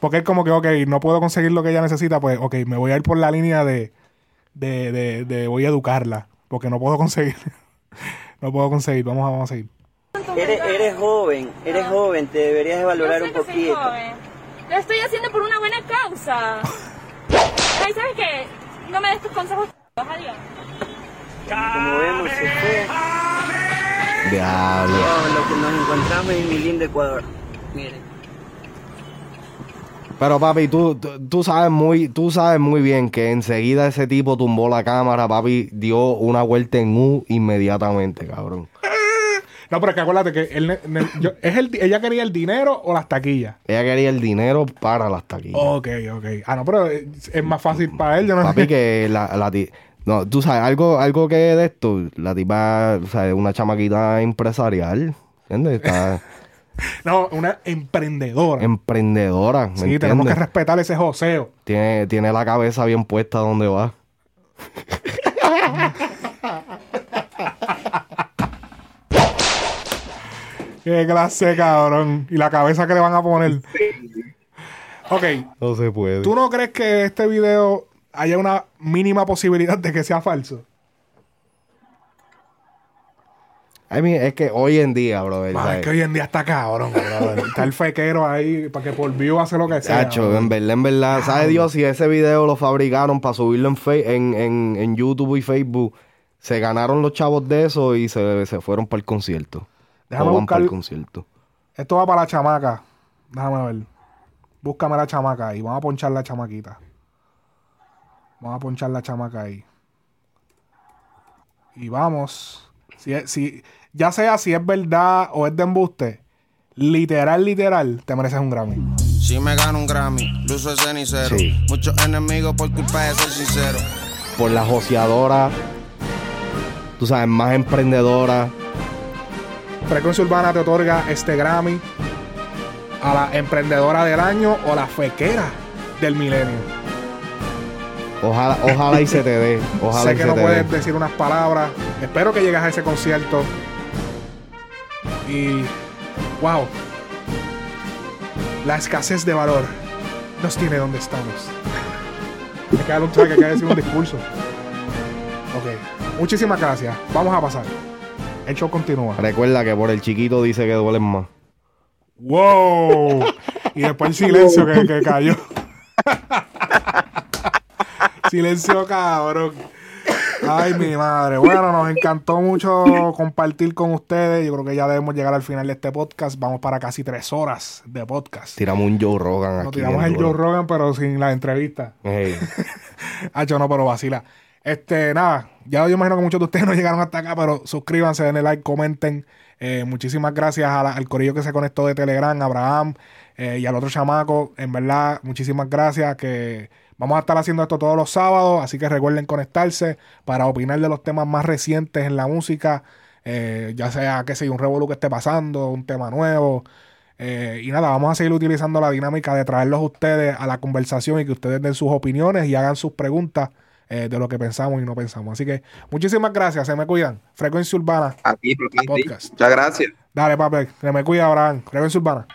Porque es como que, ok, no puedo conseguir lo que ella necesita, pues, ok, me voy a ir por la línea de, de, de, de voy a educarla, porque no puedo conseguir. no puedo conseguir, vamos a, vamos a seguir. Eres, eres joven, eres joven, te deberías de valorar un que soy poquito. joven. Lo estoy haciendo por una buena causa. Ay, ¿sabes qué? No me des tus consejos. Adiós. Como vemos, se fue. Diablo. Oh, lo que nos encontramos en mi lindo Ecuador. Miren. Pero papi, tú, tú, sabes muy, tú sabes muy bien que enseguida ese tipo tumbó la cámara, papi, dio una vuelta en U inmediatamente, cabrón. No, pero es que acuérdate que él, yo- ¿es el, ella quería el dinero o las taquillas. Ella quería el dinero para las taquillas. Ok, ok. Ah, no, pero es, es más fácil para él. Yo no Papi, que la, la ti- No, tú sabes, algo, algo que de esto, la tipa, o sea, es una chamaquita empresarial, ¿entiendes? Está No, una emprendedora. emprendedora, ¿me sí, tenemos que respetar ese joseo. Tiene, tiene la cabeza bien puesta donde va. Qué clase, cabrón. Y la cabeza que le van a poner. Ok, No se puede. ¿tú no crees que este video haya una mínima posibilidad de que sea falso? I mean, es que hoy en día, bro, Ah, ¿sabes? es que hoy en día está cabrón, brother. Está el fequero ahí para que por view hace lo que sea. Brother. en verdad, en verdad, ¿sabe Dios si ese video lo fabricaron para subirlo en, en, en, en YouTube y Facebook? Se ganaron los chavos de eso y se, se fueron para el concierto. Déjame buscar- para el concierto. Esto va para la chamaca. Déjame ver. Búscame la chamaca ahí. Vamos a ponchar la chamaquita. Vamos a ponchar la chamaca ahí. Y vamos. Si, ya sea si es verdad o es de embuste, literal, literal, te mereces un Grammy. Si me gano un Grammy, luzo el cenicero. Sí. Muchos enemigos por culpa de ser sincero. Por la joseadora, tú sabes, más emprendedora. Frecuencia Urbana te otorga este Grammy a la emprendedora del año o la fequera del milenio. Ojalá, ojalá y se te dé. Ojalá sé y que se no te puedes dé. decir unas palabras. Espero que llegues a ese concierto. Y. ¡Wow! La escasez de valor nos tiene donde estamos. Me queda un track que decir un discurso. Ok. Muchísimas gracias. Vamos a pasar. El show continúa. Recuerda que por el chiquito dice que duelen más. ¡Wow! Y después el silencio que, que cayó. Silencio cabrón. Ay, mi madre. Bueno, nos encantó mucho compartir con ustedes. Yo creo que ya debemos llegar al final de este podcast. Vamos para casi tres horas de podcast. Tiramos un Joe Rogan Nos aquí. tiramos bien el Joe. Rogan, pero sin la entrevista. Ey. Hacho, no, pero vacila. Este, nada, ya yo imagino que muchos de ustedes no llegaron hasta acá, pero suscríbanse, denle like, comenten. Eh, muchísimas gracias a la- al corillo que se conectó de Telegram, a Abraham eh, y al otro chamaco. En verdad, muchísimas gracias. Que vamos a estar haciendo esto todos los sábados, así que recuerden conectarse para opinar de los temas más recientes en la música. eh, ya sea que sea un revolú que esté pasando, un tema nuevo. Eh, y nada, vamos a seguir utilizando la dinámica de traerlos a ustedes a la conversación y que ustedes den sus opiniones y hagan sus preguntas eh, de lo que pensamos y no pensamos. Así que muchísimas gracias, se me cuidan. Frecuencia Urbana A ti, papi. Podcast. Muchas gracias. Dale, papi, se me cuida, Abraham. Frecuencia Urbana.